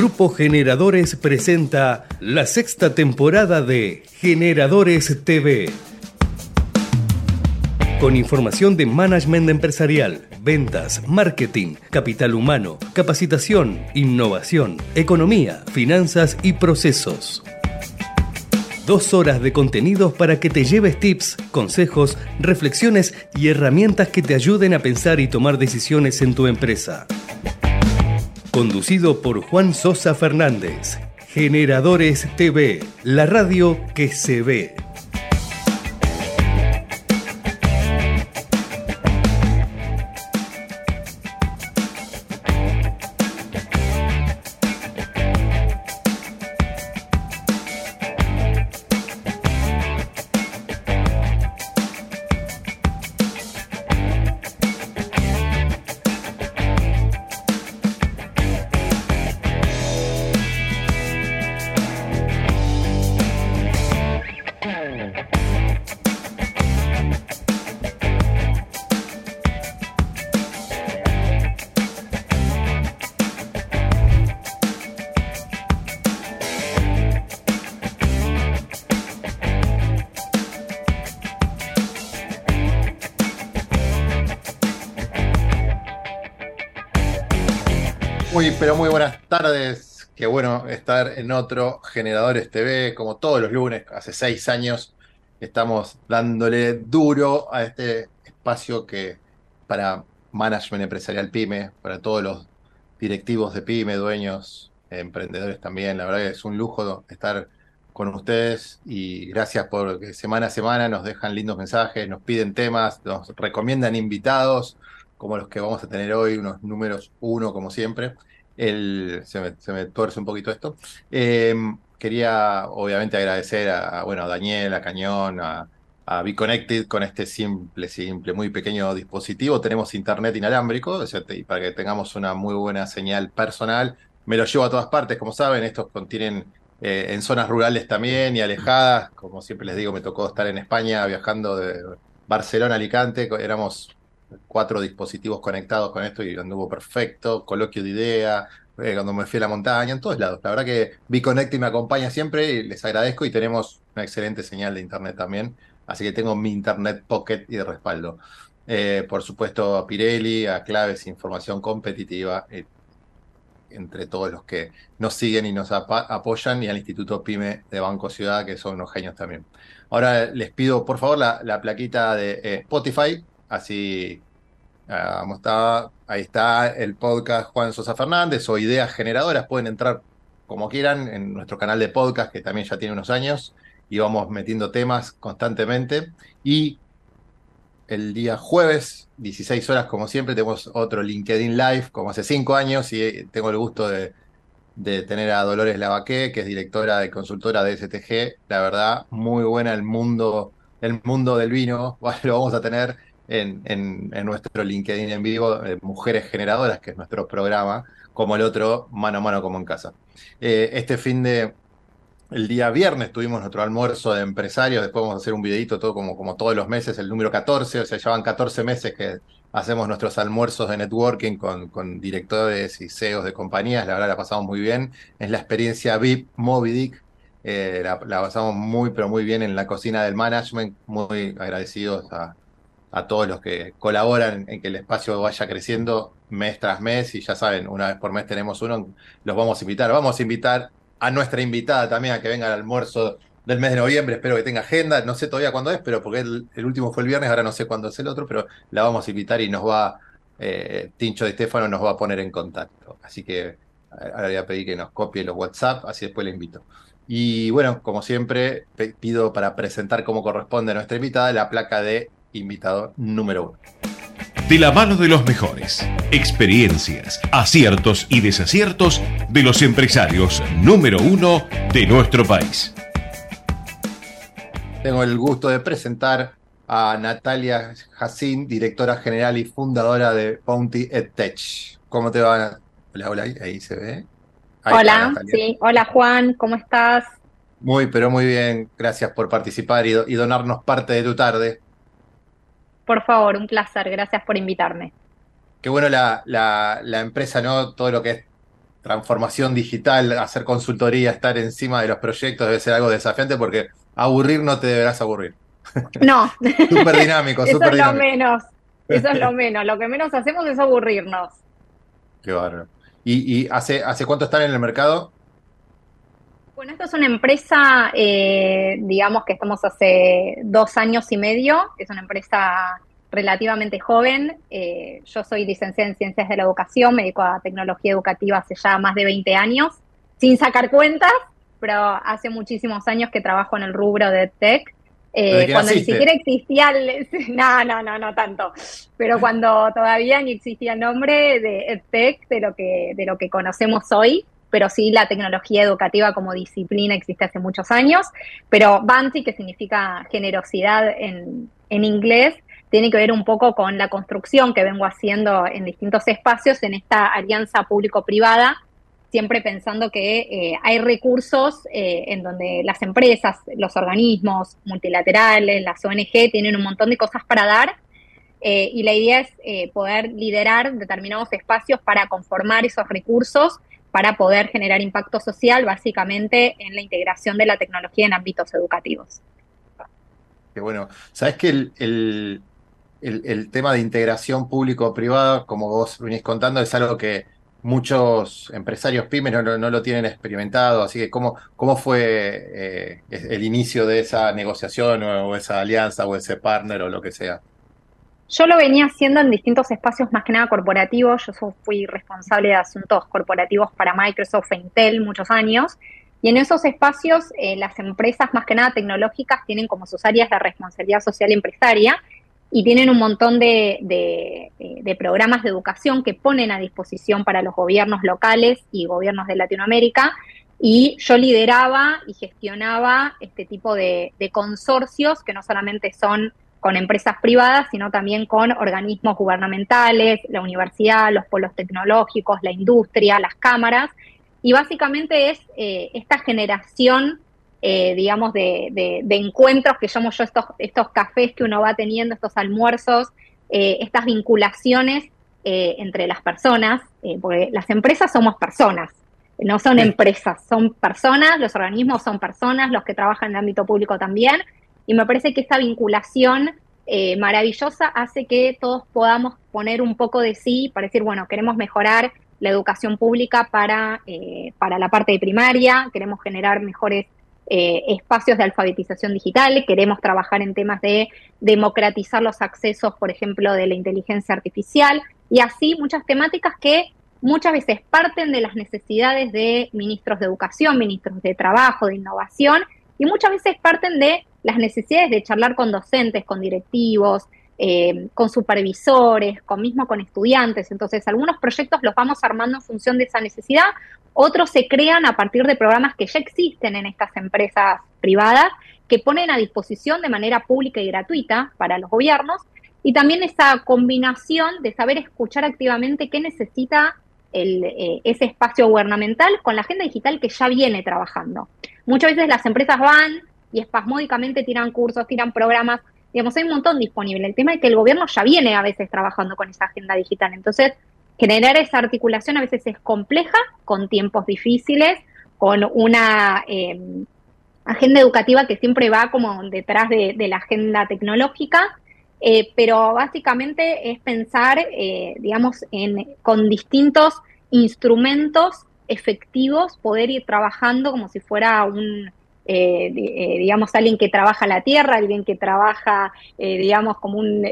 Grupo Generadores presenta la sexta temporada de Generadores TV. Con información de management empresarial, ventas, marketing, capital humano, capacitación, innovación, economía, finanzas y procesos. Dos horas de contenidos para que te lleves tips, consejos, reflexiones y herramientas que te ayuden a pensar y tomar decisiones en tu empresa. Conducido por Juan Sosa Fernández. Generadores TV, la radio que se ve. Estar en otro Generadores TV, como todos los lunes, hace seis años, estamos dándole duro a este espacio que para management empresarial PyME, para todos los directivos de PyME, dueños, emprendedores también. La verdad que es un lujo estar con ustedes y gracias por que semana a semana nos dejan lindos mensajes, nos piden temas, nos recomiendan invitados como los que vamos a tener hoy, unos números uno como siempre. El, se, me, se me tuerce un poquito esto. Eh, quería obviamente agradecer a, bueno, a Daniel, a Cañón, a, a Be Connected con este simple, simple, muy pequeño dispositivo. Tenemos internet inalámbrico, para que tengamos una muy buena señal personal. Me lo llevo a todas partes, como saben, estos contienen eh, en zonas rurales también y alejadas. Como siempre les digo, me tocó estar en España viajando de Barcelona a Alicante. Éramos cuatro dispositivos conectados con esto y anduvo perfecto. Coloquio de idea, eh, cuando me fui a la montaña, en todos lados. La verdad que Be Connected me acompaña siempre y les agradezco y tenemos una excelente señal de internet también. Así que tengo mi internet pocket y de respaldo. Eh, por supuesto, a Pirelli, a Claves, información competitiva, eh, entre todos los que nos siguen y nos apa- apoyan, y al Instituto PyME de Banco Ciudad, que son unos genios también. Ahora les pido, por favor, la, la plaquita de eh, Spotify, así ah, está, ahí está el podcast Juan Sosa Fernández o Ideas Generadoras, pueden entrar como quieran en nuestro canal de podcast, que también ya tiene unos años, y vamos metiendo temas constantemente. Y el día jueves, 16 horas, como siempre, tenemos otro LinkedIn Live, como hace cinco años, y eh, tengo el gusto de, de tener a Dolores Lavaqué, que es directora de consultora de STG. La verdad, muy buena el mundo, el mundo del vino. Lo vamos a tener en, nuestro LinkedIn en vivo, eh, Mujeres Generadoras, que es nuestro programa, como el otro, mano a mano como en casa. Eh, este fin de, el día viernes tuvimos nuestro almuerzo de empresarios, después vamos a hacer un videito todo como, como todos los meses, el número 14, o sea, ya van 14 meses que hacemos nuestros almuerzos de networking con, con directores y CEOs de compañías, la verdad la pasamos muy bien, es la experiencia VIP Moby eh, la, la pasamos muy pero muy bien en la cocina del management, muy agradecidos a, a todos los que colaboran en que el espacio vaya creciendo mes tras mes y ya saben, una vez por mes tenemos uno, los vamos a invitar, vamos a invitar a nuestra invitada también a que venga al almuerzo del mes de noviembre, espero que tenga agenda, no sé todavía cuándo es, pero porque el, último fue el viernes, ahora no sé cuándo es el otro, pero la vamos a invitar y nos va, eh, Tincho de Estefano nos va a poner en contacto. Así que eh, ahora voy a pedir que nos copie los WhatsApp, así después le invito. Y bueno, como siempre, pido para presentar como corresponde a nuestra invitada la placa de invitado número uno. De la mano de los mejores. Experiencias, aciertos y desaciertos de los empresarios número uno de nuestro país. Tengo el gusto de presentar a Natalia Jacín, directora general y fundadora de Bounty EdTech. ¿Cómo te va? Hola, hola, ahí, se ve. Ahí Hola, sí. Hola Juan, ¿cómo estás? Muy, pero muy bien. Gracias por participar y donarnos parte de tu tarde. Por favor, un placer, gracias por invitarme. Qué bueno la, la, la empresa, ¿no? Todo lo que es transformación digital, hacer consultoría, estar encima de los proyectos debe ser algo desafiante porque aburrir no te deberás aburrir. No. súper dinámico, súper dinámico. Eso es lo menos. Eso es lo menos. Lo que menos hacemos es aburrirnos. Qué bárbaro. ¿Y, hace, hace cuánto están en el mercado? Bueno, esto es una empresa, eh, digamos que estamos hace dos años y medio, es una empresa relativamente joven. Eh, yo soy licenciada en Ciencias de la Educación, me dedico a tecnología educativa hace ya más de 20 años, sin sacar cuentas, pero hace muchísimos años que trabajo en el rubro de tech. Eh, cuando ni siquiera existía el, no, no, no, no tanto, pero cuando todavía ni existía el nombre de EdTech, de lo que, de lo que conocemos hoy, pero sí la tecnología educativa como disciplina existe hace muchos años, pero Banti, que significa generosidad en, en inglés, tiene que ver un poco con la construcción que vengo haciendo en distintos espacios en esta alianza público-privada, siempre pensando que eh, hay recursos eh, en donde las empresas, los organismos multilaterales, las ONG tienen un montón de cosas para dar eh, y la idea es poder liderar determinados espacios para conformar esos recursos para poder generar impacto social, básicamente en la integración de la tecnología en ámbitos educativos. Qué bueno. Sabes que el, el, tema de integración público-privada, como vos venís contando, es algo que muchos empresarios pymes no, lo tienen experimentado. Así que, ¿cómo, cómo fue eh, el inicio de esa negociación o, esa alianza o ese partner o lo que sea? Yo lo venía haciendo en distintos espacios más que nada corporativos. Yo fui responsable de asuntos corporativos para Microsoft e Intel muchos años. Y en esos espacios eh, las empresas más que nada tecnológicas tienen como sus áreas de responsabilidad social empresaria y tienen un montón de, de, programas de educación que ponen a disposición para los gobiernos locales y gobiernos de Latinoamérica. Y yo lideraba y gestionaba este tipo de consorcios que no solamente son con empresas privadas, sino también con organismos gubernamentales, la universidad, los polos tecnológicos, la industria, las cámaras. Y básicamente es eh, esta generación, eh, digamos, de, encuentros que llamo yo estos, estos cafés que uno va teniendo, estos almuerzos, eh, estas vinculaciones entre las personas, porque las empresas somos personas, no son empresas, son personas, los organismos son personas, los que trabajan en el ámbito público también, y me parece que esta vinculación eh, maravillosa hace que todos podamos poner un poco de sí para decir, bueno, queremos mejorar la educación pública para, eh, para la parte de primaria, queremos generar mejores eh, espacios de alfabetización digital, queremos trabajar en temas de democratizar los accesos, por ejemplo, de la inteligencia artificial, y así muchas temáticas que muchas veces parten de las necesidades de ministros de educación, ministros de trabajo, de innovación, y muchas veces parten de las necesidades de charlar con docentes, con directivos, eh, con supervisores, con mismo con estudiantes. Entonces, algunos proyectos los vamos armando en función de esa necesidad, otros se crean a partir de programas que ya existen en estas empresas privadas, que ponen a disposición de manera pública y gratuita para los gobiernos, y también esa combinación de saber escuchar activamente qué necesita eh, ese espacio gubernamental con la agenda digital que ya viene trabajando. Muchas veces las empresas van, y espasmódicamente tiran cursos, tiran programas, digamos, hay un montón disponible. El tema es que el gobierno ya viene a veces trabajando con esa agenda digital, entonces generar esa articulación a veces es compleja, con tiempos difíciles, con una eh, agenda educativa que siempre va como detrás de, la agenda tecnológica, eh, pero básicamente es pensar, eh, digamos, en, con distintos instrumentos efectivos, poder ir trabajando como si fuera un, eh, eh, digamos, alguien que trabaja la tierra, alguien que trabaja, eh, digamos, como un,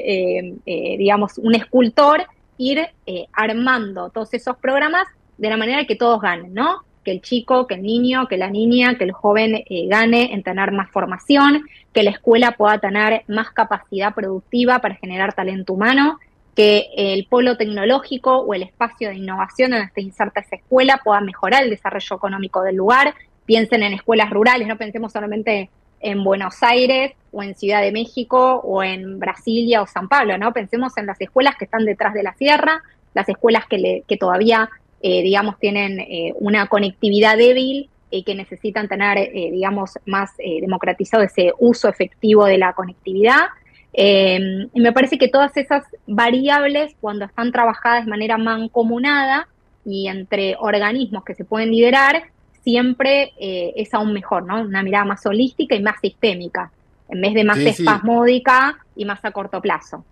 digamos, un escultor, ir armando todos esos programas de la manera que todos ganen, ¿no? Que el chico, que el niño, que la niña, que el joven gane en tener más formación, que la escuela pueda tener más capacidad productiva para generar talento humano, que el polo tecnológico o el espacio de innovación donde se inserta esa escuela pueda mejorar el desarrollo económico del lugar, piensen en escuelas rurales, no pensemos solamente en Buenos Aires o en Ciudad de México o en Brasilia o San Pablo, ¿no? Pensemos en las escuelas que están detrás de la sierra, las escuelas que, le, que todavía, eh, digamos, tienen eh, una conectividad débil y que necesitan tener, eh, digamos, más democratizado ese uso efectivo de la conectividad. y me parece que todas esas variables, cuando están trabajadas de manera mancomunada, y entre organismos que se pueden liderar, siempre eh, es aún mejor, ¿no? Una mirada más holística y más sistémica, en vez de más espasmódica y más a corto plazo.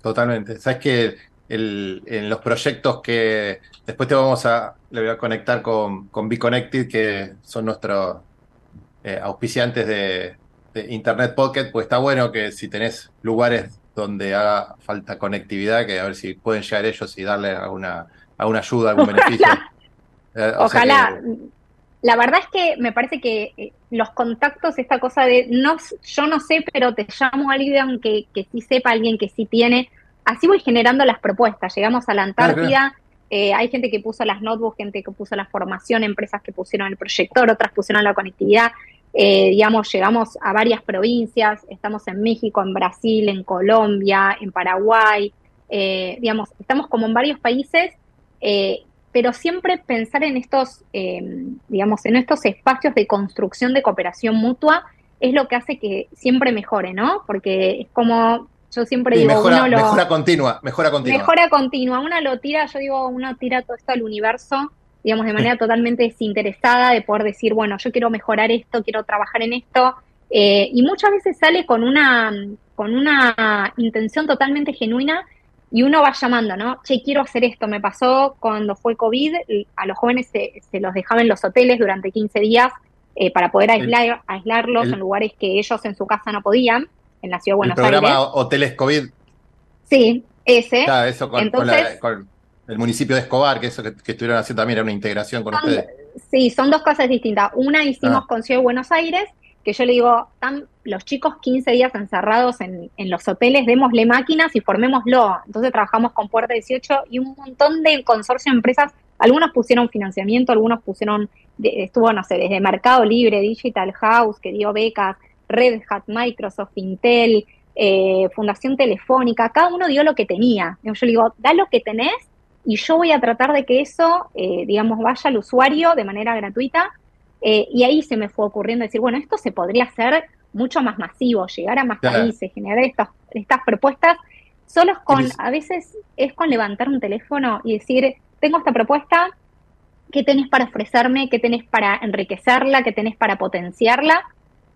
Totalmente. Sabes que en los proyectos que después te vamos a, le voy a conectar con, con Connected, que son nuestros eh, auspiciantes de, Internet Pocket, pues está bueno que si tenés lugares donde haga falta conectividad, que a ver si pueden llegar ellos y darle alguna, alguna ayuda, algún beneficio. Eh, Ojalá. La verdad es que me parece que eh, los contactos, esta cosa de no, yo no sé, pero te llamo a alguien que, que sí sepa, alguien que sí tiene. Así voy generando las propuestas. Llegamos a la Antártida, hay gente que puso las notebooks, gente que puso la formación, empresas que pusieron el proyector, otras pusieron la conectividad. Eh, digamos, llegamos a varias provincias, estamos en México, en Brasil, en Colombia, en Paraguay, eh, digamos, estamos como en varios países, eh, pero siempre pensar en estos, digamos, en estos espacios de construcción de cooperación mutua es lo que hace que siempre mejore, ¿no? Porque es como, yo siempre digo, mejora, mejora continua, mejora continua. Mejora continua, uno lo tira, yo digo, uno tira todo esto al universo digamos, de manera totalmente desinteresada de poder decir, bueno, yo quiero mejorar esto, quiero trabajar en esto, eh, y muchas veces sale con una, con una intención totalmente genuina y uno va llamando, ¿no? Che, quiero hacer esto. Me pasó cuando fue COVID, a los jóvenes se, los dejaba en los hoteles durante 15 días eh, para poder aislar, aislarlos en lugares que ellos en su casa no podían, en la ciudad de Buenos el programa Hoteles COVID. Sí, ese. eso con, Entonces, el municipio de Escobar, que eso que, estuvieron haciendo también era una integración con ustedes. Sí, son dos cosas distintas. Una hicimos ah. con Ciudad de Buenos Aires, que yo le digo, están los chicos 15 días encerrados en, los hoteles, démosle máquinas y formémoslo. Entonces trabajamos con Puerta 18 y un montón de consorcio de empresas. Algunos pusieron financiamiento, algunos pusieron, estuvo, no sé, desde Mercado Libre, Digital House, que dio becas, Red Hat, Microsoft, Intel, eh, Fundación Telefónica, cada uno dio lo que tenía. Yo le digo, da lo que tenés y yo voy a tratar de que eso, eh, digamos, vaya al usuario de manera gratuita. Eh, y ahí se me fue ocurriendo decir, bueno, esto se podría hacer mucho más masivo, llegar a más países, generar estas, estas propuestas. Solo con, a veces es con levantar un teléfono y decir, tengo esta propuesta, ¿qué tenés para ofrecerme? ¿Qué tenés para enriquecerla? ¿Qué tenés para potenciarla?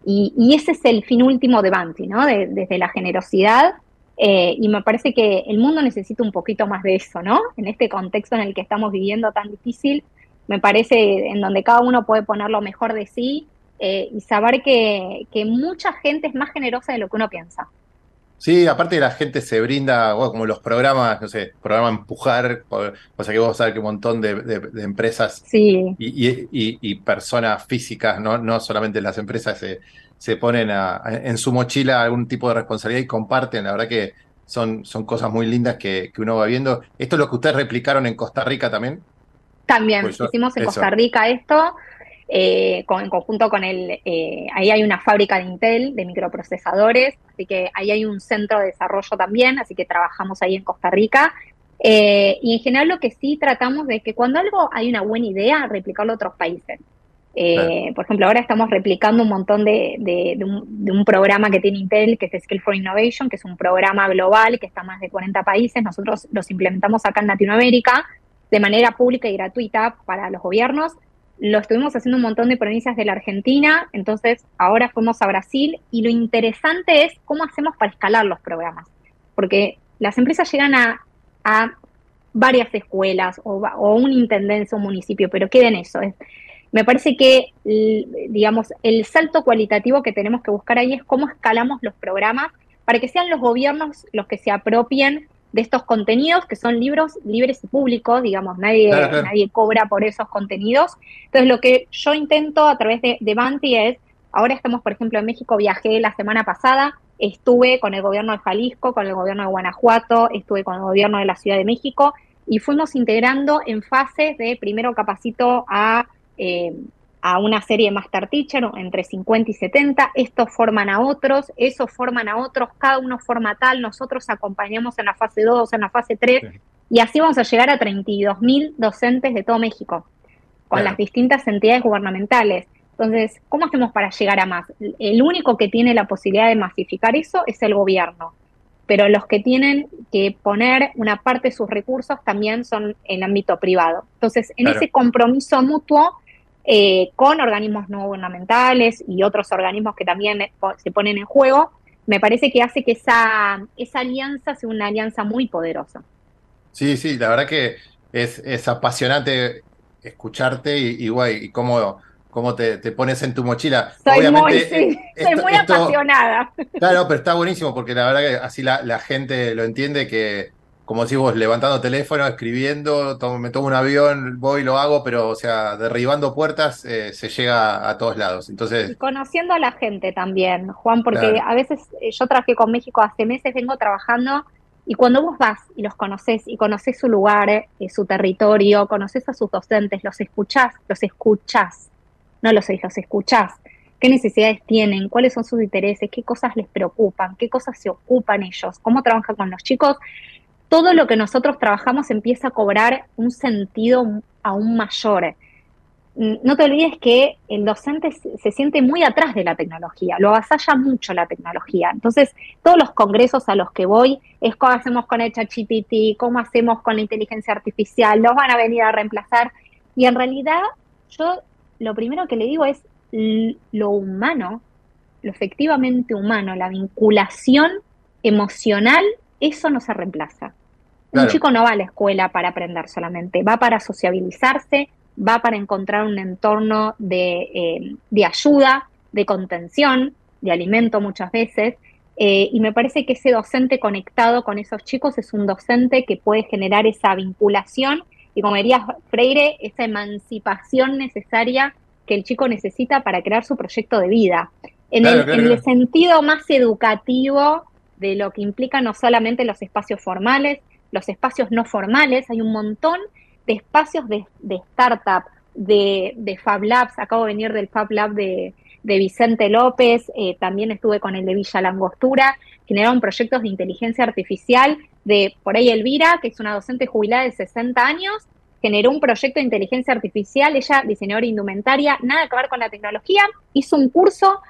Y, y ese es el fin último de Banti, ¿no? desde la generosidad eh, y me parece que el mundo necesita un poquito más de eso, ¿no? En este contexto en el que estamos viviendo tan difícil, me parece en donde cada uno puede poner lo mejor de sí eh, y saber que, mucha gente es más generosa de lo que uno piensa. Sí, aparte la gente se brinda, como los programas, no sé, programa Empujar, o, sea que vos sabés que un montón de, empresas y, personas físicas, no, no solamente las empresas, se, se ponen en su mochila algún tipo de responsabilidad y comparten. La verdad que son, son cosas muy lindas que, uno va viendo. ¿Esto es lo que ustedes replicaron en Costa Rica también? También, pues hicimos en Costa Rica esto. Eh, en conjunto con el, eh, ahí hay una fábrica de Intel de microprocesadores, así que ahí hay un centro de desarrollo también, así que trabajamos ahí en Costa Rica. Eh, y en general lo que sí tratamos de que cuando algo hay una buena idea, replicarlo a otros países. Eh, por ejemplo, ahora estamos replicando un montón de, un, programa que tiene Intel, que es Skill for Innovation, que es un programa global que está en más de 40 países. Nosotros los implementamos acá en Latinoamérica de manera pública y gratuita para los gobiernos. Lo estuvimos haciendo un montón de provincias de la Argentina, entonces ahora fuimos a Brasil y lo interesante es cómo hacemos para escalar los programas, porque las empresas llegan a, varias escuelas o, o un intendencia, un municipio, pero queda en eso. Es, me parece que, digamos, el salto cualitativo que tenemos que buscar ahí es cómo escalamos los programas para que sean los gobiernos los que se apropien de estos contenidos, que son libros libres y públicos, digamos, nadie, nadie cobra por esos contenidos. Entonces, lo que yo intento a través de, de Banti es, ahora estamos, por ejemplo, en México, viajé la semana pasada, estuve con el gobierno de Jalisco, con el gobierno de Guanajuato, estuve con el gobierno de la Ciudad de México, y fuimos integrando en fases de primero capacito a eh, a una serie de Master Teacher entre 50 y 70, estos forman a otros, esos forman a otros, cada uno forma tal, nosotros acompañamos en la fase 2, en la fase 3, y así vamos a llegar a 32 mil docentes de todo México, con las distintas entidades gubernamentales. Entonces, ¿cómo hacemos para llegar a más? El único que tiene la posibilidad de masificar eso es el gobierno. pero los que tienen que poner una parte de sus recursos también son en ámbito privado. Entonces, en ese compromiso mutuo eh, con organismos no gubernamentales y otros organismos que también se ponen en juego, me parece que hace que esa, esa alianza sea una alianza muy poderosa. Sí, sí, la verdad que es, es apasionante escucharte y, y, guay, y cómo, cómo te, pones en tu mochila. Soy Obviamente, muy, soy muy apasionada. Claro, pero está buenísimo porque la verdad que así la, la gente lo entiende que como decís vos, levantando teléfono, escribiendo, me tomo un avión, voy, lo hago, pero, o sea, derribando puertas eh, se llega a todos lados. Entonces... Y conociendo a la gente también, Juan, porque a veces eh, yo trabajé con México hace meses, vengo trabajando, y cuando vos vas y los conoces, y conoces su lugar, eh, su territorio, conoces a sus docentes, los escuchás, los escuchás, no los los escuchás. ¿Qué necesidades tienen? ¿Cuáles son sus intereses? ¿Qué cosas les preocupan? ¿Qué cosas se ocupan ellos? ¿Cómo trabajan con los chicos? Todo lo que nosotros trabajamos empieza a cobrar un sentido aún mayor. No te olvides que el docente se siente muy atrás de la tecnología, lo avasalla mucho la tecnología. Entonces, todos los congresos a los que voy es cómo hacemos con el ChatGPT, cómo hacemos con la inteligencia artificial, los van a venir a reemplazar. Y en realidad, yo lo primero que le digo es lo humano, lo efectivamente humano, la vinculación emocional eso no se reemplaza. Un chico no va a la escuela para aprender solamente, va para sociabilizarse, va para encontrar un entorno de, eh, de ayuda, de contención, de alimento muchas veces. Eh, y me parece que ese docente conectado con esos chicos es un docente que puede generar esa vinculación y, como diría Freire, esa emancipación necesaria que el chico necesita para crear su proyecto de vida. En, el, en el sentido más educativo de lo que implica no solamente los espacios formales, los espacios no formales, hay un montón de espacios de, startup, de, Fab Labs, acabo de venir del Fab Lab de, Vicente López, eh, también estuve con el de Villa Langostura, generaron proyectos de inteligencia artificial de, por ahí Elvira, que es una docente jubilada de 60 años, generó un proyecto de inteligencia artificial, ella diseñadora indumentaria, nada que ver con la tecnología, hizo un curso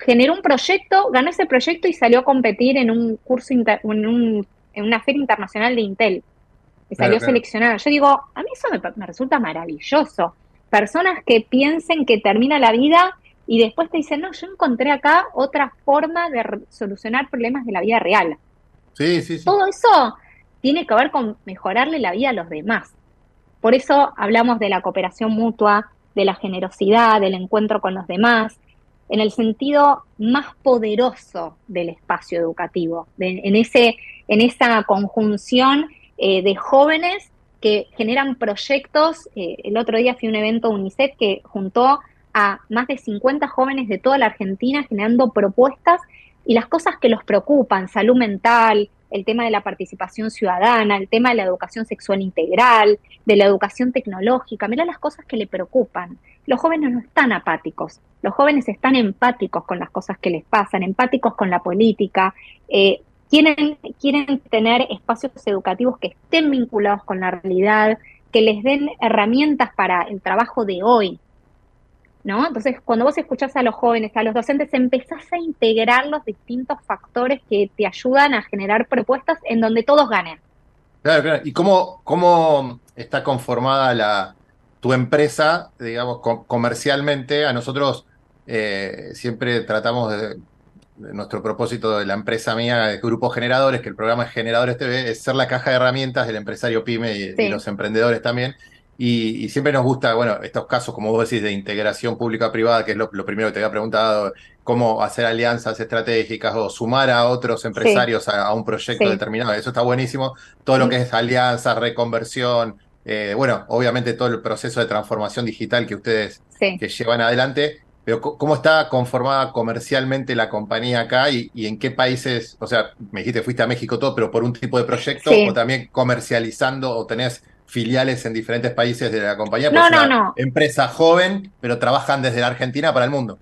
generó un proyecto, ganó ese proyecto y salió a competir en un curso, en, un, en una feria internacional de Intel. Y salió seleccionada. Yo digo, a mí eso me, resulta maravilloso. Personas que piensen que termina la vida y después te dicen, no, yo encontré acá otra forma de solucionar problemas de la vida real. Sí, sí, sí. Todo eso tiene que ver con mejorarle la vida a los demás. Por eso hablamos de la cooperación mutua, de la generosidad, del encuentro con los demás, en el sentido más poderoso del espacio educativo, en, ese, en esa conjunción eh, de jóvenes que generan proyectos. Eh, el otro día fui a un evento UNICEF que juntó a más de 50 jóvenes de toda la Argentina generando propuestas y las cosas que los preocupan, salud mental, el tema de la participación ciudadana, el tema de la educación sexual integral, de la educación tecnológica, mira las cosas que le preocupan. Los jóvenes no están apáticos, los jóvenes están empáticos con las cosas que les pasan, empáticos con la política, eh, quieren, quieren tener espacios educativos que estén vinculados con la realidad, que les den herramientas para el trabajo de hoy, ¿no? Entonces, cuando vos escuchás a los jóvenes, a los docentes, empezás a integrar los distintos factores que te ayudan a generar propuestas en donde todos ganen. Claro, claro. ¿Y cómo, cómo está conformada la, tu empresa, digamos, comercialmente? A nosotros eh, siempre tratamos de, nuestro propósito de la empresa mía, de Grupo Generadores, que el programa es Generadores TV, es ser la caja de herramientas del empresario pyme y los emprendedores también. Y, siempre nos gusta, bueno, estos casos, como vos decís, de integración pública-privada, que es lo, primero que te había preguntado, cómo hacer alianzas estratégicas o sumar a otros empresarios a, un proyecto determinado. Eso está buenísimo. Todo lo que es alianza, reconversión, eh, bueno, obviamente todo el proceso de transformación digital que ustedes que llevan adelante. Pero ¿cómo está conformada comercialmente la compañía acá y, en qué países? O sea, me dijiste fuiste a México todo, pero por un tipo de proyecto o también comercializando o tenés filiales en diferentes países de la compañía. No, no, no. Empresa joven, pero trabajan desde la Argentina para el mundo.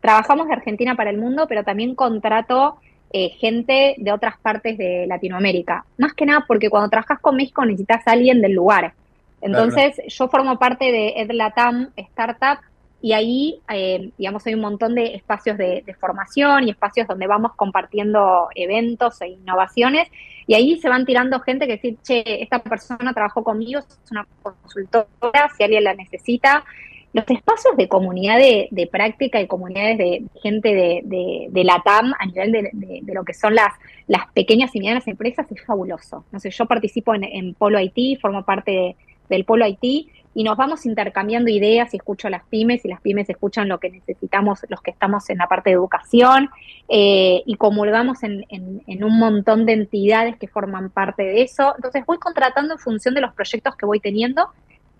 Trabajamos de Argentina para el mundo, pero también contrato eh, gente de otras partes de Latinoamérica. Más que nada porque cuando trabajas con México necesitas a alguien del lugar. Entonces, yo formo parte de EdLatam Startup y ahí, eh, digamos, hay un montón de espacios de, formación y espacios donde vamos compartiendo eventos e innovaciones, y ahí se van tirando gente que dice, che, esta persona trabajó conmigo, es una consultora, si alguien la necesita. Los espacios de comunidad de, práctica y comunidades de, gente de, la TAM a nivel de, lo que son las, las pequeñas y medianas empresas es fabuloso. No sé, yo participo en, en Polo IT, formo parte del Polo IT, y nos vamos intercambiando ideas y escucho a las pymes y las pymes escuchan lo que necesitamos los que estamos en la parte de educación eh, y comulgamos en, en, un montón de entidades que forman parte de eso. Entonces voy contratando en función de los proyectos que voy teniendo.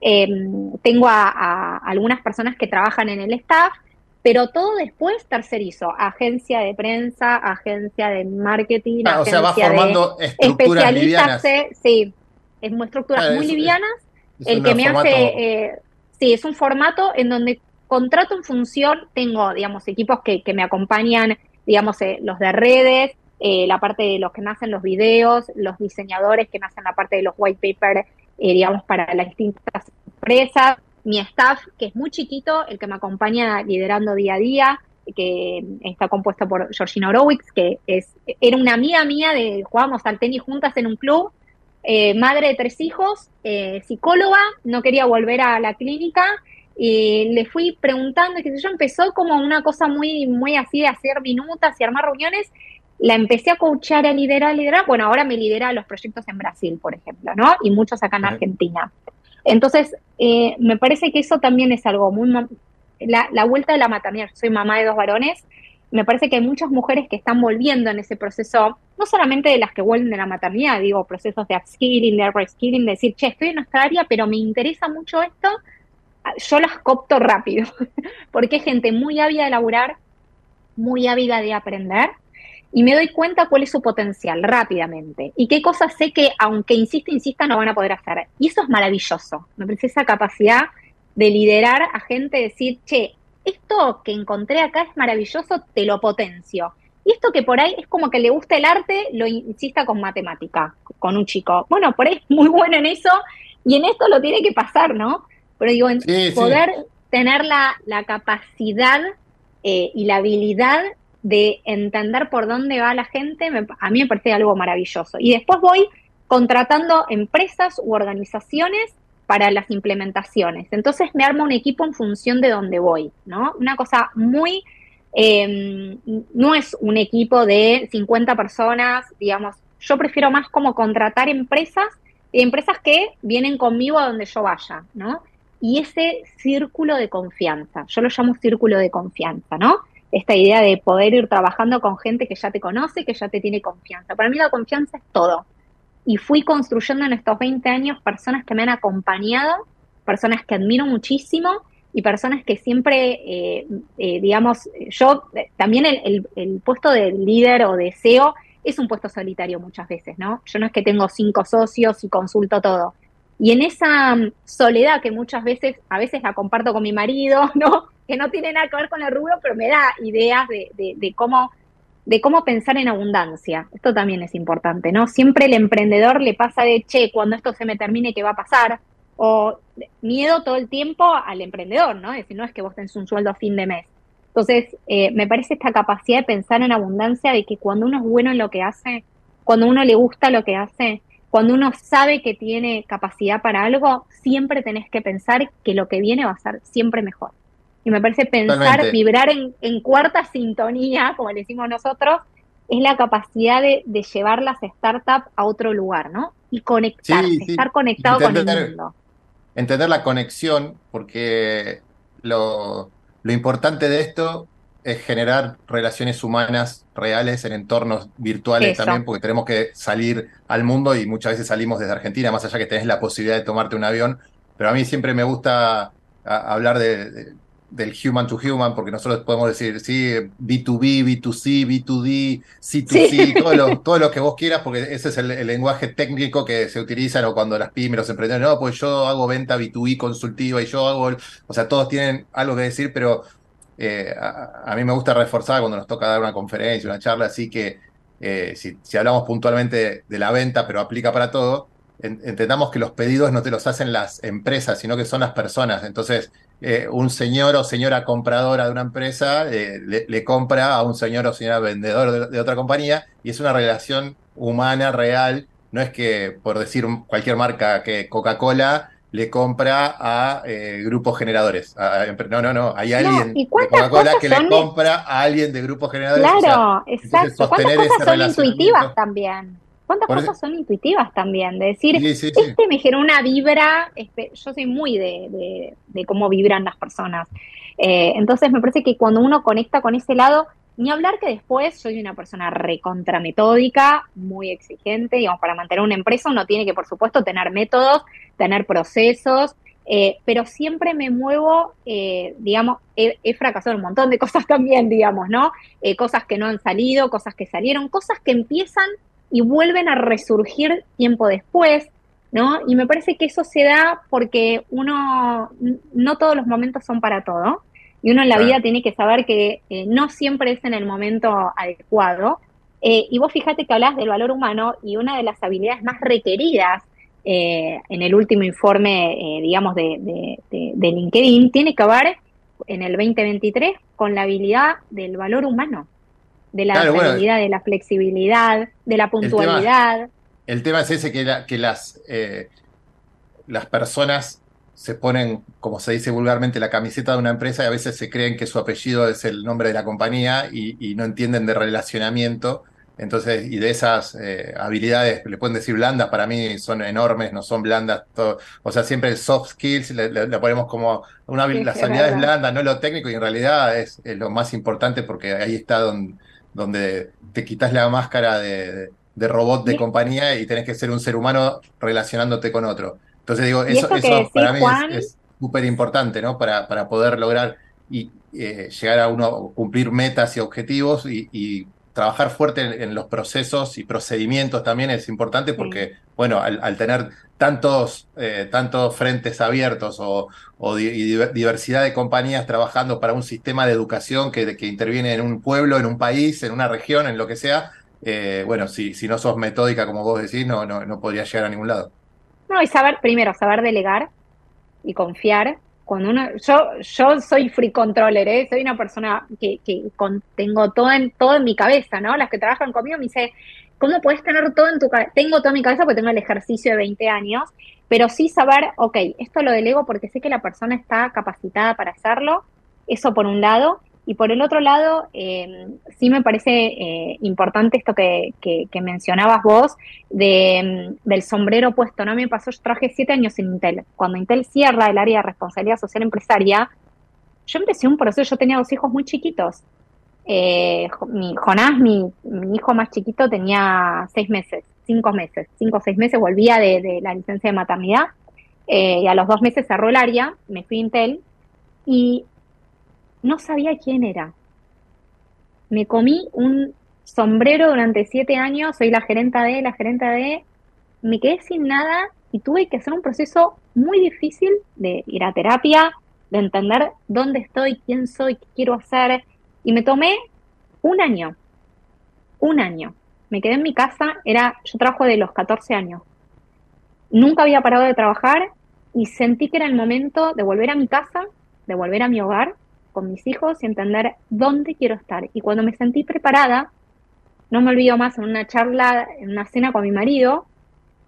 Em, tengo a, algunas personas que trabajan en el staff, pero todo después tercerizo, agencia de prensa, agencia de marketing, ah, o sea, va formando estructuras livianas. sí, es estructuras ah, muy livianas el que me hace, eh, sí, es un formato en donde contrato en función, tengo, digamos, equipos que, que me acompañan, digamos, eh, los de redes, eh, la parte de los que me hacen los videos, los diseñadores que me hacen la parte de los white paper, digamos, para las distintas empresas, mi staff, que es muy chiquito, el que me acompaña liderando día a día, que está compuesto por Georgina Horowitz, que es, era una amiga mía de jugábamos al tenis juntas en un club, eh, madre de tres hijos, eh, psicóloga, no quería volver a la clínica y le fui preguntando, que yo, empezó como una cosa muy, muy así de hacer minutas y armar reuniones, la empecé a coachar, a liderar, a liderar, bueno, ahora me lidera los proyectos en Brasil, por ejemplo, ¿no? Y muchos acá en Argentina. Entonces, eh, me parece que eso también es algo muy... La, la vuelta de la maternidad, soy mamá de dos varones, me parece que hay muchas mujeres que están volviendo en ese proceso, no solamente de las que vuelven de la maternidad, digo, procesos de upskilling, de reskilling, de decir, che, estoy en nuestra área, pero me interesa mucho esto, yo las copto rápido, porque es gente muy ávida de laburar, muy ávida de aprender, y me doy cuenta cuál es su potencial rápidamente y qué cosas sé que, aunque insista, insista, no van a poder hacer. Y eso es maravilloso. Me parece esa capacidad de liderar a gente, decir, che, esto que encontré acá es maravilloso, te lo potencio. Y esto que por ahí es como que le gusta el arte, lo insista con matemática, con un chico. Bueno, por ahí es muy bueno en eso y en esto lo tiene que pasar, ¿no? Pero digo, en poder tener la, la capacidad eh, y la habilidad de entender por dónde va la gente, a mí me parece algo maravilloso. Y después voy contratando empresas u organizaciones para las implementaciones. Entonces me armo un equipo en función de dónde voy, ¿no? Una cosa muy, em, no es un equipo de 50 personas, digamos, yo prefiero más como contratar empresas, empresas que vienen conmigo a donde yo vaya, ¿no? Y ese círculo de confianza, yo lo llamo círculo de confianza, ¿no? Esta idea de poder ir trabajando con gente que ya te conoce, que ya te tiene confianza. Para mí la confianza es todo y fui construyendo en estos 20 años personas que me han acompañado, personas que admiro muchísimo y personas que siempre, eh, eh, digamos, yo eh, también el, el, puesto de líder o de CEO es un puesto solitario muchas veces, ¿no? Yo no es que tengo cinco socios y consulto todo. Y en esa mm, soledad que muchas veces, a veces la comparto con mi marido, ¿no? Que no tiene nada que ver con el rubro, pero me da ideas de, de, de cómo de cómo pensar en abundancia. Esto también es importante, ¿no? Siempre el emprendedor le pasa de, che, cuando esto se me termine, ¿qué va a pasar? O miedo todo el tiempo al emprendedor, ¿no? Es decir, no es que vos tenés un sueldo a fin de mes. Entonces, eh, me parece esta capacidad de pensar en abundancia, de que cuando uno es bueno en lo que hace, cuando uno le gusta lo que hace, cuando uno sabe que tiene capacidad para algo, siempre tenés que pensar que lo que viene va a ser siempre mejor. Y me parece pensar, vibrar en, cuarta sintonía, como le decimos nosotros, es la capacidad de, llevar las startups a otro lugar, ¿no? Y conectar, estar conectado con el mundo. Entender la conexión, porque lo, importante de esto es generar relaciones humanas reales en entornos virtuales también, porque tenemos que salir al mundo y muchas veces salimos desde Argentina, más allá que tenés la posibilidad de tomarte un avión. Pero a mí siempre me gusta hablar de, del human to human, porque nosotros podemos decir, sí, B2B, B2C, B2D, C2C, Todo, lo, todo, lo, que vos quieras, porque ese es el, lenguaje técnico que se utiliza o cuando las pymes, los emprendedores, no, pues yo hago venta B2B consultiva y yo hago, o sea, todos tienen algo que decir, pero eh, a, mí me gusta reforzar cuando nos toca dar una conferencia, una charla, así que eh, si, si, hablamos puntualmente de la venta, pero aplica para todo, entendamos que los pedidos no te los hacen las empresas, sino que son las personas. Entonces, eh, un señor o señora compradora de una empresa eh, le, compra a un señor o señora vendedor de, otra compañía y es una relación humana, real. No es que, por decir cualquier marca, que Coca-Cola le compra a eh, grupos generadores. no, no, no. Hay alguien de Coca-Cola que le compra a alguien de grupos generadores. Claro, exacto. ¿Cuántas cosas son intuitivas también? ¿Cuántas cosas son intuitivas también? De decir, este me generó una vibra, este, yo soy muy de, cómo vibran las personas. Eh, entonces me parece que cuando uno conecta con ese lado, ni hablar que después soy una persona recontrametódica, muy exigente, digamos, para mantener una empresa uno tiene que, por supuesto, tener métodos, tener procesos, eh, pero siempre me muevo, eh, digamos, he, fracasado en un montón de cosas también, digamos, ¿no? cosas que no han salido, cosas que salieron, cosas que empiezan y vuelven a resurgir tiempo después, ¿no? Y me parece que eso se da porque uno, no todos los momentos son para todo, y uno en la vida tiene que saber que eh, no siempre es en el momento adecuado. Eh, y vos fíjate que hablas del valor humano y una de las habilidades más requeridas eh, en el último informe, digamos, de, de, LinkedIn, tiene que ver en el 2023 con la habilidad del valor humano de la de la flexibilidad, de la puntualidad. El tema, es ese que, que las, eh, las personas se ponen, como se dice vulgarmente, la camiseta de una empresa y a veces se creen que su apellido es el nombre de la compañía y, no entienden de relacionamiento. Entonces, y de esas eh, habilidades, le pueden decir blandas, para mí son enormes, no son blandas. o sea, siempre el soft skills le, ponemos como una, las habilidades blandas, no lo técnico, y en realidad es lo más importante porque ahí está donde, donde te quitas la máscara de, robot de compañía y tenés que ser un ser humano relacionándote con otro. Entonces digo, eso, para mí es súper importante, ¿no? Para, para poder lograr y eh, llegar a uno cumplir metas y objetivos y trabajar fuerte en, los procesos y procedimientos también es importante porque, bueno, al, tener tantos, eh, tantos frentes abiertos o, diversidad de compañías trabajando para un sistema de educación que, que, interviene en un pueblo, en un país, en una región, en lo que sea, eh, bueno, si, si no sos metódica como vos decís, no, no, no podrías llegar a ningún lado. No, y saber, primero, saber delegar y confiar cuando uno, yo, yo soy free controller, ¿eh? soy una persona que, que tengo todo en, todo en mi cabeza, ¿no? Las que trabajan conmigo me dicen, ¿cómo puedes tener todo en tu cabeza? Tengo todo en mi cabeza porque tengo el ejercicio de 20 años, pero sí saber, ok, esto lo delego porque sé que la persona está capacitada para hacerlo, eso por un lado, y por el otro lado, eh, sí me parece eh, importante esto que, mencionabas vos de, mm, del sombrero puesto. No me pasó, yo traje siete años en Intel. Cuando Intel cierra el área de responsabilidad social empresaria, yo empecé un proceso, yo tenía dos hijos muy chiquitos. Eh, mi, Jonás, mi, hijo más chiquito, tenía seis meses, cinco meses, cinco o seis meses, volvía de, de la licencia de maternidad y a los dos meses cerró el área, me fui a Intel y no sabía quién era. Me comí un sombrero durante siete años, soy la gerenta de, la gerenta de, me quedé sin nada y tuve que hacer un proceso muy difícil de ir a terapia, de entender dónde estoy, quién soy, qué quiero hacer. Y me tomé un año, un año. Me quedé en mi casa, era, yo trabajo de los 14 años. Nunca había parado de trabajar y sentí que era el momento de volver a mi casa, de volver a mi hogar con mis hijos y entender dónde quiero estar. Y cuando me sentí preparada, no me olvido más, en una charla, en una cena con mi marido,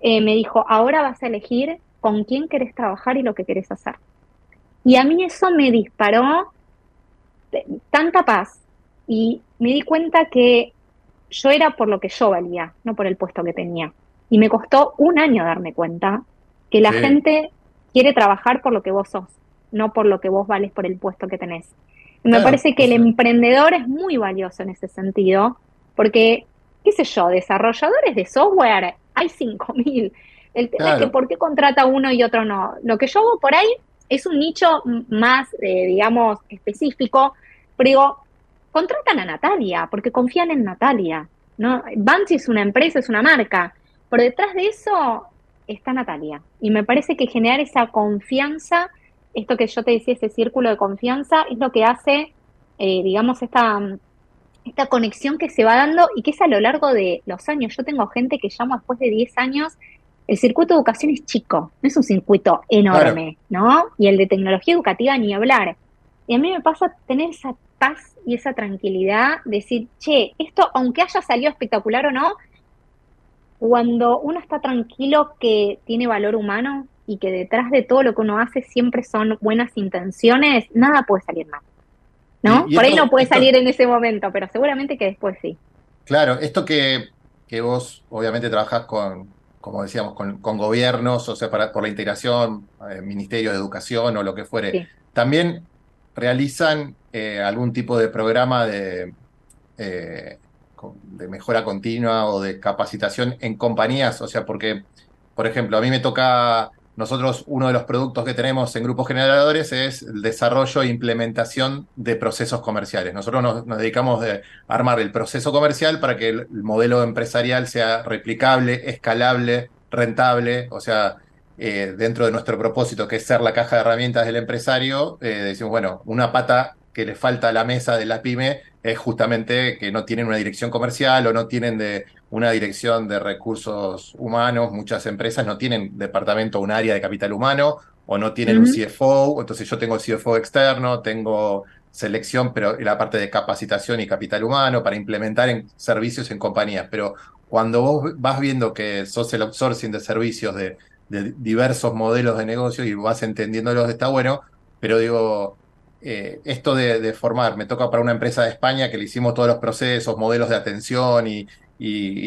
eh, me dijo, ahora vas a elegir con quién querés trabajar y lo que querés hacer. Y a mí eso me disparó tanta paz y me di cuenta que yo era por lo que yo valía, no por el puesto que tenía. Y me costó un año darme cuenta que la gente quiere trabajar por lo que vos sos no por lo que vos vales por el puesto que tenés. me parece que el emprendedor es muy valioso en ese sentido, porque, qué sé yo, desarrolladores de software, hay 5.000. El tema es que por qué contrata uno y otro no. Lo que yo hago por ahí es un nicho más, eh, digamos, específico, pero digo, contratan a Natalia, porque confían en Natalia. ¿no? Banshee es una empresa, es una marca. Por detrás de eso está Natalia. Y me parece que generar esa confianza esto que yo te decía, ese círculo de confianza, es lo que hace, eh, digamos, esta, esta conexión que se va dando y que es a lo largo de los años. Yo tengo gente que llamo después de 10 años el circuito de educación es chico, no es un circuito enorme, ¿no? Y el de tecnología educativa ni hablar. Y a mí me pasa tener esa paz y esa tranquilidad, decir, che, esto, aunque haya salido espectacular o no, cuando uno está tranquilo que tiene valor humano y que detrás de todo lo que uno hace siempre son buenas intenciones, nada puede salir mal. ¿No? Por ahí no puede salir en ese momento, pero seguramente que después sí. Claro, esto que, que vos obviamente trabajás con, como decíamos, con, gobiernos, o sea, para, por la integración, eh, Ministerio de Educación o lo que fuere, también realizan eh, algún tipo de programa de, eh, de mejora continua o de capacitación en compañías, o sea, porque, por ejemplo, a mí me toca nosotros, uno de los productos que tenemos en grupos generadores es el desarrollo e implementación de procesos comerciales. Nosotros nos, dedicamos a armar el proceso comercial para que el, modelo empresarial sea replicable, escalable, rentable, o sea, eh, dentro de nuestro propósito, que es ser la caja de herramientas del empresario, eh, decimos, bueno, una pata que le falta a la mesa de la pyme es justamente que no tienen una dirección comercial o no tienen de una dirección de recursos humanos. Muchas empresas no tienen departamento o un área de capital humano o no tienen un CFO. Entonces yo tengo el CFO externo, tengo selección, pero la parte de capacitación y capital humano para implementar en servicios en compañías. Pero cuando vos vas viendo que sos el outsourcing de servicios de, de diversos modelos de negocio y vas entendiéndolos, está bueno, pero digo, eh, esto de, formar, me toca para una empresa de España que le hicimos todos los procesos, modelos de atención y,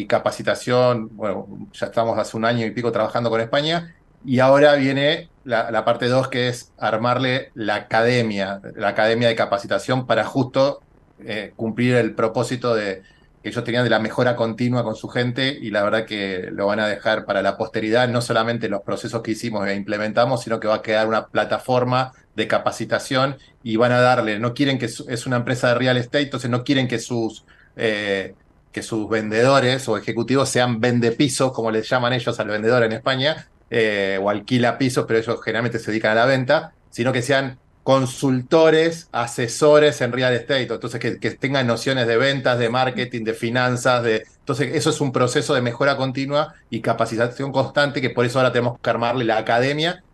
capacitación, bueno, ya estamos hace un año y pico trabajando con España, y ahora viene la, parte 2 que es armarle la academia, la academia de capacitación para justo eh, cumplir el propósito de, que ellos tenían de la mejora continua con su gente y la verdad que lo van a dejar para la posteridad, no solamente los procesos que hicimos e implementamos, sino que va a quedar una plataforma de capacitación y van a darle, no quieren que es una empresa de real estate, entonces no quieren que sus, eh, que sus vendedores o ejecutivos sean vende pisos, como les llaman ellos al vendedor en España, eh, o alquila pisos, pero ellos generalmente se dedican a la venta, sino que sean consultores, asesores en real estate, entonces que, que, tengan nociones de ventas, de marketing, de finanzas, de... Entonces eso es un proceso de mejora continua y capacitación constante que por eso ahora tenemos que armarle la academia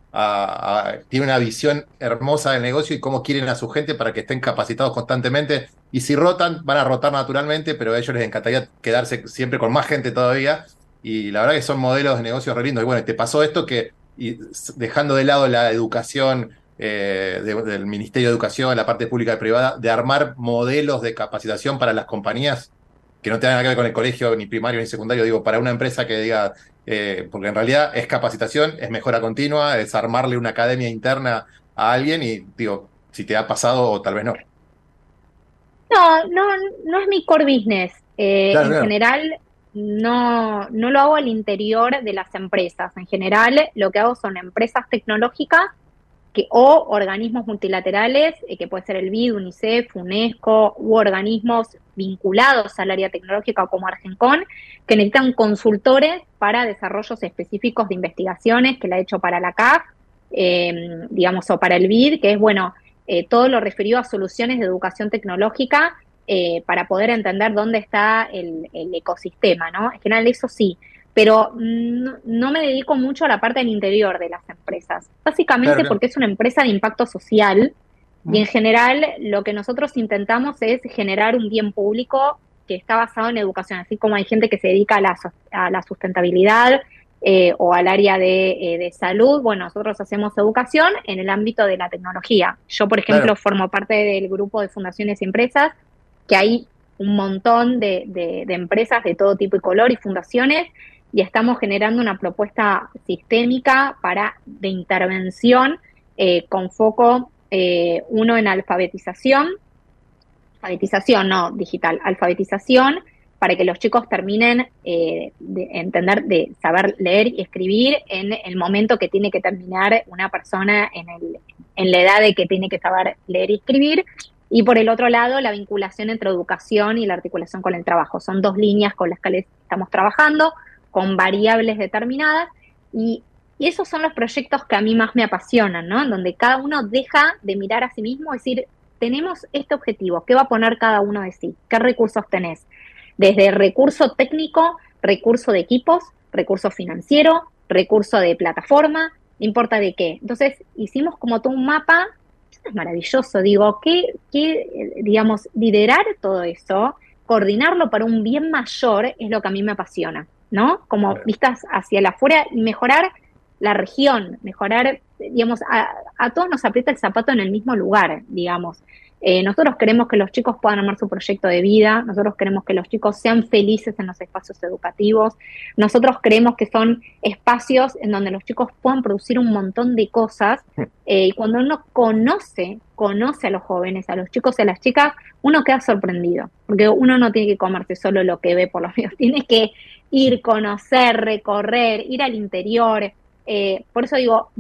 tiene una visión hermosa del negocio y cómo quieren a su gente para que estén capacitados constantemente. Y si rotan, van a rotar naturalmente, pero a ellos les encantaría quedarse siempre con más gente todavía. Y la verdad que son modelos de negocios re lindos. Y bueno, te pasó esto que, y dejando de lado la educación eh, del Ministerio de Educación, la parte pública y privada, de armar modelos de capacitación para las compañías que no tengan nada que ver con el colegio, ni primario, ni secundario, digo, para una empresa que diga, eh, porque en realidad es capacitación, es mejora continua, es armarle una academia interna a alguien y digo, si te ha pasado o tal vez no. No, no, no es mi core business. Eh, en general, no, no lo hago al interior de las empresas. En general, lo que hago son empresas tecnológicas que, o organismos multilaterales, eh, que puede ser el BID, UNICEF, UNESCO, u organismos vinculados al área tecnológica como Argencon, que necesitan consultores para desarrollos específicos de investigaciones, que la he hecho para la CAF, em, digamos, o para el BID, que es, bueno, eh, todo lo referido a soluciones de educación tecnológica eh, para poder entender dónde está el, el ecosistema, ¿no? En general, eso sí pero no, me dedico mucho a la parte del interior de las empresas, básicamente porque es una empresa de impacto social y en mm. general lo que nosotros intentamos es generar un bien público que está basado en educación, así como hay gente que se dedica a la, a la sustentabilidad eh, o al área de, eh, de, salud, bueno, nosotros hacemos educación en el ámbito de la tecnología. Yo, por ejemplo, formo parte del grupo de fundaciones y empresas, que hay un montón de, de, de empresas de todo tipo y color y fundaciones y estamos generando una propuesta sistémica para de intervención eh, con foco eh, uno en alfabetización, alfabetización no digital, alfabetización para que los chicos terminen eh, de entender, de saber leer y escribir en el momento que tiene que terminar una persona en, el, en la edad de que tiene que saber leer y escribir. Y por el otro lado, la vinculación entre educación y la articulación con el trabajo. Son dos líneas con las que estamos trabajando con variables determinadas y, esos son los proyectos que a mí más me apasionan, ¿no? En donde cada uno deja de mirar a sí mismo decir, tenemos este objetivo, ¿qué va a poner cada uno de sí? ¿Qué recursos tenés? Desde recurso técnico, recurso de equipos, recurso financiero, recurso de plataforma, no importa de qué. Entonces hicimos como todo un mapa, es maravilloso, digo, que, que, digamos, liderar todo eso, coordinarlo para un bien mayor es lo que a mí me apasiona, ¿no? Como vistas hacia la afuera y mejorar la región, mejorar, digamos, a, a todos nos aprieta el zapato en el mismo lugar, digamos. Eh, nosotros queremos que los chicos puedan armar su proyecto de vida, nosotros queremos que los chicos sean felices en los espacios educativos, nosotros creemos que son espacios en donde los chicos puedan producir un montón de cosas eh, y cuando uno conoce, conoce a los jóvenes, a los chicos y a las chicas, uno queda sorprendido, porque uno no tiene que comerse solo lo que ve por los medios, tiene que ir, conocer, recorrer, ir al interior. Eh, por eso digo,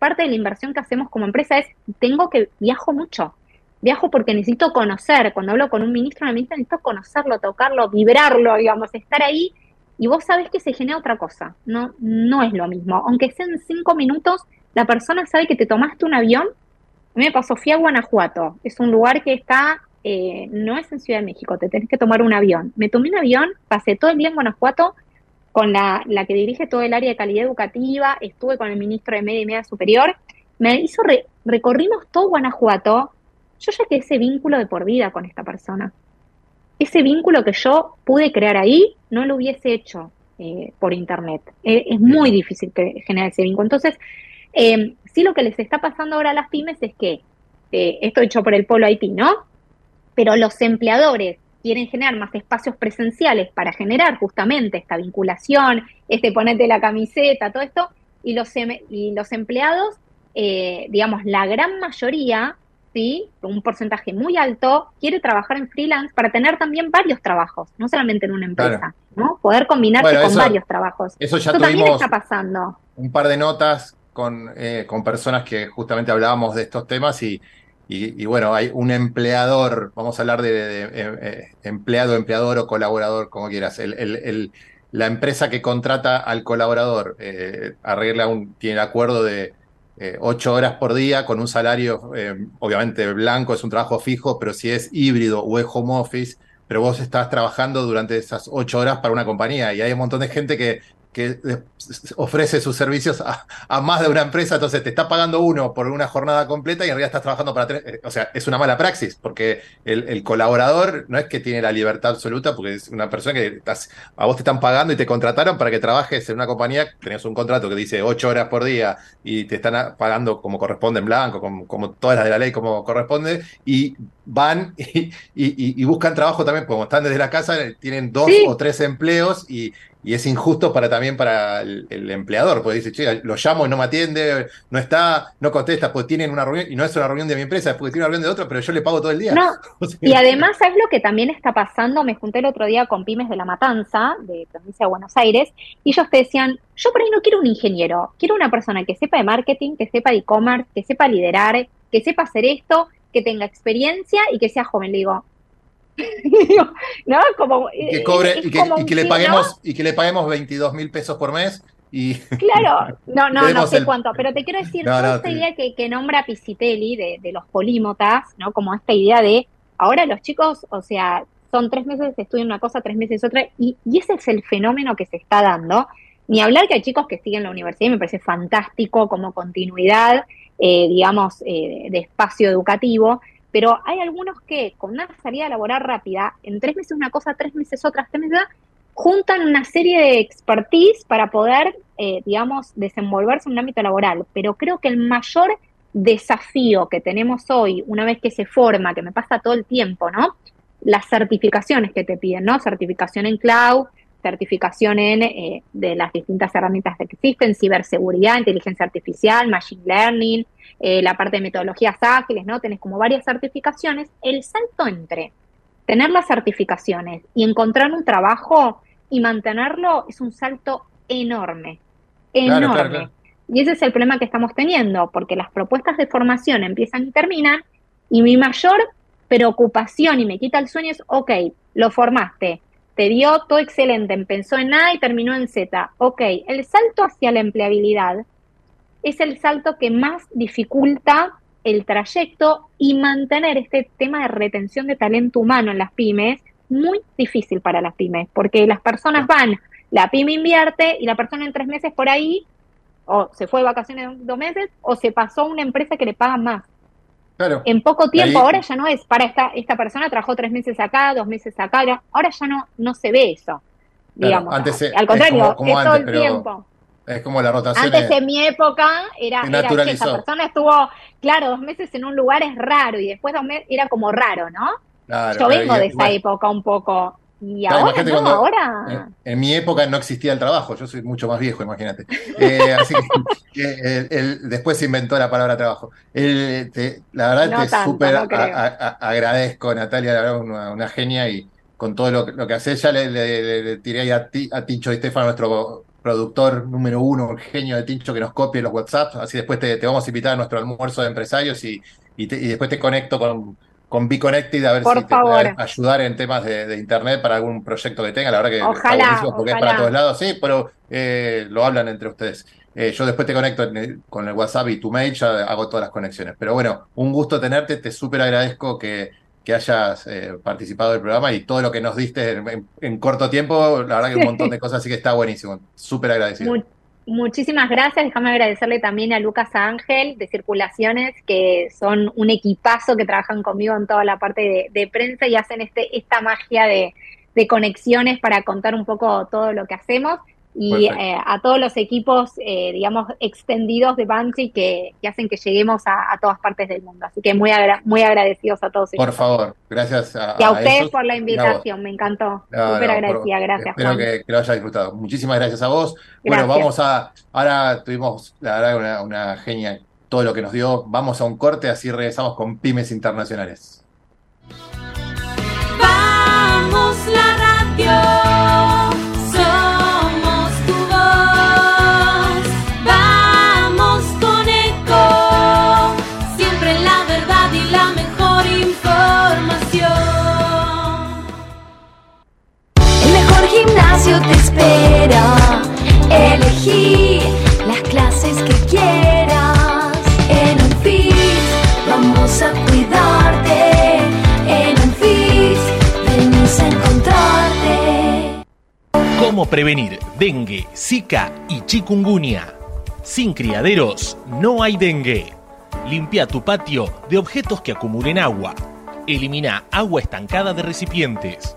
parte de la inversión que hacemos como empresa es, tengo que, viajo mucho, viajo porque necesito conocer, cuando hablo con un ministro, una ministra, necesito conocerlo, tocarlo, vibrarlo, digamos, estar ahí, y vos sabés que se genera otra cosa, no, no es lo mismo, aunque sean cinco minutos, la persona sabe que te tomaste un avión, a mí me pasó, fui a Guanajuato, es un lugar que está, eh, no es en Ciudad de México, te tenés que tomar un avión, me tomé un avión, pasé todo el día en Guanajuato, con la, la que dirige todo el área de calidad educativa, estuve con el ministro de Media y Media Superior, me hizo, recorrimos todo Guanajuato, yo ya que ese vínculo de por vida con esta persona. Ese vínculo que yo pude crear ahí, no lo hubiese hecho eh, por internet. Eh, es muy difícil que generar ese vínculo. Entonces, eh, sí lo que les está pasando ahora a las pymes es que, esto hecho por el Polo Haití, ¿no? Pero los empleadores quieren generar más espacios presenciales para generar justamente esta vinculación, este ponerte la camiseta, todo esto, y los, em, y los empleados, digamos, la gran mayoría ¿sí? un porcentaje muy alto, quiere trabajar en freelance para tener también varios trabajos, no solamente en una empresa, ¿no? Poder combinarse con varios trabajos. Eso ya también está pasando. Un par de notas con, eh, con personas que justamente hablábamos de estos temas y, y, bueno, hay un empleador, vamos a hablar de, eh, eh, empleado, empleador o colaborador, como quieras. El, el, la empresa que contrata al colaborador arregla un, tiene el acuerdo de eh, ocho horas por día con un salario, eh, obviamente blanco, es un trabajo fijo, pero si es híbrido o es home office, pero vos estás trabajando durante esas ocho horas para una compañía. Y hay un montón de gente que que ofrece sus servicios a, más de una empresa, entonces te está pagando uno por una jornada completa y en realidad estás trabajando para tres. Eh, o sea, es una mala praxis, porque el, colaborador no es que tiene la libertad absoluta, porque es una persona que a vos te están pagando y te contrataron para que trabajes en una compañía, tenés un contrato que dice ocho horas por día y te están pagando como corresponde en blanco, como, como todas las de la ley como corresponde, y van y, buscan trabajo también, como están desde la casa, tienen dos o tres empleos y, y es injusto para también para el, empleador, porque dice, che, lo llamo y no me atiende, no está, no contesta, pues tienen una reunión, y no es una reunión de mi empresa, es porque tiene una reunión de otra, pero yo le pago todo el día. No, y además, ¿sabes lo que también está pasando? Me junté el otro día con pymes de La Matanza, de provincia de Buenos Aires, y ellos te decían, yo por ahí no quiero un ingeniero, quiero una persona que sepa de marketing, que sepa de e-commerce, que sepa liderar, que sepa hacer esto, que tenga experiencia y que sea joven. Le digo, ¿no? Como, y que cobre, y que, le paguemos, y que le paguemos 22 mil pesos por mes. Y claro, no, no, no sé cuánto, pero te quiero decir, toda esta idea que, que, nombra Pisitelli de, de, los polímotas, ¿no? Como esta idea de ahora los chicos, o sea, son tres meses estudian una cosa, tres meses otra, y, y ese es el fenómeno que se está dando. Ni hablar que hay chicos que siguen la universidad y me parece fantástico como continuidad, eh, digamos, eh, de espacio educativo, pero hay algunos que con una salida laboral rápida, en tres meses una cosa, tres meses otra, tres meses juntan una serie de expertise para poder, eh, digamos, desenvolverse en un ámbito laboral. Pero creo que el mayor desafío que tenemos hoy, una vez que se forma, que me pasa todo el tiempo, ¿no? Las certificaciones que te piden, ¿no? Certificación en cloud, certificación en eh, de las distintas herramientas que existen, ciberseguridad, inteligencia artificial, machine learning, eh, la parte de metodologías ágiles, ¿no? Tenés como varias certificaciones. El salto entre tener las certificaciones y encontrar un trabajo y mantenerlo es un salto enorme, enorme. Y ese es el problema que estamos teniendo, porque las propuestas de formación empiezan y terminan, y mi mayor preocupación y me quita el sueño es, ok, lo formaste, te dio todo excelente, empezó en A y terminó en Z. Ok, el salto hacia la empleabilidad es el salto que más dificulta el trayecto y mantener este tema de retención de talento humano en las pymes, muy difícil para las pymes, porque las personas van la pyme invierte y la persona en tres meses por ahí o se fue de vacaciones dos meses o se pasó a una empresa que le pagan más. Claro. En poco tiempo, ahora ya no es para esta, esta persona, trabajó tres meses acá, dos meses acá, ahora ya no, no se ve eso. Digamos, antes al contrario, es, todo el tiempo. Es como la rotación. Antes en mi época era, era que esa persona estuvo, claro, dos meses en un lugar es raro y después dos meses era como raro, ¿no? Yo vengo de esa época un poco. Y ahora, no, ahora... En, mi época no existía el trabajo, yo soy mucho más viejo, imagínate. Eh, así que después se inventó la palabra trabajo. la verdad te súper agradezco, Natalia, la verdad, una, una genia y con todo lo, lo que haces, ya le, tiré ahí a, ti, a Tincho y Estefan, nuestro productor número uno, genio de Tincho, que nos copie los WhatsApp, así después te, vamos a invitar a nuestro almuerzo de empresarios y, y después te conecto con con Be Connected a ver si te puede ayudar en temas de, internet para algún proyecto que tenga. La verdad que ojalá, buenísimo porque es para todos lados, sí, pero eh, lo hablan entre ustedes. Eh, yo después te conecto con el WhatsApp y tu mail, ya hago todas las conexiones. Pero bueno, un gusto tenerte, te súper agradezco que, que hayas eh, participado del programa y todo lo que nos diste en, corto tiempo, la verdad que un montón de cosas, así que está buenísimo. Súper agradecido. Muchísimas gracias. Déjame agradecerle también a Lucas Ángel de Circulaciones, que son un equipazo que trabajan conmigo en toda la parte de, prensa y hacen este, esta magia de, conexiones para contar un poco todo lo que hacemos. Y eh, a todos los equipos, eh, digamos, extendidos de Banshee que, hacen que lleguemos a, todas partes del mundo. Así que muy, muy agradecidos a todos. Por favor, gracias a, y a, ustedes por la invitación, me encantó. Súper agradecida, gracias. Espero que, lo hayas disfrutado. Muchísimas gracias a vos. Bueno, vamos a, ahora tuvimos, la verdad, una, una genia, todo lo que nos dio. Vamos a un corte, así regresamos con Pymes Internacionales. Vamos la gimnasio te espera Elegí las clases que quieras. En un FIS vamos a cuidarte. En un FIS venimos a encontrarte. ¿Cómo prevenir dengue, zika y chikungunya? Sin criaderos no hay dengue. Limpia tu patio de objetos que acumulen agua. Elimina agua estancada de recipientes.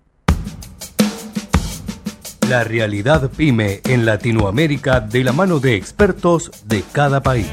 La realidad pyme en Latinoamérica de la mano de expertos de cada país.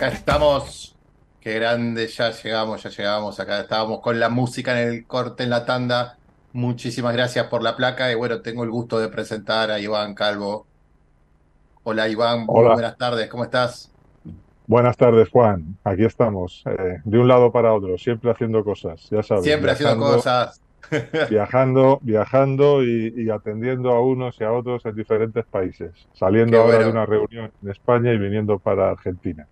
Acá estamos. Qué grande, ya llegamos, ya llegamos. Acá estábamos con la música en el corte, en la tanda. Muchísimas gracias por la placa. Y bueno, tengo el gusto de presentar a Iván Calvo. Hola Iván, Hola. buenas tardes, ¿cómo estás? Buenas tardes, Juan. Aquí estamos, eh, de un lado para otro, siempre haciendo cosas, ya sabes. Siempre haciendo cosas. Viajando, viajando y, y atendiendo a unos y a otros en diferentes países. Saliendo Qué ahora bueno. de una reunión en España y viniendo para Argentina.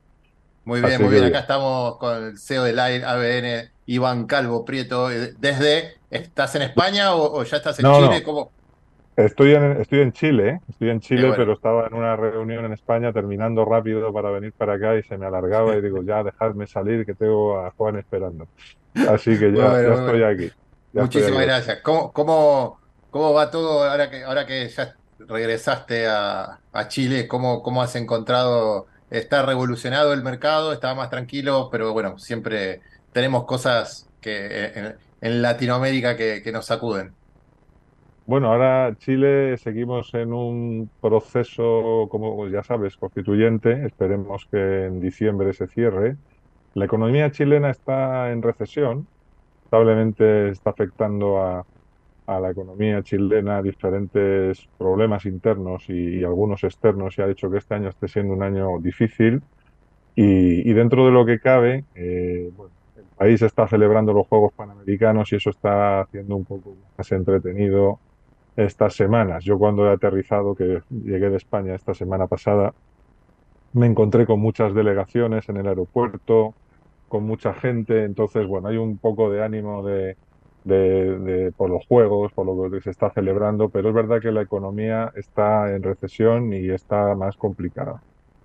Muy bien, Así muy bien. bien. Acá estamos con el CEO del ABN, Iván Calvo Prieto. Eh, Desde, ¿estás en España o, o ya estás en No, Chile? no. ¿Cómo? Estoy en, estoy en Chile, ¿eh? Estoy en Chile, bueno. pero estaba en una reunión en España terminando rápido para venir para acá y se me alargaba y digo, ya dejadme salir que tengo a Juan esperando. Así que ya, bueno, ya estoy aquí. Ya estoy Muchísimas aquí. gracias. ¿Cómo, cómo, cómo va todo ahora que, ahora que ya regresaste a, a Chile? ¿Cómo, cómo has encontrado? ¿Está revolucionado el mercado? ¿Está más tranquilo? Pero bueno, siempre tenemos cosas que en, en Latinoamérica que, que nos sacuden. Bueno, ahora Chile seguimos en un proceso, como ya sabes, constituyente. Esperemos que en diciembre se cierre. La economía chilena está en recesión. Lamentablemente está afectando a, a la economía chilena diferentes problemas internos y, algunos externos y ha hecho que este año esté siendo un año difícil. Y, y dentro de lo que cabe, eh, bueno, el país está celebrando los Juegos Panamericanos y eso está haciendo un poco más entretenido estas semanas. Yo cuando he aterrizado, que llegué de España esta semana pasada, me encontré con muchas delegaciones en el aeropuerto, con mucha gente, entonces, bueno, hay un poco de ánimo de, de- de- por los juegos, por lo que se está celebrando, pero es verdad que la economía está en recesión y está más complicada.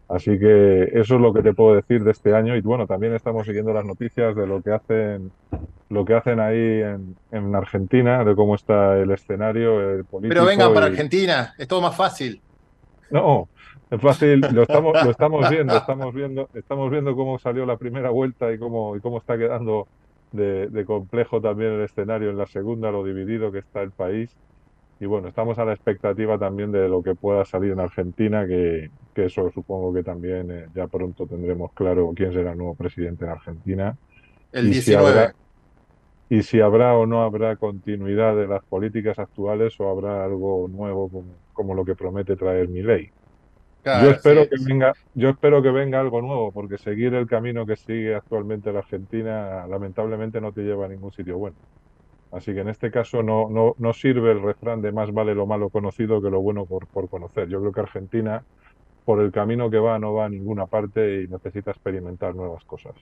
Así que eso es lo que te puedo decir de este año y bueno, también estamos siguiendo las noticias de lo que hacen lo que hacen ahí en, en Argentina, de cómo está el escenario el Pero político vengan para Argentina, es todo más fácil. no, es fácil, lo estamos, lo estamos viendo, estamos viendo, estamos viendo cómo salió la primera vuelta y cómo, y cómo está quedando de, de complejo también el escenario en la segunda, lo dividido que está el país. Y bueno, estamos a la expectativa también de lo que pueda salir en Argentina, que, que eso supongo que también eh, ya pronto tendremos claro quién será el nuevo presidente en Argentina. El Y si 19. habrá, y si habrá o no habrá continuidad de las políticas actuales o habrá algo nuevo como, como lo que promete traer mi ley. Claro, Yo espero sí, que sí. venga, yo espero que venga algo nuevo, porque seguir el camino que sigue actualmente la Argentina, lamentablemente no te lleva a ningún sitio bueno. Así que en este caso no, no, no sirve el refrán de más vale lo malo conocido que lo bueno por, por conocer. Yo creo que Argentina, por el camino que va, no va a ninguna parte y necesita experimentar nuevas cosas.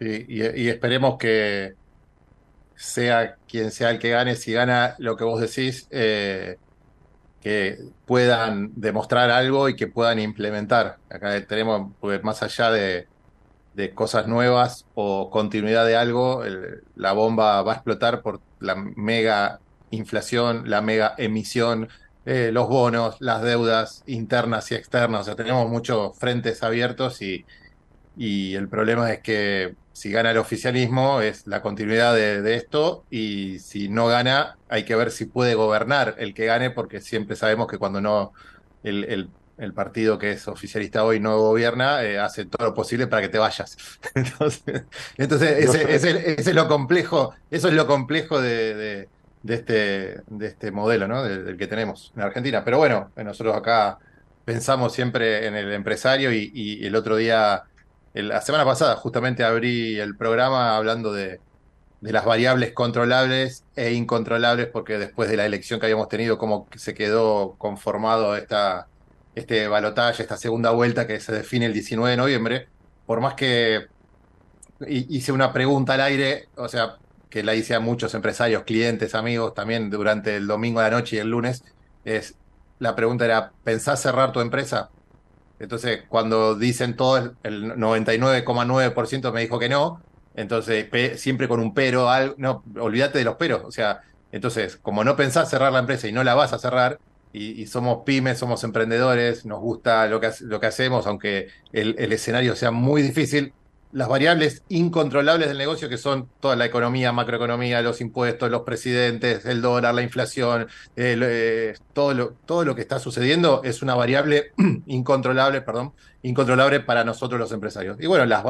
Y esperemos que sea quien sea el que gane, si gana lo que vos decís, eh, que puedan demostrar algo y que puedan implementar. Acá tenemos, más allá de, de cosas nuevas o continuidad de algo, la bomba va a explotar por la mega inflación, la mega emisión, eh, los bonos, las deudas internas y externas. O sea, tenemos muchos frentes abiertos y, y el problema es que si gana el oficialismo es la continuidad de, de esto y si no gana hay que ver si puede gobernar el que gane porque siempre sabemos que cuando no el, el- el partido que es oficialista hoy no gobierna eh, hace todo lo posible para que te vayas. Entonces, entonces ese, ese- ese es lo complejo, eso es lo complejo de, de- de este, de este modelo, ¿no? Del, del que tenemos en Argentina. Pero bueno, nosotros acá pensamos siempre en el empresario y, y el otro día la semana pasada justamente abrí el programa hablando de, las variables controlables e incontrolables, porque después de la elección que habíamos tenido, cómo se quedó conformado esta, este balotaje, esta segunda vuelta que se define el 19 de noviembre, por más que hi- hice una pregunta al aire, o sea, que la hice a muchos empresarios, clientes, amigos, también durante el domingo a la noche y el lunes, es, la pregunta era, ¿pensás cerrar tu empresa? Entonces, cuando dicen todo, el- el 99,9% me dijo que no. Entonces, siempre con un pero, al- no, olvídate de los peros. O sea, entonces, como no pensás cerrar la empresa y no la vas a cerrar, y, somos pymes, somos emprendedores, nos gusta lo que, lo que hacemos, aunque el escenario sea muy difícil, las variables incontrolables del negocio, que son toda la economía, macroeconomía, los impuestos, los presidentes, el dólar, la inflación, eh, todo, lo, todo lo que está sucediendo es una variable incontrolable, perdón, incontrolable para nosotros los empresarios. Y bueno, las,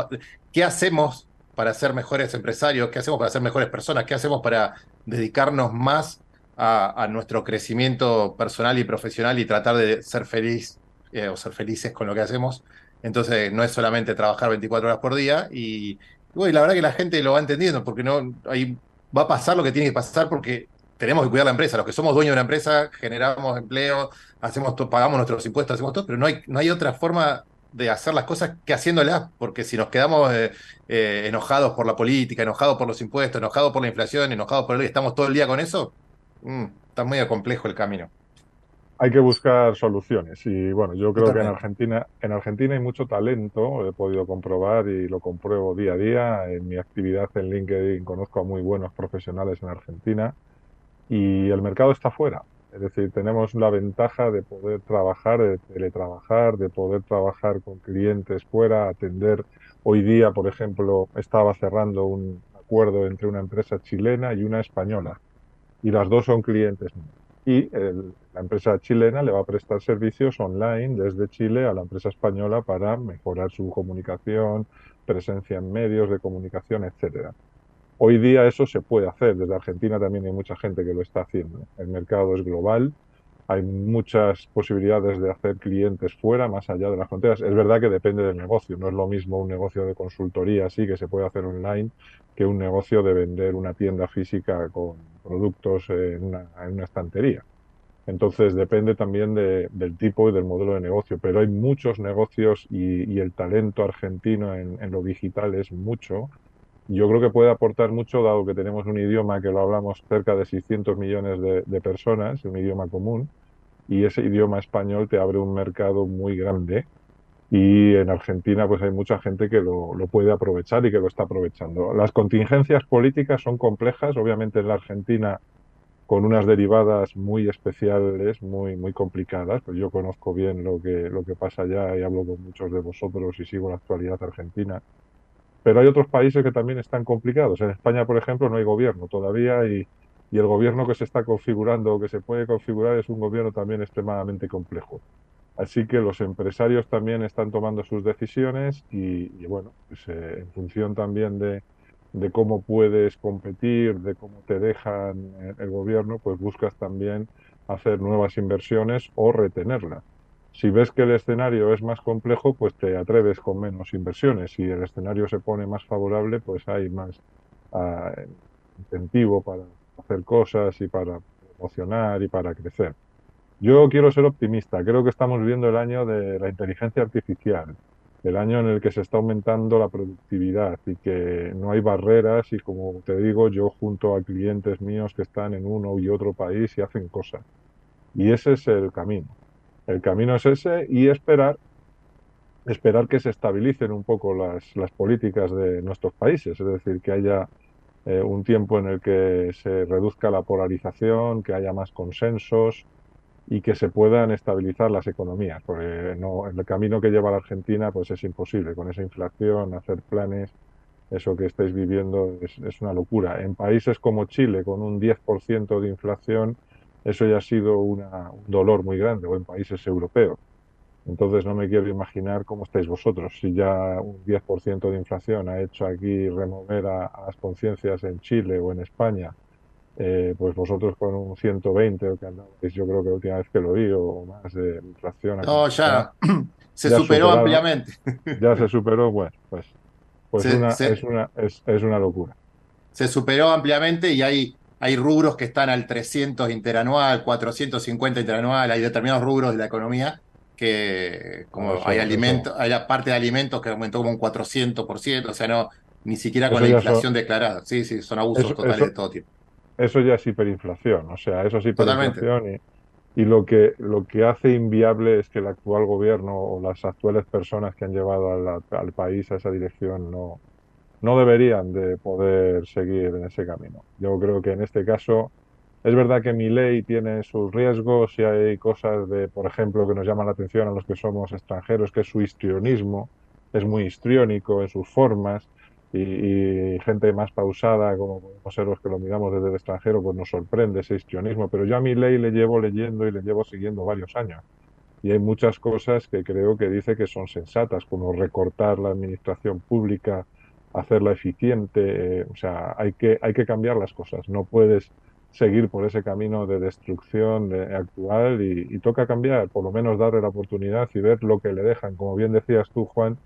¿qué hacemos para ser mejores empresarios? ¿Qué hacemos para ser mejores personas? ¿Qué hacemos para dedicarnos más a, nuestro crecimiento personal y profesional y tratar de ser feliz eh, o ser felices con lo que hacemos? Entonces no es solamente trabajar 24 horas por día y, la verdad que la gente lo va entendiendo porque no ahí va a pasar lo que tiene que pasar porque tenemos que cuidar la empresa. Los que somos dueños de una empresa generamos empleo, hacemos pagamos nuestros impuestos, hacemos todo, pero no hay, no hay otra forma de hacer las cosas que haciéndolas, porque si nos quedamos eh, eh, enojados por la política, enojados por los impuestos, enojados por la inflación, enojados por el estamos todo el día con eso, mm, está muy complejo el camino hay que buscar soluciones y bueno, yo creo que en Argentina, en Argentina hay mucho talento, he podido comprobar y lo compruebo día a día. En mi actividad en LinkedIn conozco a muy buenos profesionales en Argentina y el mercado está fuera. Es decir, tenemos la ventaja de poder trabajar, de teletrabajar, de poder trabajar con clientes fuera, atender. Hoy día, por ejemplo, estaba cerrando un acuerdo entre una empresa chilena y una española y las dos son clientes y la empresa chilena le va a prestar servicios online desde Chile a la empresa española para mejorar su comunicación, presencia en medios de comunicación, etcétera. Hoy día eso se puede hacer, desde Argentina también hay mucha gente que lo está haciendo. El mercado es global, hay muchas posibilidades de hacer clientes fuera, más allá de las fronteras. Es verdad que depende del negocio, no es lo mismo un negocio de consultoría así que se puede hacer online que un negocio de vender una tienda física con productos en una, estantería. Entonces depende también del tipo y del modelo de negocio, pero hay muchos negocios y, el talento argentino en, lo digital es mucho. Yo creo que puede aportar mucho, dado que tenemos un idioma que lo hablamos cerca de 600 millones de, de personas, un idioma común, y ese idioma español te abre un mercado muy grande y en Argentina pues hay mucha gente que lo, puede aprovechar y que lo está aprovechando. Las contingencias políticas son complejas, obviamente en la Argentina con unas derivadas muy especiales, muy muy complicadas, pues yo conozco bien lo que lo que pasa allá y hablo con muchos de vosotros y sigo la actualidad argentina. Pero hay otros países que también están complicados. En España, por ejemplo, no hay gobierno todavía y, y el gobierno que se está configurando o que se puede configurar es un gobierno también extremadamente complejo. Así que los empresarios también están tomando sus decisiones y, bueno, pues, eh, en función también de, cómo puedes competir, de cómo te dejan el gobierno, pues buscas también hacer nuevas inversiones o retenerlas. Si ves que el escenario es más complejo, pues te atreves con menos inversiones. Si el escenario se pone más favorable, pues hay más ah, incentivo para hacer cosas y para promocionar y para crecer. Yo quiero ser optimista. Creo que estamos viviendo el año de la inteligencia artificial, el año en el que se está aumentando la productividad y que no hay barreras y como te digo, yo junto a clientes míos que están en uno y otro país y hacen cosas. Y ese es el camino. El camino es ese y esperar esperar que se estabilicen un poco las, políticas de nuestros países, es decir, que haya eh, un tiempo en el que se reduzca la polarización, que haya más consensos, y que se puedan estabilizar las economías, porque no, el camino que lleva la Argentina pues es imposible, con esa inflación, hacer planes, eso que estáis viviendo es, una locura. En países como Chile, con un 10% de inflación, eso ya ha sido una, un dolor muy grande, o en países europeos. Entonces no me quiero imaginar cómo estáis vosotros. Si ya un 10% de inflación ha hecho aquí remover a las conciencias en Chile o en España, eh, pues vosotros con un 120 o que andabais, yo creo que la última vez que lo vi, o más de inflación. No, ya, se superó ampliamente. Ya se superó, bueno, pues, pues una, es, una, es, es, una locura. Se superó ampliamente y hay, hay rubros que están al 300 interanual, 450 interanual, hay determinados rubros de la economía que como hay alimentos, hay la parte de alimentos que aumentó como un 400%, o sea, no, ni siquiera con la inflación declarada. Sí, sí, son abusos totales de todo tipo eso ya es hiperinflación, o sea, eso es hiperinflación y, lo, que, lo que hace inviable es que el actual gobierno o las actuales personas que han llevado al país a esa dirección no, no deberían de poder seguir en ese camino. Yo creo que en este caso es verdad que mi ley tiene sus riesgos y hay cosas de, por ejemplo, que nos llaman la atención a los que somos extranjeros, que es su histrionismo, es muy histriónico en sus formas y, y gente más pausada, como podemos ser los que lo miramos desde el extranjero, pues nos sorprende ese histrionismo. Pero yo a mi ley le llevo leyendo y le llevo siguiendo varios años. Y hay muchas cosas que creo que dice que son sensatas, como recortar la administración pública, hacerla eficiente. eh, o sea, hay que, hay que cambiar las cosas. No puedes seguir por ese camino de destrucción de- actual y, y toca cambiar, por lo menos darle la oportunidad y ver lo que le dejan. Como bien decías tú, Juan,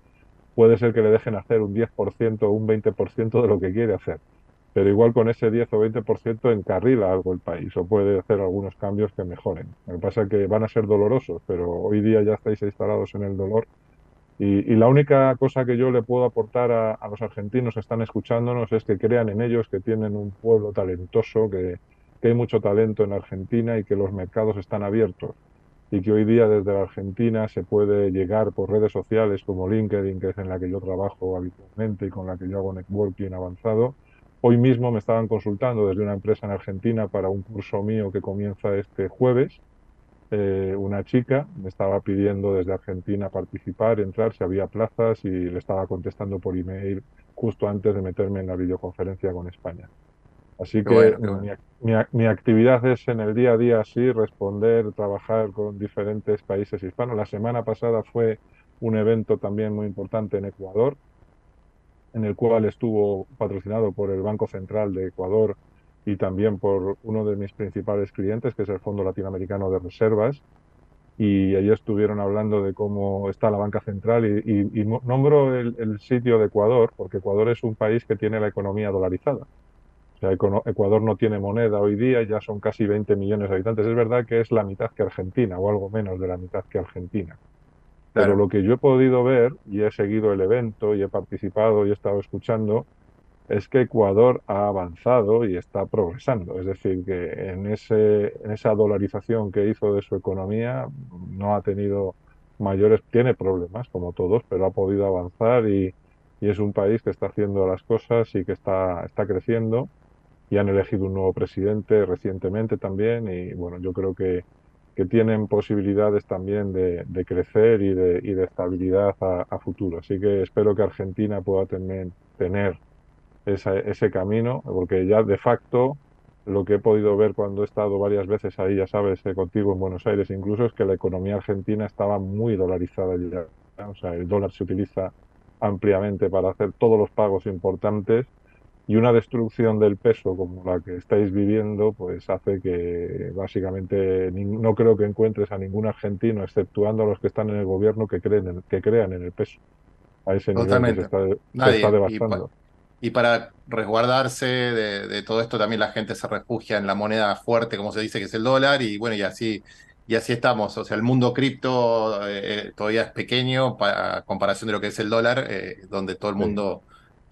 puede ser que le dejen hacer un 10% o un 20% de lo que quiere hacer. Pero igual con ese 10 o 20% encarrila algo el país o puede hacer algunos cambios que mejoren. Lo que pasa es que van a ser dolorosos, pero hoy día ya estáis instalados en el dolor. Y, la única cosa que yo le puedo aportar a, los argentinos que están escuchándonos es que crean en ellos, que tienen un pueblo talentoso, que hay mucho talento en Argentina y que los mercados están abiertos y que hoy día desde la Argentina se puede llegar por redes sociales como LinkedIn, que es en la que yo trabajo habitualmente y con la que yo hago networking avanzado. Hoy mismo me estaban consultando desde una empresa en Argentina para un curso mío que comienza este jueves. Eh, una chica me estaba pidiendo desde Argentina participar, entrar, si había plazas y le estaba contestando por email justo antes de meterme en la videoconferencia con España. Así que bueno, qué bueno. mi, mi ac- mi actividad es en el día a día, sí, responder, trabajar con diferentes países hispanos. La semana pasada fue un evento también muy importante en Ecuador, en el cual estuvo patrocinado por el Banco Central de Ecuador y también por uno de mis principales clientes, que es el Fondo Latinoamericano de Reservas. Y allí estuvieron hablando de cómo está la banca central y, y- y nombro el, el sitio de Ecuador, porque Ecuador es un país que tiene la economía dolarizada. Sea, Ecuador no tiene moneda hoy día, ya son casi 20 millones de habitantes. Es verdad que es la mitad que Argentina, o algo menos de la mitad que Argentina. Pero lo que yo he podido ver, y he seguido el evento, y he participado, y he estado escuchando, es que Ecuador ha avanzado y está progresando. Es decir, que en ese, en esa dolarización que hizo de su economía no ha tenido mayores, tiene problemas como todos, pero ha podido avanzar y, y es un país que está haciendo las cosas y que está, está creciendo. Y han elegido un nuevo presidente recientemente también y bueno, yo creo que, que tienen posibilidades también de, crecer y de, y de estabilidad a, futuro. Así que espero que Argentina pueda tener, tener esa- ese camino, porque ya de facto lo que he podido ver cuando he estado varias veces ahí, ya sabes, eh, contigo en Buenos Aires incluso, es que la economía argentina estaba muy dolarizada ya. O sea, el dólar se utiliza ampliamente para hacer todos los pagos importantes y una destrucción del peso como la que estáis viviendo, pues hace que básicamente no creo que encuentres a ningún argentino, exceptuando a los que están en el gobierno, que creen en- que crean en el peso. A ese nivel que se está, se Y, devastando. y para resguardarse de, de todo esto, también la gente se refugia en la moneda fuerte, como se dice, que es el dólar, y bueno, y así, y así estamos. O sea, el mundo cripto eh, eh, todavía es pequeño para, a comparación de lo que es el dólar, eh, donde todo el Sí.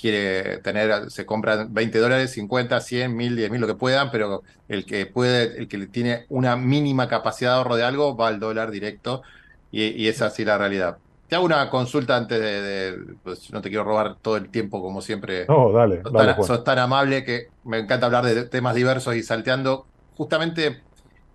Quiere tener, se compran 20 dólares, 50, 100, 1000, 10 mil, lo que puedan, pero el que puede, el que tiene una mínima capacidad de ahorro de algo, va al dólar directo, y, y es así la realidad. Te hago una consulta antes de, de- pues no te quiero robar todo el tiempo como siempre. No, dale, Sos dale, tan, Juan. sos tan amable que me encanta hablar de temas diversos y salteando. Justamente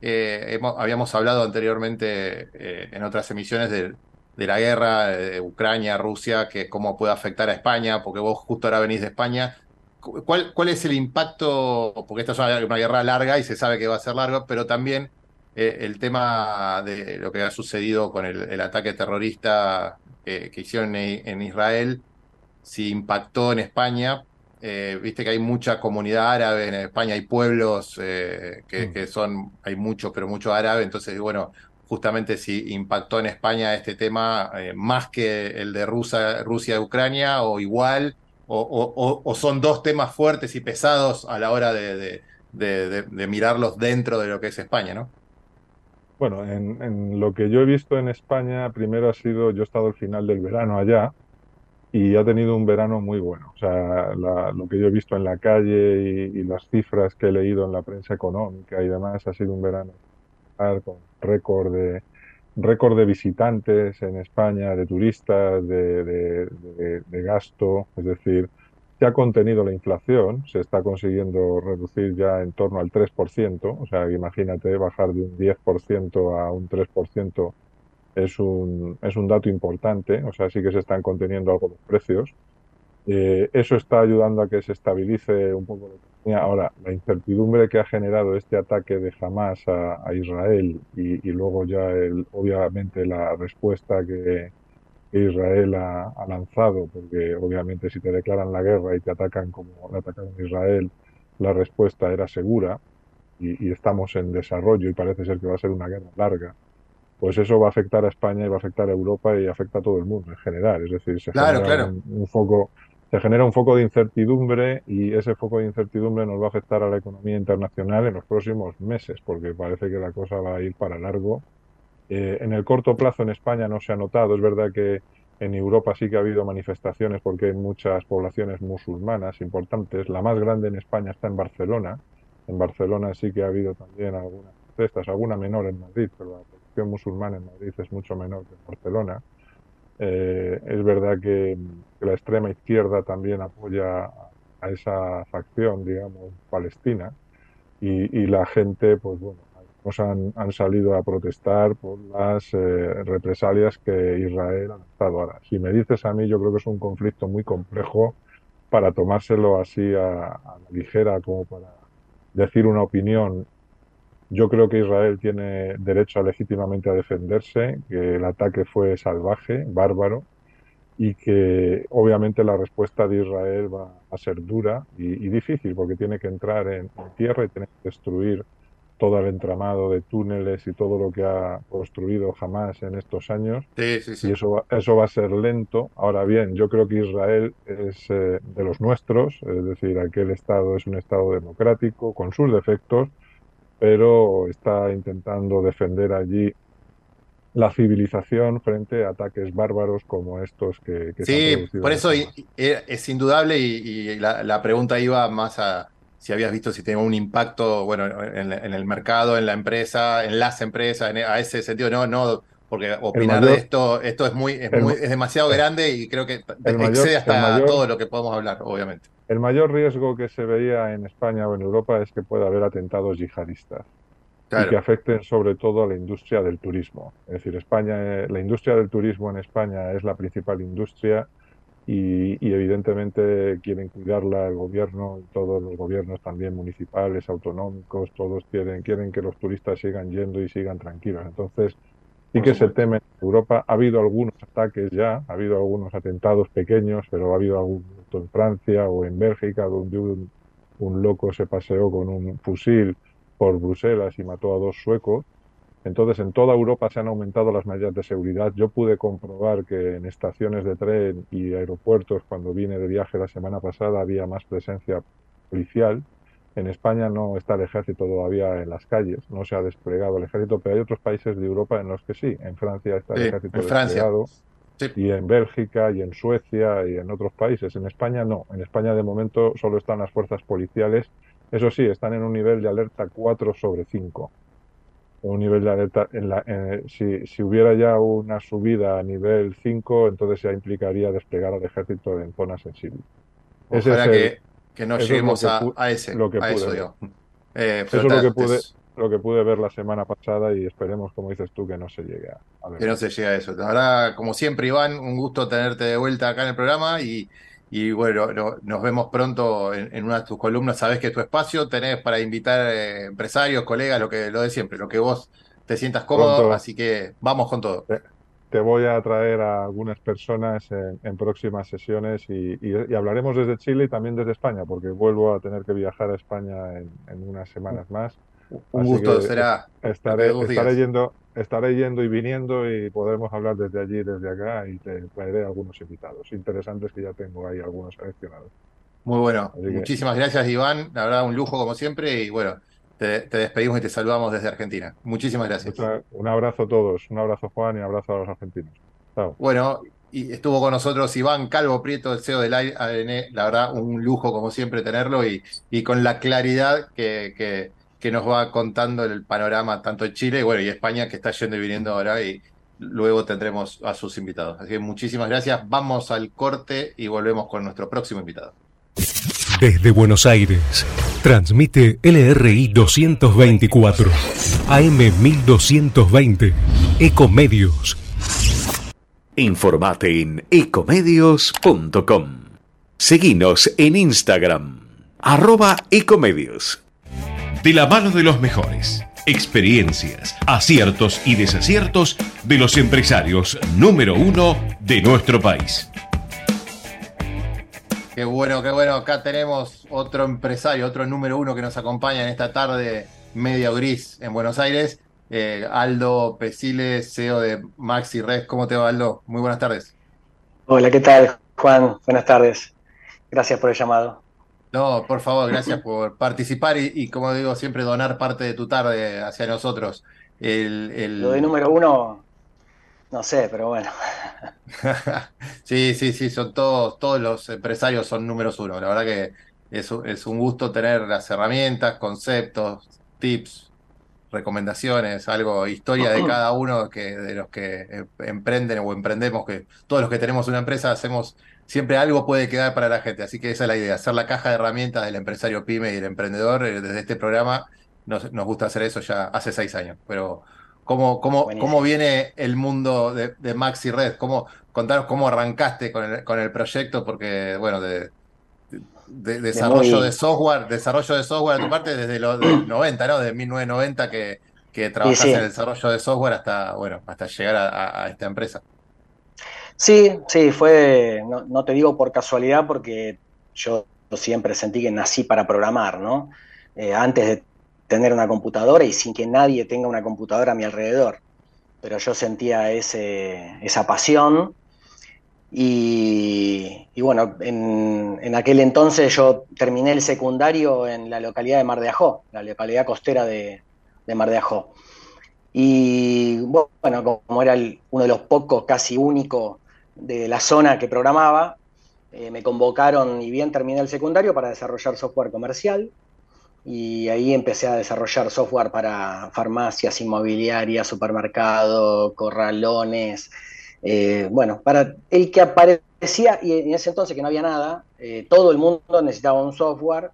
eh, hemos- habíamos hablado anteriormente eh, en otras emisiones de, de la guerra de Ucrania, Rusia, que cómo puede afectar a España, porque vos justo ahora venís de España. Cu- ¿Cuál, cuál es el impacto? Porque esta es una, una guerra larga y se sabe que va a ser larga, pero también eh, el tema de lo que ha sucedido con el, el ataque terrorista eh, que hicieron en, en Israel, si impactó en España. Eh, viste que hay mucha comunidad árabe en España, hay pueblos eh, que, Mm. que son, hay mucho, pero mucho árabe, entonces, bueno, justamente si impactó en España este tema eh, más que el de Rusia, Rusia Ucrania, o igual, o, son dos temas fuertes y pesados a la hora de mirarlos dentro de lo que es España, ¿no? Bueno, en, en lo que yo he visto en España, primero ha sido, yo he estado al final del verano allá y ha tenido un verano muy bueno. O sea, la- lo que yo he visto en la calle y, y las cifras que he leído en la prensa económica y demás, ha sido un verano con récord de, récord de visitantes en España, de turistas, de, de- gasto, es decir, se ha contenido la inflación, se está consiguiendo reducir ya en torno al 3%, o sea, imagínate bajar de un 10% a un 3% es un, es un dato importante, o sea, sí que se están conteniendo algo los precios. Eh, eso está ayudando a que se estabilice un poco la Ahora, la incertidumbre que ha generado este ataque de Hamas a, Israel y, luego ya, el, obviamente, la respuesta que, Israel ha, lanzado, porque obviamente si te declaran la guerra y te atacan como le atacaron Israel, la respuesta era segura y, y estamos en desarrollo y parece ser que va a ser una guerra larga pues eso va a afectar a España y va a afectar a Europa y afecta a todo el mundo en general. Es decir, se genera Un, foco, se genera un foco de incertidumbre y ese foco de incertidumbre nos va a afectar a la economía internacional en los próximos meses, porque parece que la cosa va a ir para largo. Eh, en el corto plazo en España no se ha notado, es verdad que en Europa sí que ha habido manifestaciones porque hay muchas poblaciones musulmanas importantes. La más grande en España está en Barcelona. En Barcelona sí que ha habido también algunas protestas, alguna menor en Madrid, pero musulmana en Madrid es mucho menor que en Barcelona. Eh, es verdad que, la extrema izquierda también apoya a esa facción, digamos, palestina, y, la gente, pues bueno, han, han, salido a protestar por las eh, represalias que Israel ha lanzado. Ahora, si me dices a mí, yo creo que es un conflicto muy complejo para tomárselo así a, a la ligera como para decir una opinión yo creo que Israel tiene derecho a legítimamente a defenderse, que el ataque fue salvaje, bárbaro, y que obviamente la respuesta de Israel va a ser dura y, difícil, porque tiene que entrar en, tierra y tiene que destruir todo el entramado de túneles y todo lo que ha construido jamás en estos años. Sí, sí, sí. Y eso, eso va a ser lento. Ahora bien, yo creo que Israel es eh, de los nuestros, es decir, aquel Estado es un Estado democrático, con sus defectos, pero está intentando defender allí la civilización frente a ataques bárbaros como estos que, que sí, por eso es indudable y, la, pregunta iba más a si habías visto si tenía un impacto bueno en, el mercado, en la empresa, en las empresas, a ese sentido, no, no, porque opinar de esto, esto es muy, es, demasiado grande y creo que excede hasta todo lo que podemos hablar, obviamente. El mayor riesgo que se veía en España o en Europa es que pueda haber atentados yihadistas y que afecten sobre todo a la industria del turismo. Es decir, España, eh, la industria del turismo en España es la principal industria y, evidentemente quieren cuidarla el gobierno, todos los gobiernos también municipales, autonómicos, todos quieren, quieren que los turistas sigan yendo y sigan tranquilos. Entonces, sí que se teme en Europa. Ha habido algunos ataques ya, ha habido algunos atentados pequeños, pero ha habido algún en Francia o en Bélgica, donde un, un loco se paseó con un fusil por Bruselas y mató a dos suecos. Entonces, en toda Europa se han aumentado las medidas de seguridad. Yo pude comprobar que en estaciones de tren y aeropuertos, cuando vine de viaje la semana pasada, había más presencia policial. En España no está el ejército todavía en las calles, no se ha desplegado el ejército, pero hay otros países de Europa en los que sí. En Francia está el ejército desplegado y en Bélgica y en Suecia y en otros países. En España no. En España de momento solo están las fuerzas policiales. Eso sí, están en un nivel de alerta 4 sobre 5. Un nivel de alerta. En la, si, si, hubiera ya una subida a nivel 5, entonces ya implicaría desplegar al ejército en zonas sensibles. Ojalá que, que no lleguemos a, ese. Lo que eso, eh, eso es lo que pude lo que pude ver la semana pasada y esperemos, como dices tú, que no se llegue a, ver. Que no se llegue a eso. Ahora, como siempre, Iván, un gusto tenerte de vuelta acá en el programa y, y bueno, nos vemos pronto en, una de tus columnas. Sabes que tu espacio tenés para invitar eh, empresarios, colegas, lo que lo de siempre, lo que vos te sientas cómodo, así que vamos con todo. Te, voy a traer a algunas personas en, próximas sesiones y, hablaremos desde Chile y también desde España, porque vuelvo a tener que viajar a España en unas semanas más un gusto, será. Estaré, estaré yendo, estaré yendo y viniendo y podremos hablar desde allí, desde acá y te traeré algunos invitados interesantes que ya tengo ahí, algunos seleccionados. Muy bueno. Muchísimas gracias, Iván. La verdad, un lujo como siempre y bueno, te, despedimos y te saludamos desde Argentina. Muchísimas gracias. un abrazo a todos, un abrazo Juan y un abrazo a los argentinos. Bueno, y estuvo con nosotros Iván Calvo Prieto, el CEO del ADN. La verdad, un lujo como siempre tenerlo y, y con la claridad que, que que nos va contando el panorama tanto en Chile bueno, y España que está yendo y viniendo ahora y luego tendremos a sus invitados. Así que muchísimas gracias. Vamos al corte y volvemos con nuestro próximo invitado. Desde Buenos Aires, transmite LRI 224, AM 1220, Ecomedios Informate en ecomedios.com. Seguinos en Instagram, arroba ecomedios. De la mano de los mejores. Experiencias, aciertos y desaciertos de los empresarios número uno de nuestro país. Qué bueno, qué bueno. Acá tenemos otro empresario, otro número uno que nos acompaña en esta tarde medio gris en Buenos Aires. Eh, Aldo Pesile, CEO de Maxi Red. ¿Cómo te va, Aldo? Muy buenas tardes. Hola, ¿qué tal, Juan? Buenas tardes. Gracias por el llamado. No, por favor, gracias por participar y, como digo, siempre donar parte de tu tarde hacia nosotros. Lo de número uno, no sé, pero bueno. sí, sí, sí, son todos, todos los empresarios son números uno. La verdad que es, es un gusto tener las herramientas, conceptos, tips, recomendaciones, algo, historia de cada uno que, de los que em, emprenden o emprendemos, que todos los que tenemos una empresa hacemos, siempre algo puede quedar para la gente. Así que esa es la idea, hacer la caja de herramientas del empresario pyme y el emprendedor. Eh, desde este programa nos, nos gusta hacer eso ya hace seis años, pero ¿Cómo, cómo, cómo viene el mundo de, de, Maxi Red? ¿Cómo, contaros cómo arrancaste con el, con el proyecto, porque, bueno, de, de desarrollo de software, desarrollo de software de tu parte desde los 90, ¿no? Desde 1990 que, que trabajas en el desarrollo de software hasta, bueno, hasta llegar a, esta empresa. Sí, sí, fue, no, no, te digo por casualidad, porque yo siempre sentí que nací para programar, ¿no? Eh, antes de tener una computadora y sin que nadie tenga una computadora a mi alrededor. Pero yo sentía ese, esa pasión y, bueno, en, aquel entonces yo terminé el secundario en la localidad de Mar de Ajó, la localidad costera de, Mar de Ajó. Y bueno, como era uno de los pocos, casi único de la zona que programaba, eh, me convocaron y bien terminé el secundario para desarrollar software comercial y ahí empecé a desarrollar software para farmacias, inmobiliarias, supermercados, corralones, eh, bueno, para el que aparecía, y en ese entonces que no había nada, eh, todo el mundo necesitaba un software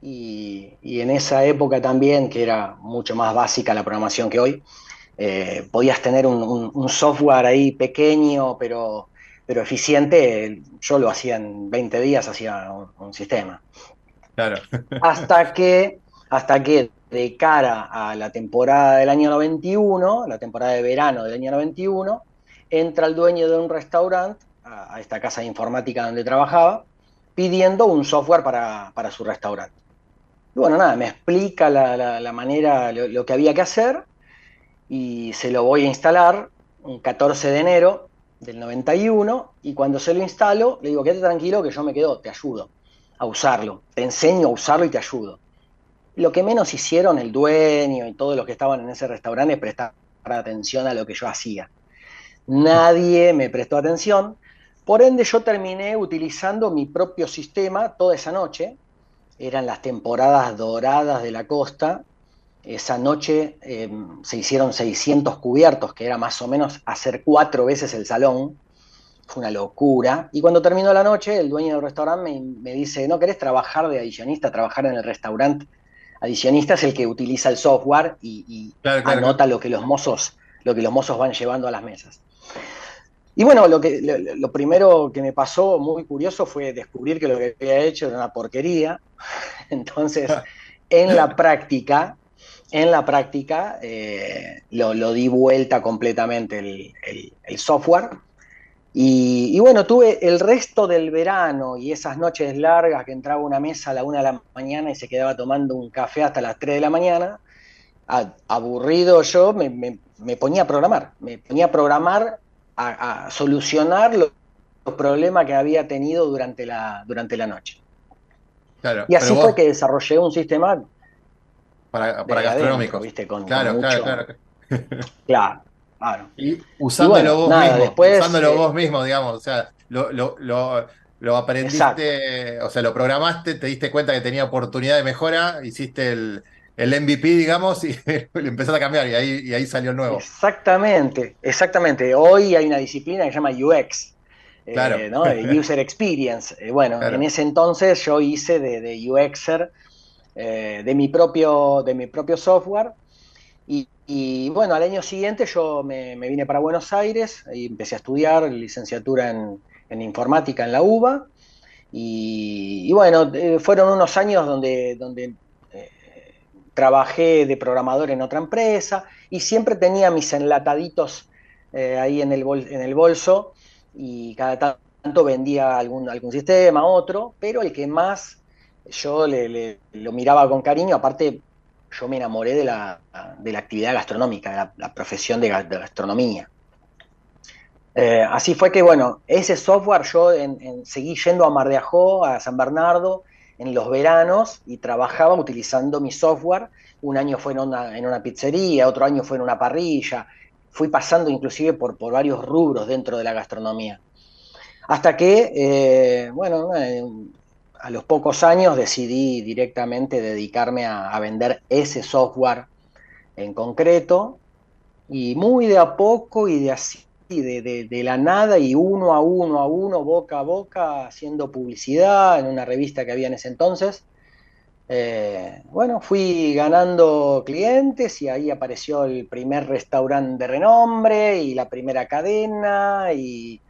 y, en esa época también, que era mucho más básica la programación que hoy, eh, podías tener un, software ahí pequeño, pero, pero eficiente, yo lo hacía en 20 días, hacía un sistema. Claro. hasta que, hasta que de cara a la temporada del año 91, la temporada de verano del año 91, entra el dueño de un restaurante, a, esta casa de informática donde trabajaba, pidiendo un software para, su restaurante. Y bueno, nada, me explica la, manera, lo, que había que hacer, y se lo voy a instalar un 14 de enero del 91, y cuando se lo instalo, le digo, quédate tranquilo que yo me quedo, te ayudo a usarlo, te enseño a usarlo y te ayudo. Lo que menos hicieron el dueño y todos los que estaban en ese restaurante es prestar atención a lo que yo hacía. Nadie me prestó atención, por ende yo terminé utilizando mi propio sistema toda esa noche. Eran las temporadas doradas de la costa. Esa noche em, se hicieron 600 cubiertos, que era más o menos hacer cuatro veces el salón fue una locura. Y cuando terminó la noche, el dueño del restaurante me, dice, ¿no querés trabajar de adicionista, trabajar en el restaurante? Adicionista es el que utiliza el software y, anota lo que los mozos, lo que los mozos van llevando a las mesas. Y bueno, lo, que, lo, primero que me pasó muy curioso fue descubrir que lo que había hecho era una porquería. Entonces, en la práctica, en la práctica, eh, lo, di vuelta completamente el software y, bueno, tuve el resto del verano y esas noches largas que entraba a una mesa a la una de la mañana y se quedaba tomando un café hasta las 3 de la mañana, aburrido yo, me, ponía a programar, me ponía a programar, a, solucionar los, problemas que había tenido durante la, durante la noche. y así fue que desarrollé un sistema para, para gastronómicos. ¿viste? Con, claro, claro, claro. claro. Y usándolo, vos, mismo, usándolo eh, vos mismo, digamos, o sea, lo, lo, lo, aprendiste, o sea, lo programaste, te diste cuenta que tenía oportunidad de mejora, hiciste el, el MVP, digamos, y lo empezaste a cambiar y ahí, y ahí salió el nuevo. Exactamente, exactamente. Hoy hay una disciplina que se llama UX. Eh, claro. ¿no? User Experience. Eh, bueno, en ese entonces yo hice de, de UXer de, mi propio, de mi propio software Y, bueno, al año siguiente yo me, vine para Buenos Aires y empecé a estudiar licenciatura en, informática en la UBA. Y, bueno, eh, fueron unos años donde, donde eh, trabajé de programador en otra empresa y siempre tenía mis enlataditos eh, ahí en el, bol, en el bolso y cada tanto vendía algún, algún sistema, otro, pero el que más yo lo miraba con cariño, aparte yo me enamoré de la, de la actividad gastronómica, de la, profesión de, gastronomía. Eh, así fue que, bueno, ese software yo seguí yendo a Mar de Ajó, a San Bernardo, en los veranos y trabajaba utilizando mi software. Un año fue en una, en una pizzería, otro año fue en una parrilla. Fui pasando inclusive por, por varios rubros dentro de la gastronomía. Hasta que, eh, bueno, eh, a los pocos años decidí directamente dedicarme a, a, vender ese software en concreto y muy de a poco y de así, de, de, de, la nada y uno a uno a uno, boca a boca, haciendo publicidad en una revista que había en ese entonces. Eh, bueno, fui ganando clientes y ahí apareció el primer restaurante de renombre y la primera cadena y...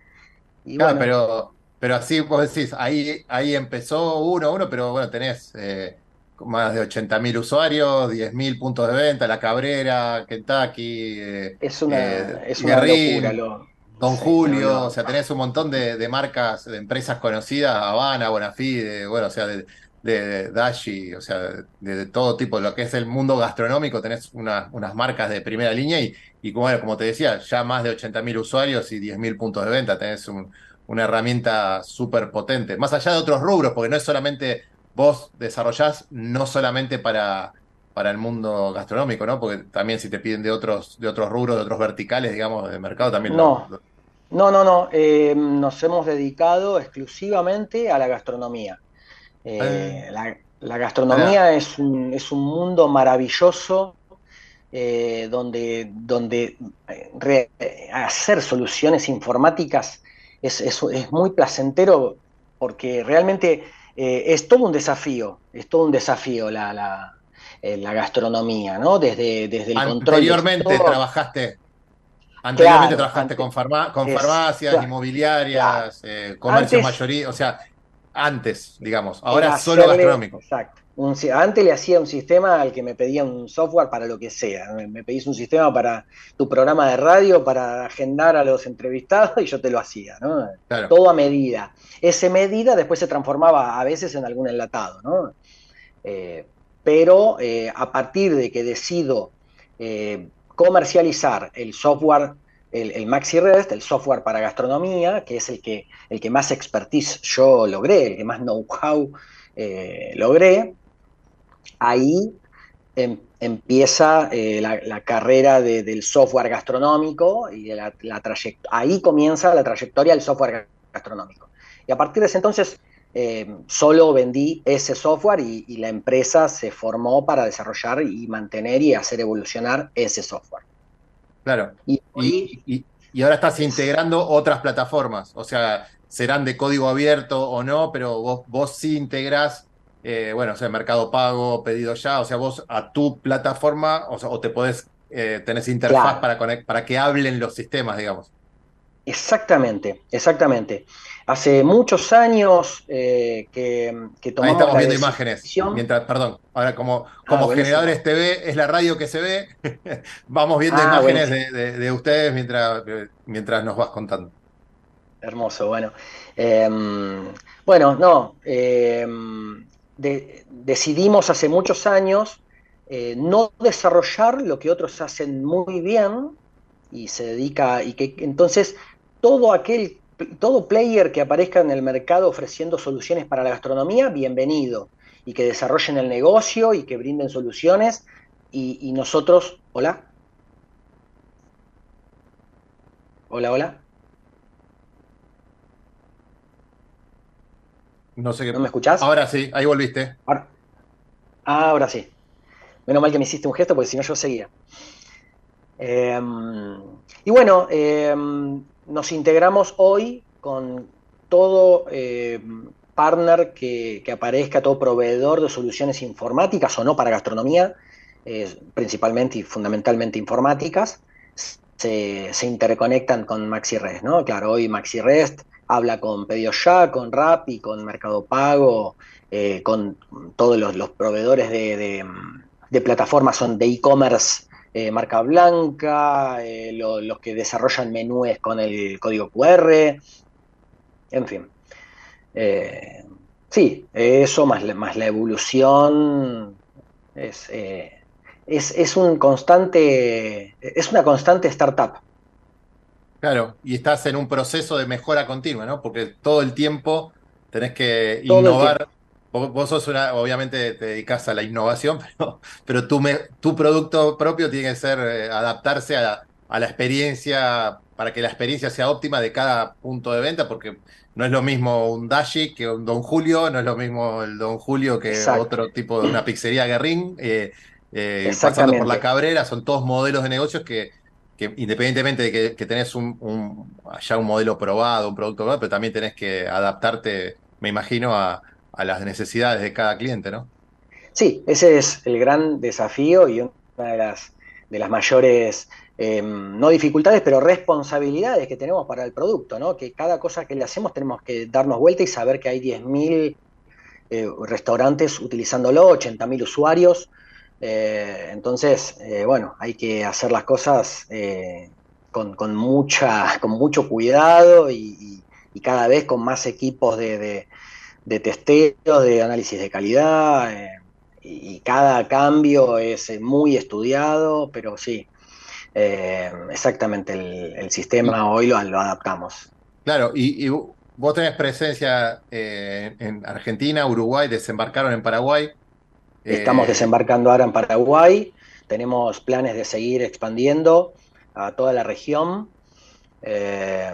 y claro, bueno, pero pero así vos decís, ahí, ahí empezó uno a uno, pero bueno, tenés eh, más de 80.000 usuarios, 10.000 puntos de venta, La Cabrera, Kentucky, eh, es una, eh, es una Guerrín, locura. Lo, Don sí, Julio, no, no. o sea, tenés un montón de, de, marcas, de empresas conocidas, Habana, Bonafide, bueno, o sea, de, de Dashi, o sea, de, de, todo tipo, lo que es el mundo gastronómico, tenés una, unas marcas de primera línea y, y como, como te decía, ya más de 80.000 usuarios y 10.000 puntos de venta, tenés un una herramienta súper potente. Más allá de otros rubros, porque no es solamente vos desarrollás, no solamente para, para el mundo gastronómico, ¿no? Porque también si te piden de otros, de otros rubros, de otros verticales, digamos, de mercado, también no. Lo. No, no, no. Eh, nos hemos dedicado exclusivamente a la gastronomía. Eh, eh, la, la, gastronomía es un, es un mundo maravilloso eh, donde, donde re, hacer soluciones informáticas es, es, es muy placentero porque realmente eh, es todo un desafío, es todo un desafío la, la, eh, la gastronomía, ¿no? Desde, desde el control. Anteriormente trabajaste. Anteriormente claro, trabajaste antes, con, farma, con es, farmacias, claro, inmobiliarias, claro. eh, comercios mayoría, o sea, antes, digamos, ahora solo gastronómico. Exacto. Un, antes le hacía un sistema al que me pedía un software para lo que sea. Me, pedís un sistema para tu programa de radio, para agendar a los entrevistados y yo te lo hacía, ¿no? Claro. Todo a medida. Ese medida después se transformaba a veces en algún enlatado, ¿no? Eh, pero eh, a partir de que decido eh, comercializar el software, el, el MaxiRest, el software para gastronomía, que es el que, el que más expertise yo logré, el que más know-how logré, ahí em, empieza eh, la, la, carrera de, del software gastronómico y de la, la ahí comienza la trayectoria del software gastronómico. Y a partir de ese entonces eh, solo vendí ese software y, y, la empresa se formó para desarrollar y mantener y hacer evolucionar ese software. Claro. Y, y, y, y ahora estás integrando otras plataformas, o sea, serán de código abierto o no, pero vos, vos sí integrás eh, bueno, o sea, Mercado Pago, Pedido Ya, o sea, vos a tu plataforma, o, sea, o te podés, eh, tenés interfaz claro. para, para que hablen los sistemas, digamos. Exactamente, exactamente. Hace muchos años eh, que, que tomamos Ahí estamos viendo imágenes. Mientras, perdón, ahora como, como ah, generadores TV es la radio que se ve, vamos viendo ah, imágenes de, de, de, ustedes mientras, mientras nos vas contando. Hermoso, bueno. Eh, bueno, no. Eh, de, decidimos hace muchos años eh, no desarrollar lo que otros hacen muy bien y se dedica y que entonces todo aquel todo player que aparezca en el mercado ofreciendo soluciones para la gastronomía bienvenido. Y que desarrollen el negocio y que brinden soluciones. Y, y nosotros hola. Hola hola No sé qué. ¿No me escuchás? Ahora sí, ahí volviste. Ahora, ah, ahora sí. Menos mal que me hiciste un gesto porque si no yo seguía. Eh, y bueno, eh, nos integramos hoy con todo eh, partner que, que, aparezca, todo proveedor de soluciones informáticas o no para gastronomía, principalmente y fundamentalmente informáticas, se, interconectan con MaxiRest, ¿no? Claro, hoy MaxiRest habla con Pedidos Ya, con Rappi, con Mercado Pago, eh, con todos los, proveedores de, plataformas son de e-commerce eh, marca blanca, eh, los que desarrollan menúes con el código QR, en fin. sí, eso más, más la evolución es, es, un constante, es una constante startup. Claro, y estás en un proceso de mejora continua, ¿no? Porque todo el tiempo tenés que innovar. Vos, sos una, obviamente te dedicas a la innovación, pero, pero tu, tu producto propio tiene que ser eh, adaptarse a la, experiencia, para que la experiencia sea óptima de cada punto de venta, porque no es lo mismo un Dashi que un Don Julio, no es lo mismo el Don Julio que otro tipo de una pizzería Guerrín. Eh, eh, pasando por la cabrera, son todos modelos de negocios que, independientemente de que, tenés un, ya un modelo probado, un producto probado, pero también tenés que adaptarte, me imagino, a, las necesidades de cada cliente, ¿no? Sí, ese es el gran desafío y una de las, de las mayores, em, no dificultades, pero responsabilidades que tenemos para el producto, ¿no? Que cada cosa que le hacemos tenemos que darnos vuelta y saber que hay 10.000 eh, restaurantes utilizándolo, 80.000 usuarios, eh, entonces, eh, bueno, hay que hacer las cosas eh, con, mucha, con mucho cuidado y, cada vez con más equipos de, de, testeo, de análisis de calidad. y cada cambio es muy estudiado, pero sí, exactamente el, sistema hoy lo, adaptamos. Claro, y, y vos tenés presencia en Argentina, Uruguay, desembarcaron en Paraguay. Estamos eh, desembarcando ahora en Paraguay, tenemos planes de seguir expandiendo a toda la región. Eh,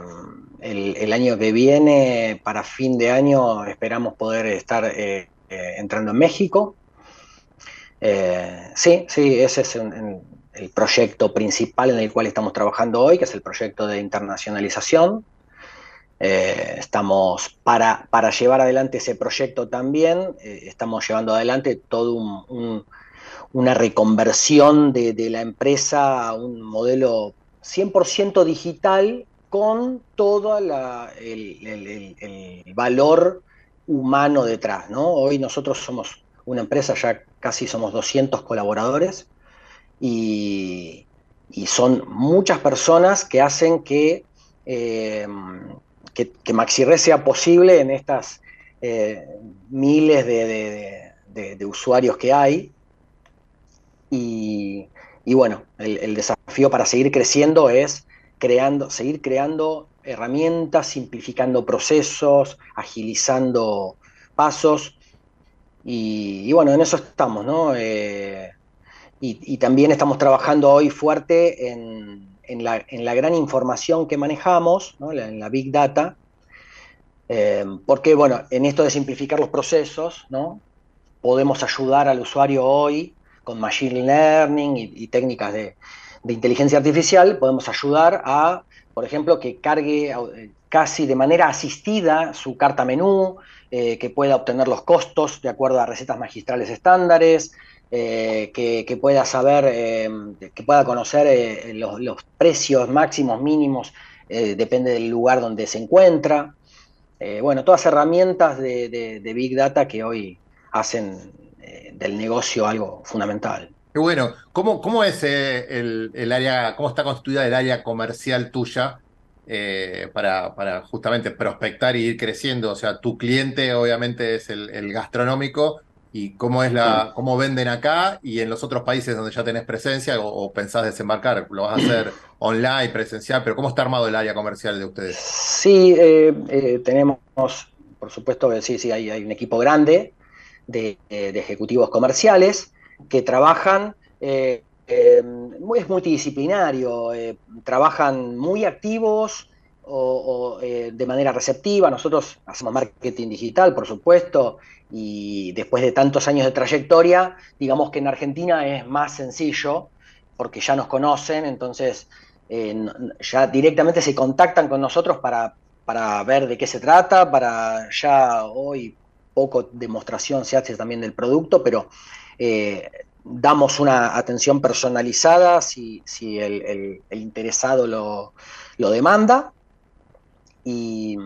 el, año que viene, para fin de año, esperamos poder estar eh, entrando en México. sí, sí, ese es el proyecto principal en el cual estamos trabajando hoy, que es el proyecto de internacionalización. Eh, estamos para, para, llevar adelante ese proyecto también, eh, estamos llevando adelante todo una reconversión de, la empresa a un modelo 100% digital con todo el, valor humano detrás. ¿no? Hoy nosotros somos una empresa, ya casi somos 200 colaboradores y, son muchas personas que hacen que eh, que, que sea posible en estas eh, miles de, usuarios que hay. Y, bueno, el, desafío para seguir creciendo es creando, seguir creando herramientas, simplificando procesos, agilizando pasos. Y, bueno, en eso estamos, ¿no? Eh, y, también estamos trabajando hoy fuerte en, en la, gran información que manejamos, en la Big Data, eh, porque, bueno, en esto de simplificar los procesos, ¿no? podemos ayudar al usuario hoy con Machine Learning y, técnicas de, inteligencia artificial, podemos ayudar a, por ejemplo, que cargue eh, casi de manera asistida su carta menú, eh, que pueda obtener los costos de acuerdo a recetas magistrales estándares, eh, que, pueda saber, eh, que pueda conocer eh, los, precios máximos, mínimos, depende del lugar donde se encuentra. bueno, todas herramientas de, Big Data que hoy hacen del negocio algo fundamental. Qué bueno. ¿Cómo, cómo es el, área, cómo está constituida el área comercial tuya para, para, justamente prospectar y ir creciendo? O sea, tu cliente obviamente es el gastronómico, y cómo es la, cómo venden acá y en los otros países donde ya tenés presencia o, pensás desembarcar, lo vas a hacer online, presencial, pero cómo está armado el área comercial de ustedes? Sí, eh, eh, tenemos, por supuesto, sí, sí, hay, hay un equipo grande de, eh, ejecutivos comerciales que trabajan, es multidisciplinario, trabajan muy activos, o, de manera receptiva. Nosotros hacemos marketing digital, por supuesto, y después de tantos años de trayectoria, digamos que en Argentina es más sencillo porque ya nos conocen, entonces eh, ya directamente se contactan con nosotros para, para ver de qué se trata, para ya hoy poco demostración se hace también del producto, pero eh, damos una atención personalizada si, el, interesado lo, demanda. Y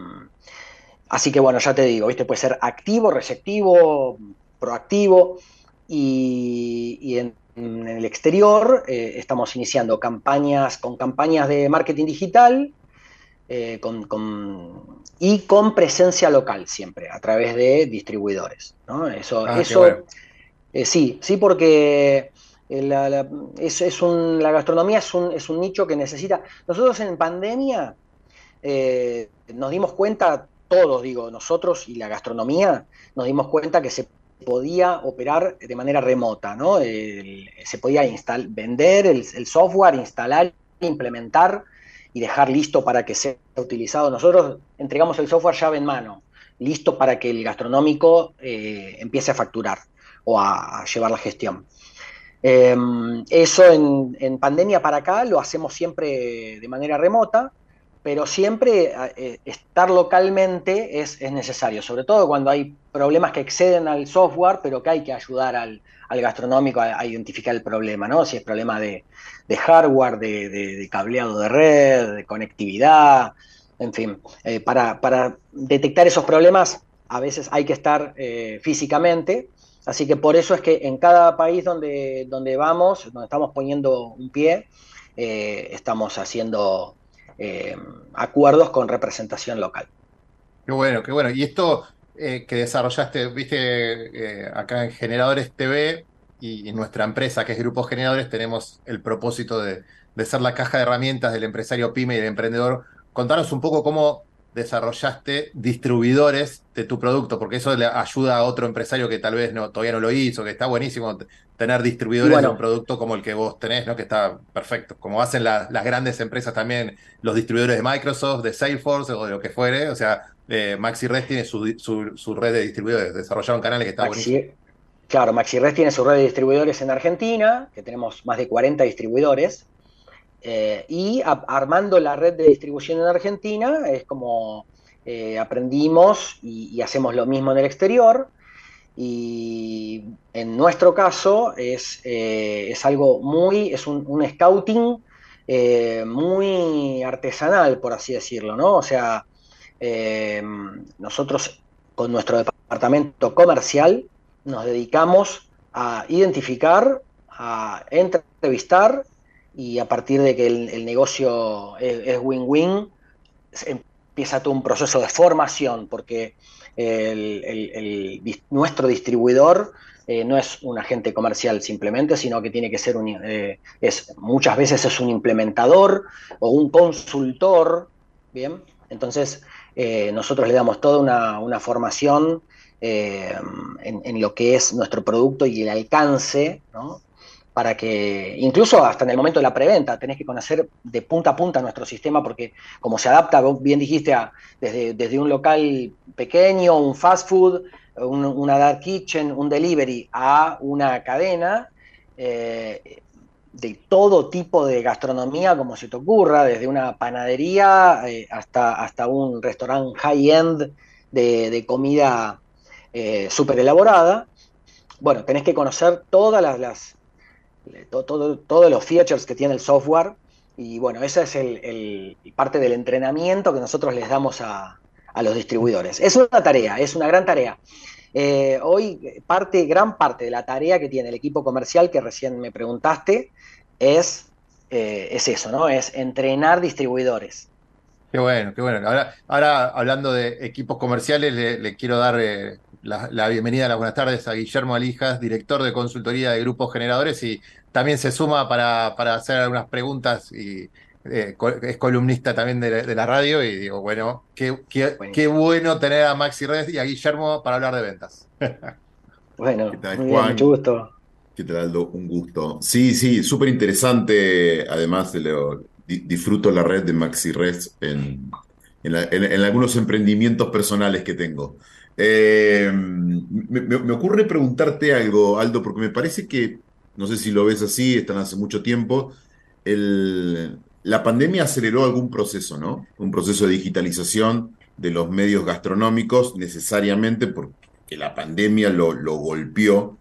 así que bueno, ya te digo, ¿viste? puede ser activo, receptivo, proactivo. Y, en, el exterior eh, estamos iniciando campañas con campañas de marketing digital eh, y con presencia local siempre, a través de distribuidores. Eso, ah, eso eh, sí, sí, porque la, es, un, la gastronomía es un, es un, nicho que necesita. Nosotros en pandemia nos dimos cuenta, todos digo, nosotros y la gastronomía, nos dimos cuenta que se podía operar de manera remota, ¿no? se podía vender el, software, instalar, implementar y dejar listo para que sea utilizado. Nosotros entregamos el software llave en mano, listo para que el gastronómico eh, empiece a facturar o a, llevar la gestión. Em, eso en, pandemia para acá lo hacemos siempre de manera remota pero siempre eh, estar localmente es, necesario, sobre todo cuando hay problemas que exceden al software, pero que hay que ayudar al, gastronómico a, identificar el problema, ¿no? Si es problema de, hardware, de, cableado de red, de conectividad, en fin, eh, para, detectar esos problemas a veces hay que estar eh, físicamente, así que por eso es que en cada país donde, donde vamos, donde estamos poniendo un pie, estamos haciendo eh, acuerdos con representación local. Qué bueno, qué bueno. Y esto eh, que desarrollaste, viste, eh, acá en Generadores TV y en nuestra empresa, que es Grupo Generadores, tenemos el propósito de, de ser la caja de herramientas del empresario pyme y del emprendedor. Contanos un poco cómo desarrollaste distribuidores de tu producto, porque eso le ayuda a otro empresario que tal vez no, todavía no lo hizo, que está buenísimo tener distribuidores de un producto como el que vos tenés, ¿no? Que está perfecto. Como hacen las grandes empresas también, los distribuidores de Microsoft, de Salesforce o de lo que fuere. O sea, eh, MaxiRest tiene su, red de distribuidores, desarrollaron canales que está buenísimo. Claro, MaxiRest tiene su red de distribuidores en Argentina, que tenemos más de 40 distribuidores. Eh, y armando la red de distribución en Argentina es como eh, aprendimos y, hacemos lo mismo en el exterior. Y en nuestro caso es, eh, es algo muy, es un, scouting muy artesanal, por así decirlo, ¿no? O sea, nosotros con nuestro departamento comercial nos dedicamos a identificar, a entrevistar y a partir de que el, negocio es win-win, empieza todo un proceso de formación, porque nuestro distribuidor eh, no es un agente comercial simplemente, sino que tiene que ser un, eh, es, muchas veces es un implementador o un consultor, ¿bien? Entonces, eh, nosotros le damos toda una, formación en, en, lo que es nuestro producto y el alcance, ¿no? Para que, incluso hasta en el momento de la preventa, tenés que conocer de punta a punta nuestro sistema, porque como se adapta, vos bien dijiste, a, desde, un local pequeño, un fast food, una dark kitchen, un delivery, a una cadena, eh, de todo tipo de gastronomía, como se te ocurra, desde una panadería eh, hasta, hasta un restaurante high-end de, comida eh, súper elaborada. Bueno, tenés que conocer todas las todos los features que tiene el software. Y bueno, esa es el, parte del entrenamiento que nosotros les damos a, los distribuidores. Es una tarea, es una gran tarea. Eh, hoy parte, gran parte de la tarea que tiene el equipo comercial que recién me preguntaste es, eh, es eso, ¿no? Es entrenar distribuidores. Qué bueno, qué bueno. Ahora, ahora hablando de equipos comerciales, le, quiero dar eh, la, bienvenida, las buenas tardes a Guillermo Alijas, director de consultoría de grupos generadores y también se suma para, hacer algunas preguntas y eh, es columnista también de, la radio y digo, bueno, qué, qué, bueno tener a Maxi Red y a Guillermo para hablar de ventas. bueno, mucho gusto. ¿Qué tal, Aldo? Un gusto. Sí, sí, súper interesante. Además, lo, disfruto la red de Maxi Red en, en algunos emprendimientos personales que tengo. Eh, me, ocurre preguntarte algo, Aldo, porque me parece que, no sé si lo ves así, están hace mucho tiempo, la pandemia aceleró algún proceso, ¿no? Un proceso de digitalización de los medios gastronómicos, necesariamente porque la pandemia lo, golpeó.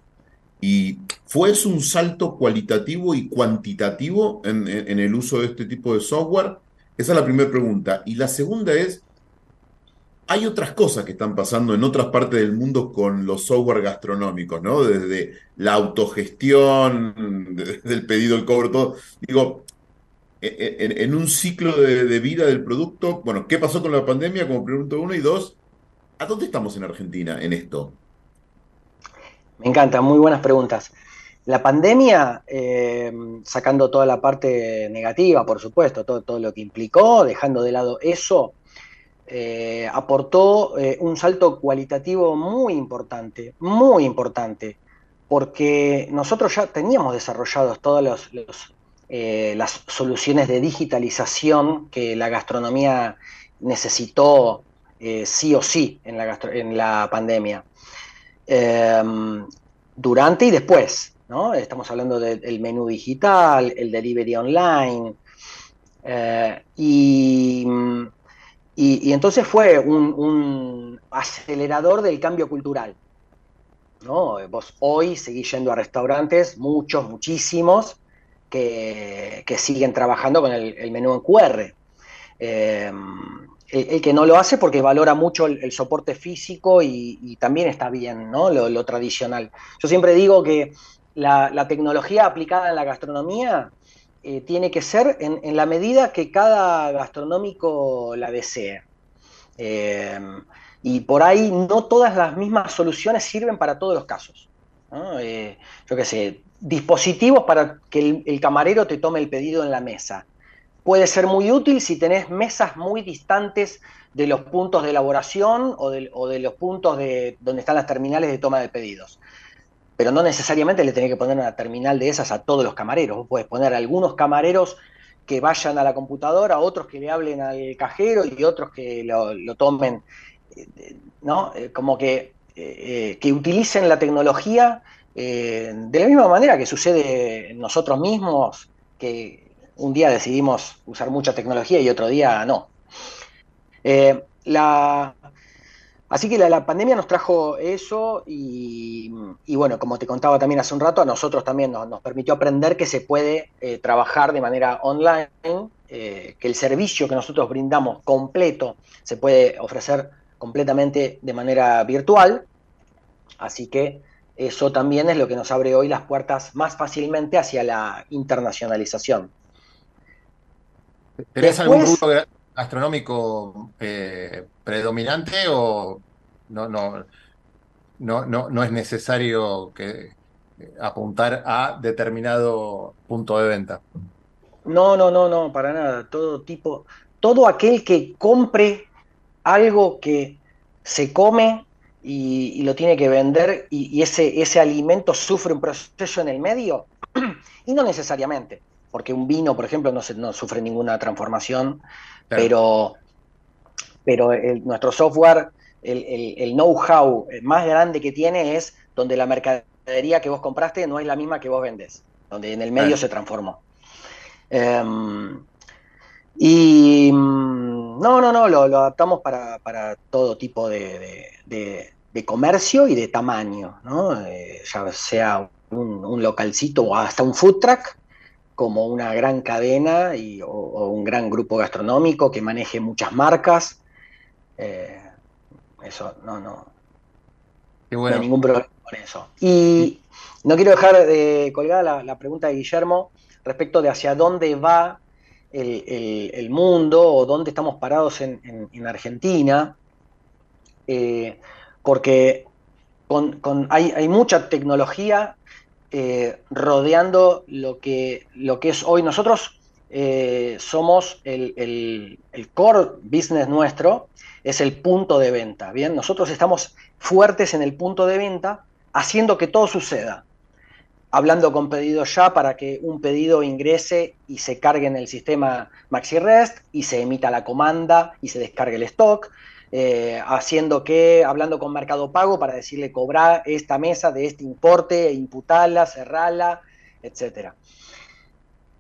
Y ¿Fue eso un salto cualitativo y cuantitativo en- en el uso de este tipo de software? Esa es la primera pregunta. Y la segunda es, hay otras cosas que están pasando en otras partes del mundo con los software gastronómicos, ¿no? Desde la autogestión, desde el pedido, el cobro, todo. Digo, e- e- en, un ciclo de, vida del producto, bueno, ¿qué pasó con la pandemia? Como pregunta uno y dos, ¿a dónde estamos en Argentina en esto? Me encanta, muy buenas preguntas. La pandemia, eh, sacando toda la parte negativa, por supuesto, todo, todo lo que implicó, dejando de lado eso, eh, aportó eh, un salto cualitativo muy importante, muy importante, porque nosotros ya teníamos desarrollados todas eh, las soluciones de digitalización que la gastronomía necesitó sí o sí en la, pandemia. Eh, durante y después, ¿no? Estamos hablando del menú digital, el delivery online, y, y- entonces fue un, acelerador del cambio cultural. ¿no? Vos hoy seguís yendo a restaurantes, muchos, muchísimos, que, que siguen trabajando con el, menú en QR. Eh, el, que no lo hace porque valora mucho el, soporte físico y, también está bien, ¿no? Lo, lo tradicional. Yo siempre digo que la, la tecnología aplicada en la gastronomía eh, tiene que ser en, en la medida que cada gastronómico la desee. Eh, y por ahí no todas las mismas soluciones sirven para todos los casos. Eh, yo qué sé, dispositivos para que el, el camarero te tome el pedido en la mesa. Puede ser muy útil si tenés mesas muy distantes de los puntos de elaboración o de, o de los puntos de donde están las terminales de toma de pedidos. Pero no necesariamente le tenés que poner una terminal de esas a todos los camareros. Vos podés poner algunos camareros que vayan a la computadora, otros que le hablen al cajero y otros que lo, tomen, eh, ¿no? Eh, como que, eh, que utilicen la tecnología de la misma manera que sucede nosotros mismos, que un día decidimos usar mucha tecnología y otro día no. La, así que la, la, pandemia nos trajo eso y, y, bueno, como te contaba también hace un rato, a nosotros también nos, nos permitió aprender que se puede eh, trabajar de manera online, eh, que el servicio que nosotros brindamos completo se puede ofrecer completamente de manera virtual. Así que eso también es lo que nos abre hoy las puertas más fácilmente hacia la internacionalización. ¿Tenés algún rubro gastronómico eh, predominante o no, no, no, no, no es necesario que, eh, apuntar a determinado punto de venta? No, no, no, no, para nada. Todo tipo, todo aquel que compre algo que se come y, y lo tiene que vender y, y, ese, ese alimento sufre un proceso en el medio, y no necesariamente, porque un vino, por ejemplo, no, se, no sufre ninguna transformación, claro. pero, pero el, nuestro software, el, el, el know-how más grande que tiene es donde la mercadería que vos compraste no es la misma que vos vendés, donde en el medio claro. se transformó. Um, y no, no, no, lo, lo adaptamos para, para, todo tipo de, de, de, de, comercio y de tamaño, ¿no? Eh, ya sea un, un, localcito o hasta un food truck, como una gran cadena y, o, o, un gran grupo gastronómico que maneje muchas marcas. Eh, eso, no, no. Qué bueno. No hay ningún problema con eso. Y no quiero dejar de colgar la, la pregunta de Guillermo respecto de hacia dónde va el, el, el, mundo o dónde estamos parados en, en, en Argentina, eh, porque con, con, hay, hay, mucha tecnología eh, rodeando lo que, lo que es hoy. Nosotros eh, somos el, el, core business nuestro, es el punto de venta. Bien, nosotros estamos fuertes en el punto de venta, haciendo que todo suceda hablando con pedido ya para que un pedido ingrese y se cargue en el sistema MaxiRest y se emita la comanda y se descargue el stock, eh, haciendo que, hablando con Mercado Pago para decirle cobrar esta mesa de este importe, imputarla, cerrarla, etc.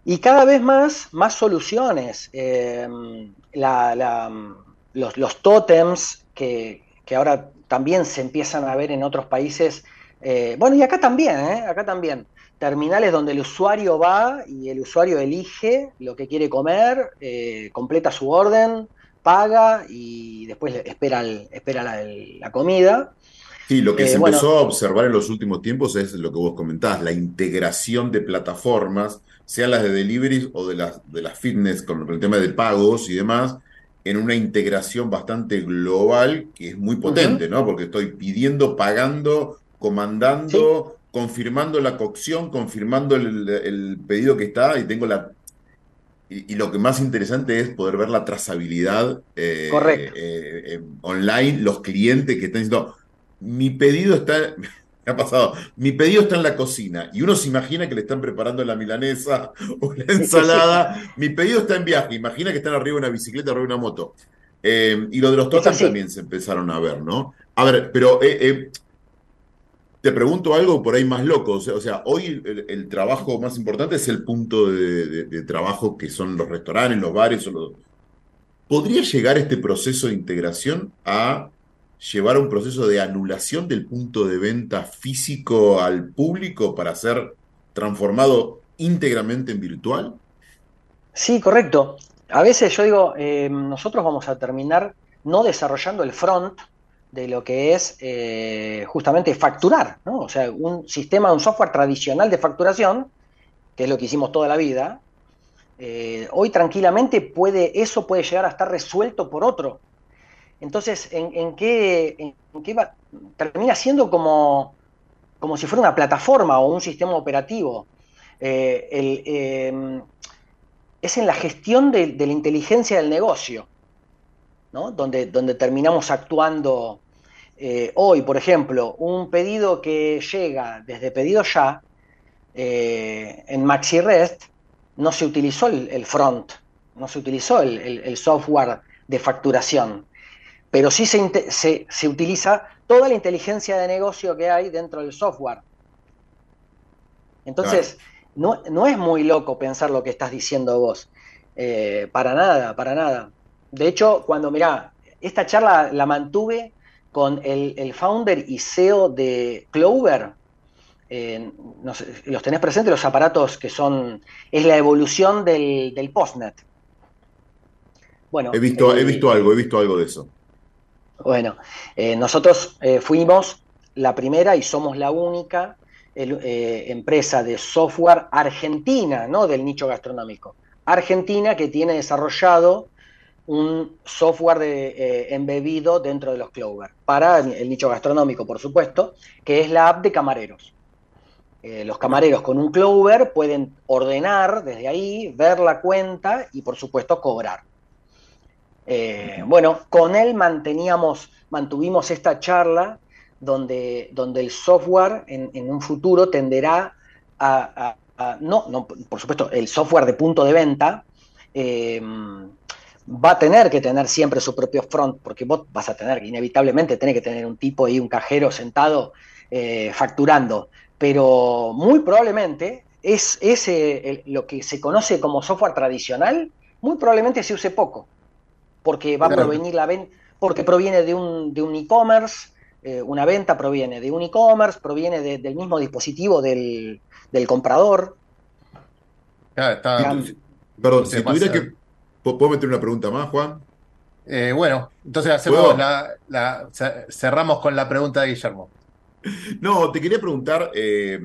Y cada vez más, más soluciones. La, los, los tótems que, que ahora también se empiezan a ver en otros países Eh, bueno, y acá también, ¿eh? acá también. Terminales donde el usuario va y el usuario elige lo que quiere comer, completa su orden, paga y después espera, el- espera la, el- la comida. Sí, lo que Eh, se bueno. empezó a observar en los últimos tiempos es lo que vos comentabas, la integración de plataformas, sean las de delivery o de las, de las fitness con el tema de pagos y demás, en una integración bastante global que es muy potente, ¿no? Porque estoy pidiendo, pagando, comandando, confirmando la cocción, confirmando el, el pedido que está y tengo la... Y, y lo que más interesante es poder ver la trazabilidad eh, eh, online, los clientes que están diciendo, mi pedido está, me ha pasado, mi pedido está en la cocina y uno se imagina que le están preparando la milanesa o la ensalada, mi pedido está en viaje, imagina que están arriba de una bicicleta, arriba de una moto. Eh, y lo de los así. también se empezaron a ver, ¿no? A ver, pero eh, eh, te pregunto algo por ahí más loco, o sea, hoy el, trabajo más importante es el punto de, trabajo que son los restaurantes, los bares. ¿Podría llegar este proceso de integración a llevar a un proceso de anulación del punto de venta físico al público para ser transformado íntegramente en virtual? Sí, correcto. A veces yo digo, eh, nosotros vamos a terminar no desarrollando el front de lo que es eh, justamente facturar, ¿no? O sea, un sistema, un software tradicional de facturación, que es lo que hicimos toda la vida, eh, hoy tranquilamente puede, eso puede llegar a estar resuelto por otro. Entonces, ¿en, qué, va? Termina siendo como, como si fuera una plataforma o un sistema operativo. Eh, eh, es en la gestión de, de la inteligencia del negocio, ¿no? donde, donde terminamos actuando eh, hoy, por ejemplo, un pedido que llega desde pedido ya eh, en MaxiRest, no se utilizó el, el front, no se utilizó el, el- el software de facturación, pero sí se, inte- se- se utiliza toda la inteligencia de negocio que hay dentro del software. Entonces, no, no es muy loco pensar lo que estás diciendo vos. Eh, para nada, para nada. De hecho, cuando, mirá, esta charla la mantuve con el, el founder y CEO de Clover. Eh, no sé, los tenés presentes, los aparatos que son, es la evolución del, del postnet. Bueno, He visto, he el- visto algo, he visto algo de eso. bueno, eh, nosotros eh, fuimos la primera y somos la única el- eh, empresa de software argentina, ¿no? Del nicho gastronómico. Argentina que tiene desarrollado un software eh, embebido dentro de los Clover para el nicho gastronómico, por supuesto, que es la app de camareros. Eh, los camareros con un Clover pueden ordenar desde ahí, ver la cuenta y, por supuesto, cobrar. Eh, bueno, con él manteníamos, mantuvimos esta charla donde, donde el software en, un futuro tenderá a, no, no, por supuesto, el software de punto de venta va a tener que tener siempre su propio front, porque vos vas a tener, inevitablemente, tener que tener un tipo y un cajero sentado eh, facturando, pero muy probablemente es, es eh, el- lo que se conoce como software tradicional, muy probablemente se use poco porque va a provenir la venta, porque proviene de un, de un e-commerce, eh, una venta proviene de un e-commerce, proviene de- del mismo dispositivo del, del comprador. Claro, está- Perdón, si tuviera que... ¿Puedo meter una pregunta más, Juan? Eh, bueno, entonces hacemos la, la- ce- cerramos con la pregunta de Guillermo. No, te quería preguntar, eh,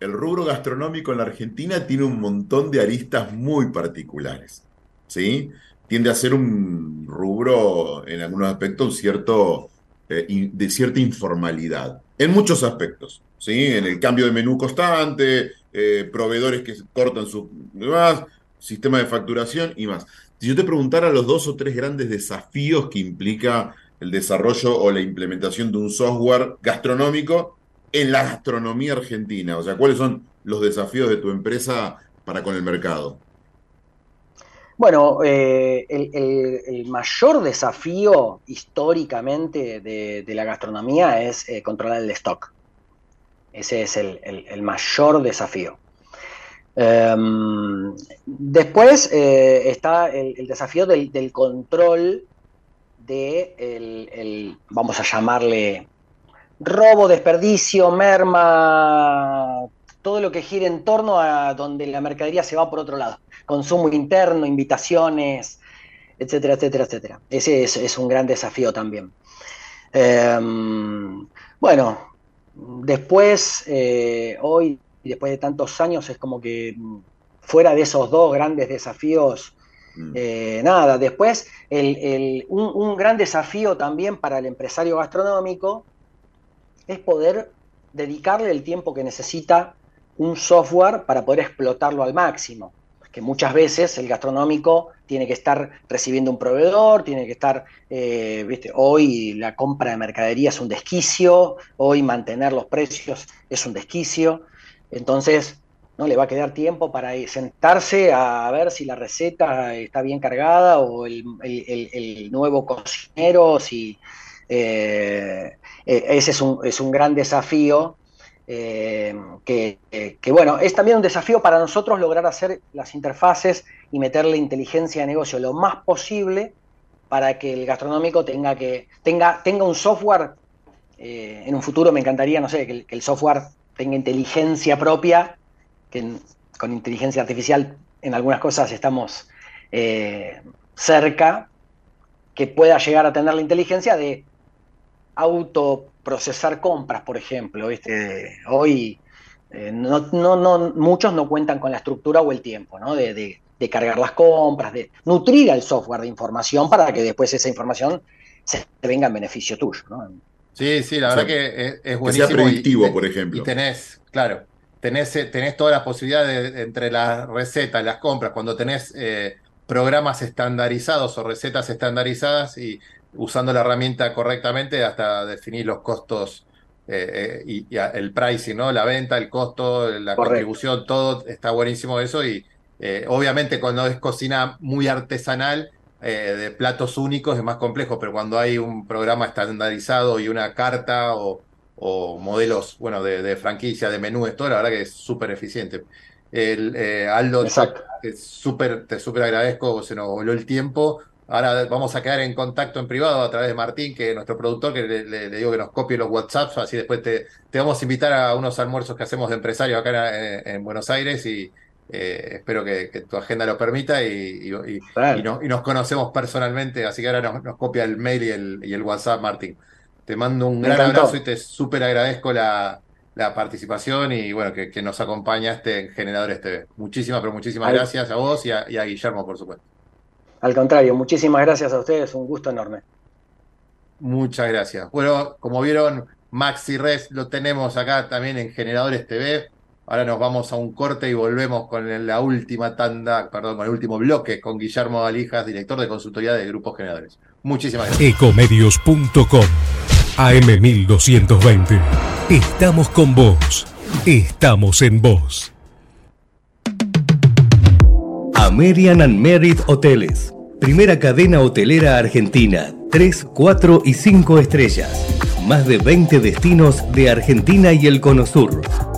el rubro gastronómico en la Argentina tiene un montón de aristas muy particulares, ¿sí? Tiende a ser un rubro, en algunos aspectos, un cierto, eh, de cierta informalidad, en muchos aspectos, ¿sí? En el cambio de menú constante, proveedores que cortan sus demás, sistema de facturación y más. Si yo te preguntara los dos o tres grandes desafíos que implica el desarrollo o la implementación de un software gastronómico en la gastronomía argentina, o sea, ¿cuáles son los desafíos de tu empresa para con el mercado? Bueno, eh, el, mayor desafío históricamente de, la gastronomía es eh, controlar el stock. Ese es el mayor desafío. Em, después eh, está el, desafío del, control de, el- vamos a llamarle, robo, desperdicio, merma, todo lo que gira en torno a donde la mercadería se va por otro lado. Consumo interno, invitaciones, etcétera, etcétera, etcétera. Ese es, un gran desafío también. Em, bueno, después, eh, hoy, después de tantos años, es como que mm, fuera de esos dos grandes desafíos, mm. eh, nada, después un, gran desafío también para el empresario gastronómico es poder dedicarle el tiempo que necesita un software para poder explotarlo al máximo. Que muchas veces el gastronómico tiene que estar recibiendo un proveedor, tiene que estar, eh, ¿viste? hoy la compra de mercadería es un desquicio, hoy mantener los precios es un desquicio. Entonces, no le va a quedar tiempo para sentarse a ver si la receta está bien cargada o el, nuevo cocinero, si eh, eh, ese es un, es un, gran desafío. Eh, que, bueno, es también un desafío para nosotros lograr hacer las interfaces y meterle inteligencia de negocio lo más posible para que el gastronómico tenga que tenga, tenga un software. en un futuro me encantaría, no sé, que el, software tenga inteligencia propia, que con inteligencia artificial en algunas cosas estamos cerca, que pueda llegar a tener la inteligencia de autoprocesar compras, por ejemplo. ¿viste? Hoy eh, muchos no cuentan con la estructura o el tiempo ¿no? de, cargar las compras, de nutrir al software de información para que después esa información se venga en beneficio tuyo. Sí, sí, la verdad que es, buenísimo. Que sea predictivo, por ejemplo. Y tenés, claro, tenés, eh, tenés todas las posibilidades entre las recetas, las compras, cuando tenés eh, programas estandarizados o recetas estandarizadas y usando la herramienta correctamente hasta definir los costos eh, eh, y, el pricing, ¿no? La venta, el costo, la contribución, todo está buenísimo eso y eh, obviamente cuando es cocina muy artesanal, de platos únicos es más complejo, pero cuando hay un programa estandarizado y una carta o, modelos, bueno, de, franquicia, de menú, esto, la verdad que es súper eficiente. El, Aldo, súper, te súper agradezco, se nos voló el tiempo. Ahora vamos a quedar en contacto en privado a través de Martín, que es nuestro productor, que le, digo que nos copie los WhatsApps, así después te, te, vamos a invitar a unos almuerzos que hacemos de empresarios acá en, Buenos Aires y eh, espero que, tu agenda lo permita y, nos conocemos personalmente, así que ahora nos, copia el mail y el, y el, WhatsApp, Martín. Te mando un gran abrazo y te súper agradezco la, participación y bueno, que, nos acompañaste en Generadores TV. Muchísimas, pero muchísimas gracias a vos y a Guillermo, por supuesto. Al contrario, muchísimas gracias a ustedes, un gusto enorme. Muchas gracias. Bueno, como vieron, Maxi Res lo tenemos acá también en Generadores TV. Ahora nos vamos a un corte y volvemos con la última tanda, perdón, con el último bloque con Guillermo Alijas, director de consultoría de Grupos Generadores. Muchísimas gracias. Ecomedios.com AM1220. Estamos con vos. Estamos en vos. American and Merit Hoteles. Primera cadena hotelera argentina. 3, 4 y 5 estrellas. Más de 20 destinos de Argentina y el Cono Sur.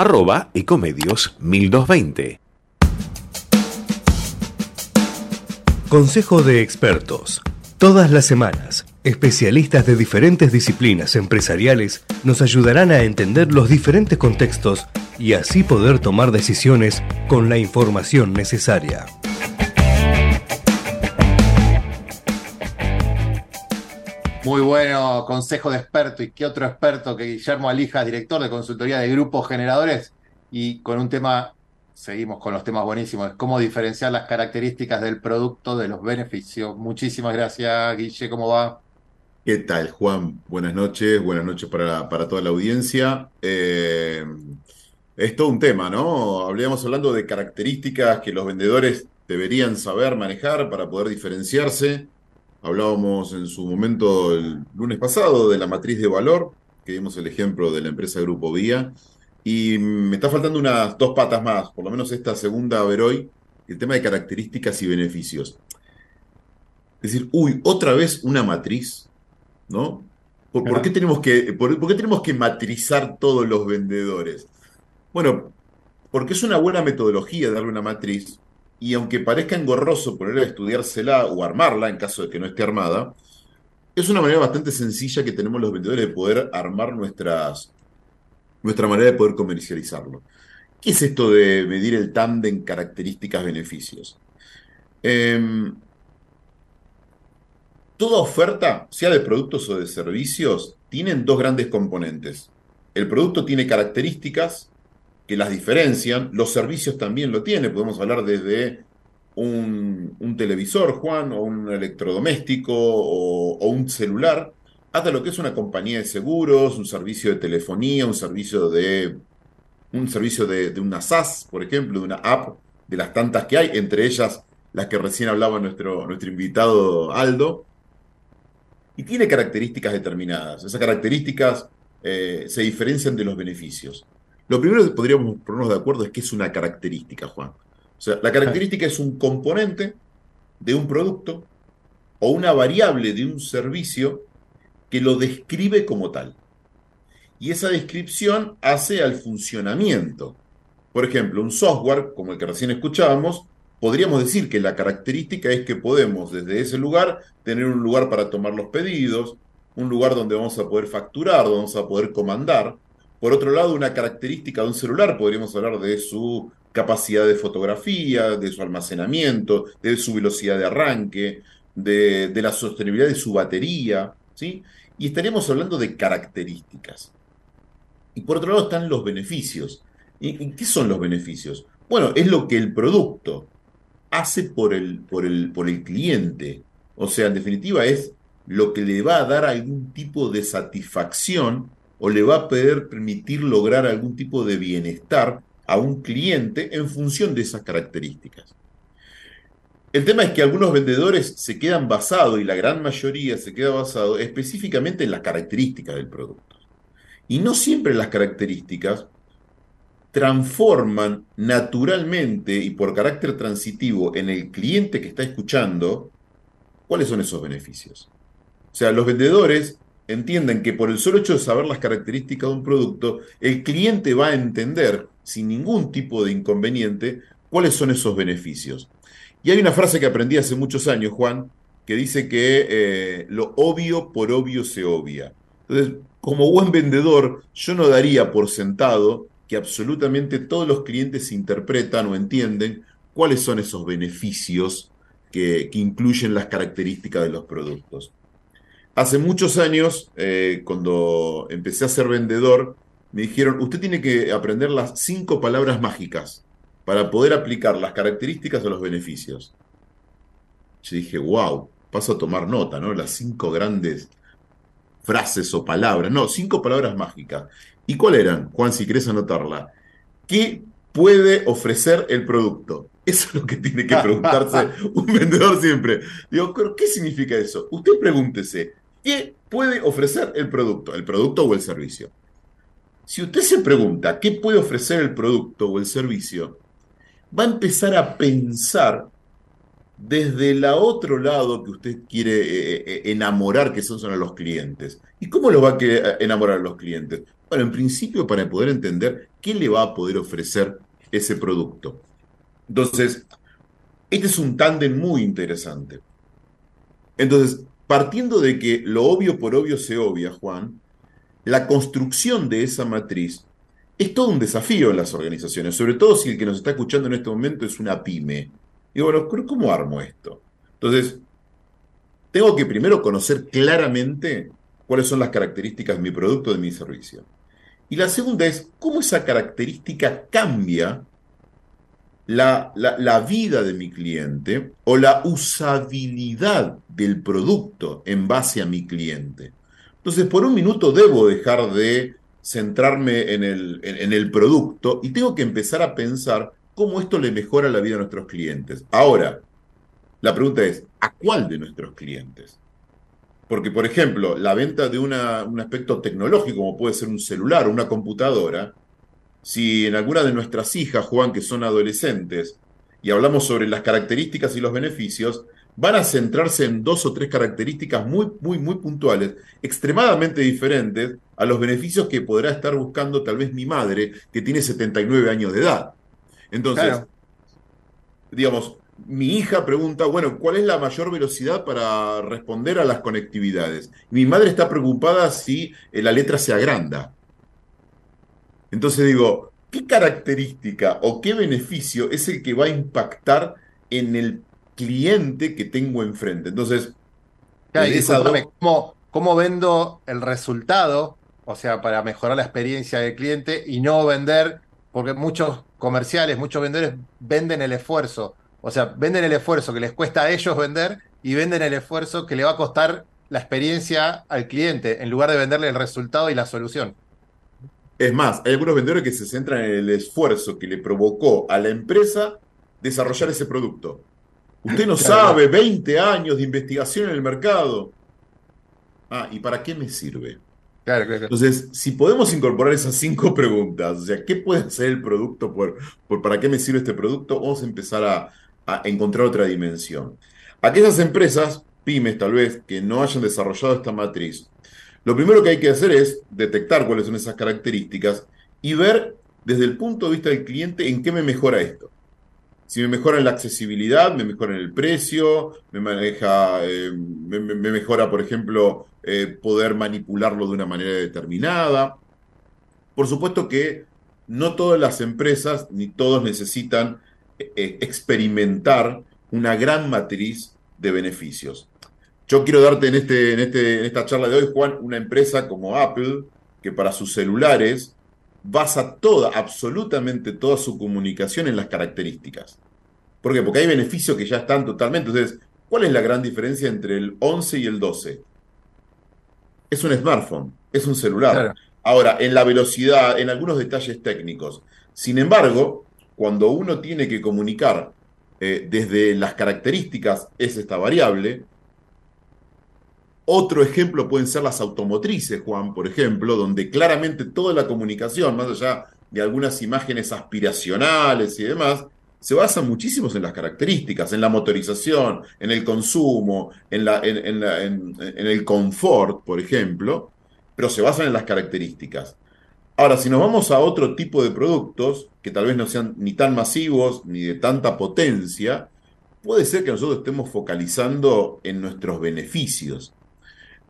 arroba ecomedios 1220. Consejo de expertos. Todas las semanas, especialistas de diferentes disciplinas empresariales nos ayudarán a entender los diferentes contextos y así poder tomar decisiones con la información necesaria. Muy bueno consejo de experto. ¿Y qué otro experto que Guillermo Alijas, director de consultoría de grupos generadores? Y con un tema, seguimos con los temas buenísimos, cómo diferenciar las características del producto de los beneficios. Muchísimas gracias, Guille, ¿cómo va? ¿Qué tal, Juan? Buenas noches, buenas noches para, para toda la audiencia. Eh, es todo un tema, ¿no? Habríamos hablando de características que los vendedores deberían saber manejar para poder diferenciarse. Hablábamos en su momento el lunes pasado de la matriz de valor, que vimos el ejemplo de la empresa Grupo Vía, y me está faltando unas dos patas más, por lo menos esta segunda a ver hoy, el tema de características y beneficios. Es decir, uy, otra vez una matriz, ¿no? ¿Por, por qué, tenemos que, por, por qué tenemos que matrizar todos los vendedores? Bueno, porque es una buena metodología darle una matriz, y aunque parezca engorroso poner a estudiársela o armarla en caso de que no esté armada, es una manera bastante sencilla que tenemos los vendedores de poder armar nuestras, nuestra manera de poder comercializarlo. ¿Qué es esto de medir el tándem características-beneficios? Em, toda oferta, sea de productos o de servicios, tienen dos grandes componentes. El producto tiene características que las diferencian, los servicios también lo tienen, podemos hablar desde un, televisor, Juan, o un electrodoméstico, o, un celular, hasta lo que es una compañía de seguros, un servicio de telefonía, un servicio de un servicio de, una SaaS, por ejemplo, de una app, de las tantas que hay, entre ellas las que recién hablaba nuestro, nuestro invitado Aldo, y tiene características determinadas. Esas características eh, se diferencian de los beneficios. Lo primero que podríamos ponernos de acuerdo es que es una característica, Juan. O sea, la característica es un componente de un producto o una variable de un servicio que lo describe como tal. Y esa descripción hace al funcionamiento. Por ejemplo, un software, como el que recién escuchábamos, podríamos decir que la característica es que podemos desde ese lugar tener un lugar para tomar los pedidos, un lugar donde vamos a poder facturar, donde vamos a poder comandar. Por otro lado, una característica de un celular, podríamos hablar de su capacidad de fotografía, de su almacenamiento, de su velocidad de arranque, de, la sostenibilidad de su batería, ¿sí? Y estaríamos hablando de características. Y por otro lado están los beneficios. ¿Y qué son los beneficios? Bueno, es lo que el producto hace por el, por el, por el cliente. O sea, en definitiva es lo que le va a dar algún tipo de satisfacción o le va a poder permitir lograr algún tipo de bienestar a un cliente en función de esas características. El tema es que algunos vendedores se quedan basados, y la gran mayoría se queda basado específicamente en las características del producto. Y no siempre las características transforman naturalmente y por carácter transitivo en el cliente que está escuchando cuáles son esos beneficios. O sea, los vendedores entienden que por el solo hecho de saber las características de un producto, el cliente va a entender sin ningún tipo de inconveniente cuáles son esos beneficios. Y hay una frase que aprendí hace muchos años, Juan, que dice que eh, lo obvio por obvio se obvia. Entonces, como buen vendedor, yo no daría por sentado que absolutamente todos los clientes interpretan o entienden cuáles son esos beneficios que, que incluyen las características de los productos. Hace muchos años, eh, cuando empecé a ser vendedor, me dijeron, usted tiene que aprender las cinco palabras mágicas para poder aplicar las características a los beneficios. Yo dije, wow, paso a tomar nota, ¿no? Las cinco grandes frases o palabras. No, cinco palabras mágicas. ¿Y cuáles eran, Juan, si querés anotarla? ¿Qué puede ofrecer el producto? Eso es lo que tiene que preguntarse un vendedor siempre. Digo, ¿qué significa eso? Usted pregúntese, ¿qué puede ofrecer el producto? ¿El producto o el servicio? Si usted se pregunta qué puede ofrecer el producto o el servicio, va a empezar a pensar desde el otro lado que usted quiere eh, eh, enamorar, que son, son los clientes. ¿Y cómo lo va a enamorar a los clientes? Bueno, en principio para poder entender qué le va a poder ofrecer ese producto. Entonces, este es un tándem muy interesante. Entonces, partiendo de que lo obvio por obvio se obvia, Juan, la construcción de esa matriz es todo un desafío en las organizaciones, sobre todo si el que nos está escuchando en este momento es una pyme. Y bueno, ¿cómo armo esto? Entonces, tengo que primero conocer claramente cuáles son las características de mi producto, de mi servicio. Y la segunda es cómo esa característica cambia la, la, vida de mi cliente o la usabilidad del producto en base a mi cliente. Entonces, por un minuto debo dejar de centrarme en el, en el producto y tengo que empezar a pensar cómo esto le mejora la vida a nuestros clientes. Ahora, la pregunta es, ¿a cuál de nuestros clientes? Porque, por ejemplo, la venta de una- un aspecto tecnológico, como puede ser un celular o una computadora, si en alguna de nuestras hijas, Juan, que son adolescentes, y hablamos sobre las características y los beneficios, van a centrarse en dos o tres características muy, muy, muy puntuales, extremadamente diferentes a los beneficios que podrá estar buscando tal vez mi madre, que tiene 79 años de edad. Entonces, Claro. digamos, mi hija pregunta, bueno, ¿cuál es la mayor velocidad para responder a las conectividades? Mi madre está preocupada si eh, la letra se agranda. Entonces digo, ¿qué característica o qué beneficio es el que va a impactar en el cliente que tengo enfrente? Entonces, ¿cómo, cómo vendo el resultado? O sea, para mejorar la experiencia del cliente y no vender, porque muchos comerciales, muchos vendedores venden el esfuerzo. O sea, venden el esfuerzo que les cuesta a ellos vender y venden el esfuerzo que le va a costar la experiencia al cliente, en lugar de venderle el resultado y la solución. Es más, hay algunos vendedores que se centran en el esfuerzo que le provocó a la empresa desarrollar ese producto. Usted no Claro. sabe, 20 años de investigación en el mercado. Ah, ¿y para qué me sirve? Claro, claro, claro. Entonces, si podemos incorporar esas cinco preguntas, o sea, ¿qué puede hacer el producto? Por, por ¿Para qué me sirve este producto? Vamos a empezar a, a encontrar otra dimensión. Aquellas empresas, pymes tal vez, que no hayan desarrollado esta matriz, lo primero que hay que hacer es detectar cuáles son esas características y ver desde el punto de vista del cliente en qué me mejora esto. Si me mejora en la accesibilidad, me mejora en el precio, me maneja, eh, me, me- me mejora, por ejemplo, eh, poder manipularlo de una manera determinada. Por supuesto que no todas las empresas ni todos necesitan eh, experimentar una gran matriz de beneficios. Yo quiero darte en, este, en, este, en esta charla de hoy, Juan, una empresa como Apple, que para sus celulares basa toda, absolutamente toda su comunicación en las características. ¿Por qué? Porque hay beneficios que ya están totalmente. Entonces, ¿cuál es la gran diferencia entre el 11 y el 12? Es un smartphone, es un celular. Claro. Ahora, en la velocidad, en algunos detalles técnicos. Sin embargo, cuando uno tiene que comunicar eh, desde las características es esta variable, otro ejemplo pueden ser las automotrices, Juan, por ejemplo, donde claramente toda la comunicación, más allá de algunas imágenes aspiracionales y demás, se basa muchísimos en las características, en la motorización, en el consumo, en la- en- en el confort, por ejemplo, pero se basan en las características. Ahora, si nos vamos a otro tipo de productos, que tal vez no sean ni tan masivos ni de tanta potencia, puede ser que nosotros estemos focalizando en nuestros beneficios.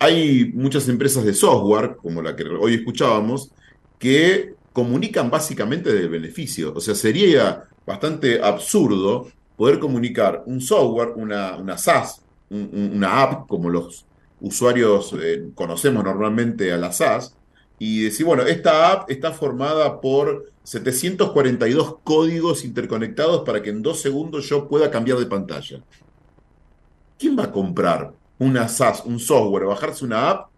Hay muchas empresas de software, como la que hoy escuchábamos, que comunican básicamente del beneficio. O sea, sería bastante absurdo poder comunicar un software, una, una SaaS, un- un- una app, como los usuarios eh, conocemos normalmente a la SaaS, y decir, bueno, esta app está formada por 742 códigos interconectados para que en dos segundos yo pueda cambiar de pantalla. ¿Quién va a comprar una SaaS, un software, bajarse una app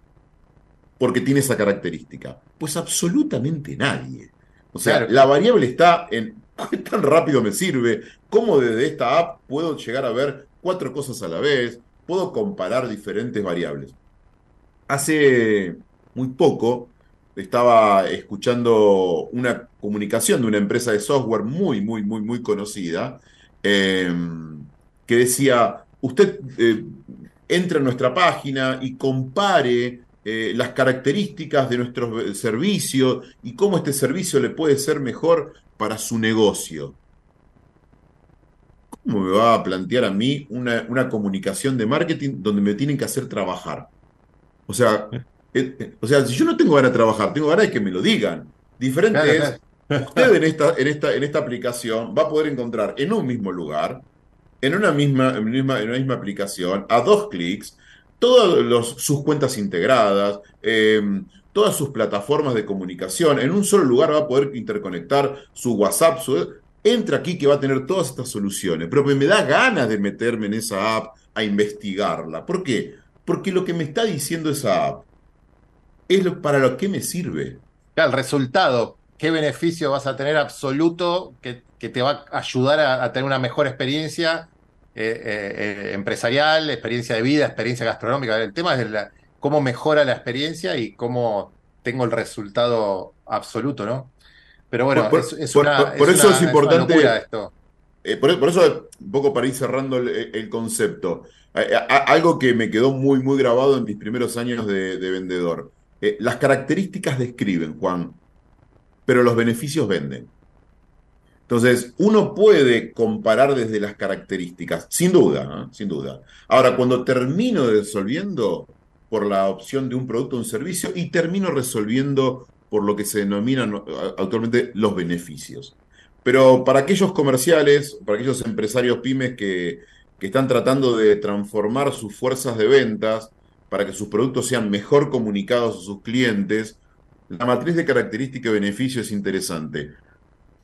porque tiene esa característica? Pues absolutamente nadie. O sea, Claro. la variable está en qué tan rápido me sirve, cómo desde esta app puedo llegar a ver cuatro cosas a la vez, puedo comparar diferentes variables. Hace muy poco estaba escuchando una comunicación de una empresa de software muy, muy, muy, muy conocida, eh, que decía, usted eh, entre a nuestra página y compare eh, las características de nuestro servicio y cómo este servicio le puede ser mejor para su negocio. ¿Cómo me va a plantear a mí una, una comunicación de marketing donde me tienen que hacer trabajar? O sea, eh, eh, o sea, si yo no tengo ganas de trabajar, tengo ganas de que me lo digan. Diferente Claro, es, claro. usted en esta, en esta, en esta aplicación va a poder encontrar en un mismo lugar, en una misma, en misma, en una misma aplicación, a dos clics, todas sus cuentas integradas, eh, todas sus plataformas de comunicación. En un solo lugar va a poder interconectar su WhatsApp, su, entra aquí que va a tener todas estas soluciones. Pero me da ganas de meterme en esa app a investigarla. ¿Por qué? Porque lo que me está diciendo esa app es para lo que me sirve. El resultado, qué beneficio vas a tener absoluto que, que te va a ayudar a, a tener una mejor experiencia eh, eh, empresarial, experiencia de vida, experiencia gastronómica. El tema es la, cómo mejora la experiencia y cómo tengo el resultado absoluto, ¿no? Pero bueno, Por- es, es por- una, por- por es eso una- es importante- esto. Eh, por, por eso, un poco para ir cerrando el, el concepto, eh, a- a- algo que me quedó muy, muy grabado en mis primeros años de, de vendedor. Eh, las características describen, Juan, pero los beneficios venden. Entonces, uno puede comparar desde las características, sin duda, ¿eh? sin duda. Ahora, cuando termino resolviendo por la opción de un producto o un servicio y termino resolviendo por lo que se denominan ¿no? actualmente los beneficios. Pero para aquellos comerciales, para aquellos empresarios pymes que, están tratando de transformar sus fuerzas de ventas para que sus productos sean mejor comunicados a sus clientes, la matriz de característica y beneficio es interesante.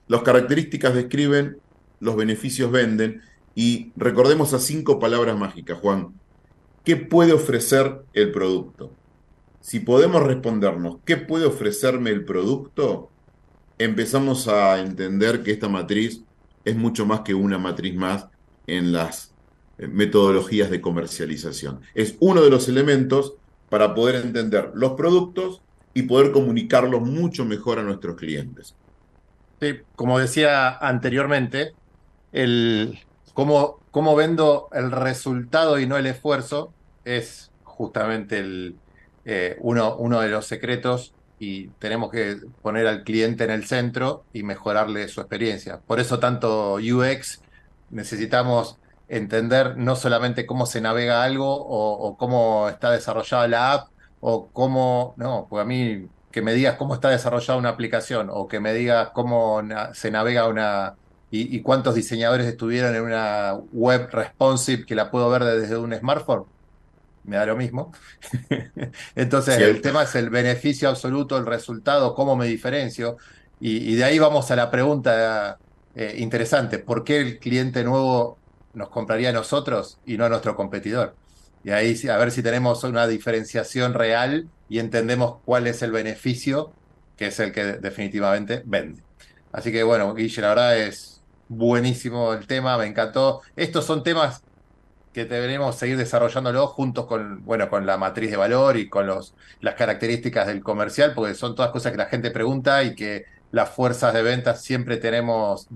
Las características describen, los beneficios venden y recordemos a cinco palabras mágicas, Juan. ¿Qué puede ofrecer el producto? Si podemos respondernos, ¿qué puede ofrecerme el producto? Empezamos a entender que esta matriz es mucho más que una matriz más en las eh, metodologías de comercialización. Es uno de los elementos para poder entender los productos y poder comunicarlos mucho mejor a nuestros clientes. Como decía anteriormente, el cómo, cómo vendo el resultado y no el esfuerzo es justamente el, eh, uno, uno de los secretos y tenemos que poner al cliente en el centro y mejorarle su experiencia. Por eso tanto UX necesitamos entender no solamente cómo se navega algo o, o cómo está desarrollada la app o cómo, no, pues a mí que me digas cómo está desarrollada una aplicación o que me digas cómo na- se navega una y, y cuántos diseñadores estuvieron en una web responsive que la puedo ver desde un smartphone, me da lo mismo. Entonces, el tema es el beneficio absoluto, el resultado, cómo me diferencio. Y, y de ahí vamos a la pregunta eh, interesante, ¿por qué el cliente nuevo nos compraría a nosotros y no a nuestro competidor? Y ahí a ver si tenemos una diferenciación real y entendemos cuál es el beneficio, que es el que definitivamente vende. Así que bueno, Guille, la verdad es buenísimo el tema, me encantó. Estos son temas que deberemos seguir desarrollándolo juntos con, bueno, con la matriz de valor y con los, las características del comercial, porque son todas cosas que la gente pregunta y que las fuerzas de ventas siempre tenemos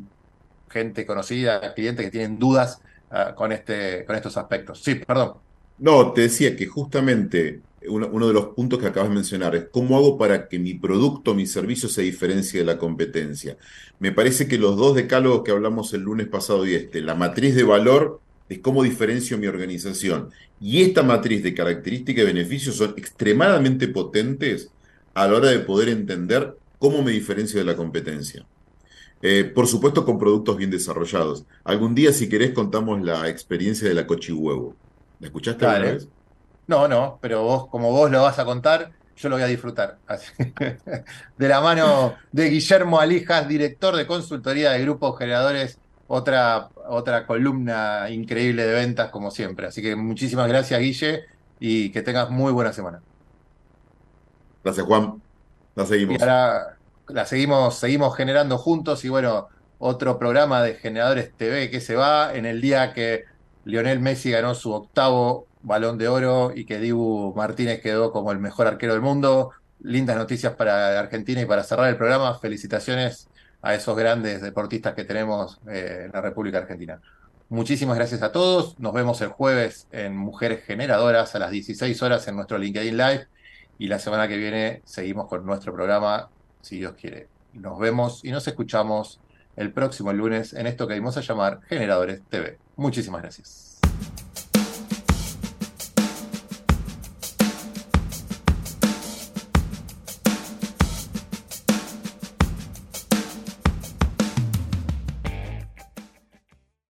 gente conocida, clientes que tienen dudas ah, con este, con estos aspectos. Sí, perdón. No, te decía que justamente uno, de los puntos que acabas de mencionar es cómo hago para que mi producto, mi servicio se diferencie de la competencia. Me parece que los dos decálogos que hablamos el lunes pasado y este, la matriz de valor es cómo diferencio mi organización. Y esta matriz de características y beneficios son extremadamente potentes a la hora de poder entender cómo me diferencio de la competencia. Eh, por supuesto, con productos bien desarrollados. Algún día, si querés, contamos la experiencia de la cochihuevo. ¿La escuchaste alguna Dale. vez? No, no, pero vos, como vos lo vas a contar, yo lo voy a disfrutar. Así- De la mano de Guillermo Alijas, director de consultoría de grupos generadores, otra, otra columna increíble de ventas, como siempre. Así que muchísimas gracias, Guille, y que tengas muy buena semana. Gracias, Juan. La Y seguimos. ahora la seguimos, seguimos generando juntos y bueno, otro programa de Generadores TV que se va en el día que Lionel Messi ganó su octavo Balón de Oro y que Dibu Martínez quedó como el mejor arquero del mundo. Lindas noticias para Argentina y para cerrar el programa, felicitaciones a esos grandes deportistas que tenemos eh, en la República Argentina. Muchísimas gracias a todos. Nos vemos el jueves en Mujeres Generadoras a las 16 horas en nuestro LinkedIn Live. Y la semana que viene seguimos con nuestro programa, si Dios quiere. Nos vemos y nos escuchamos el próximo lunes en esto que vamos a llamar Generadores TV. Muchísimas gracias.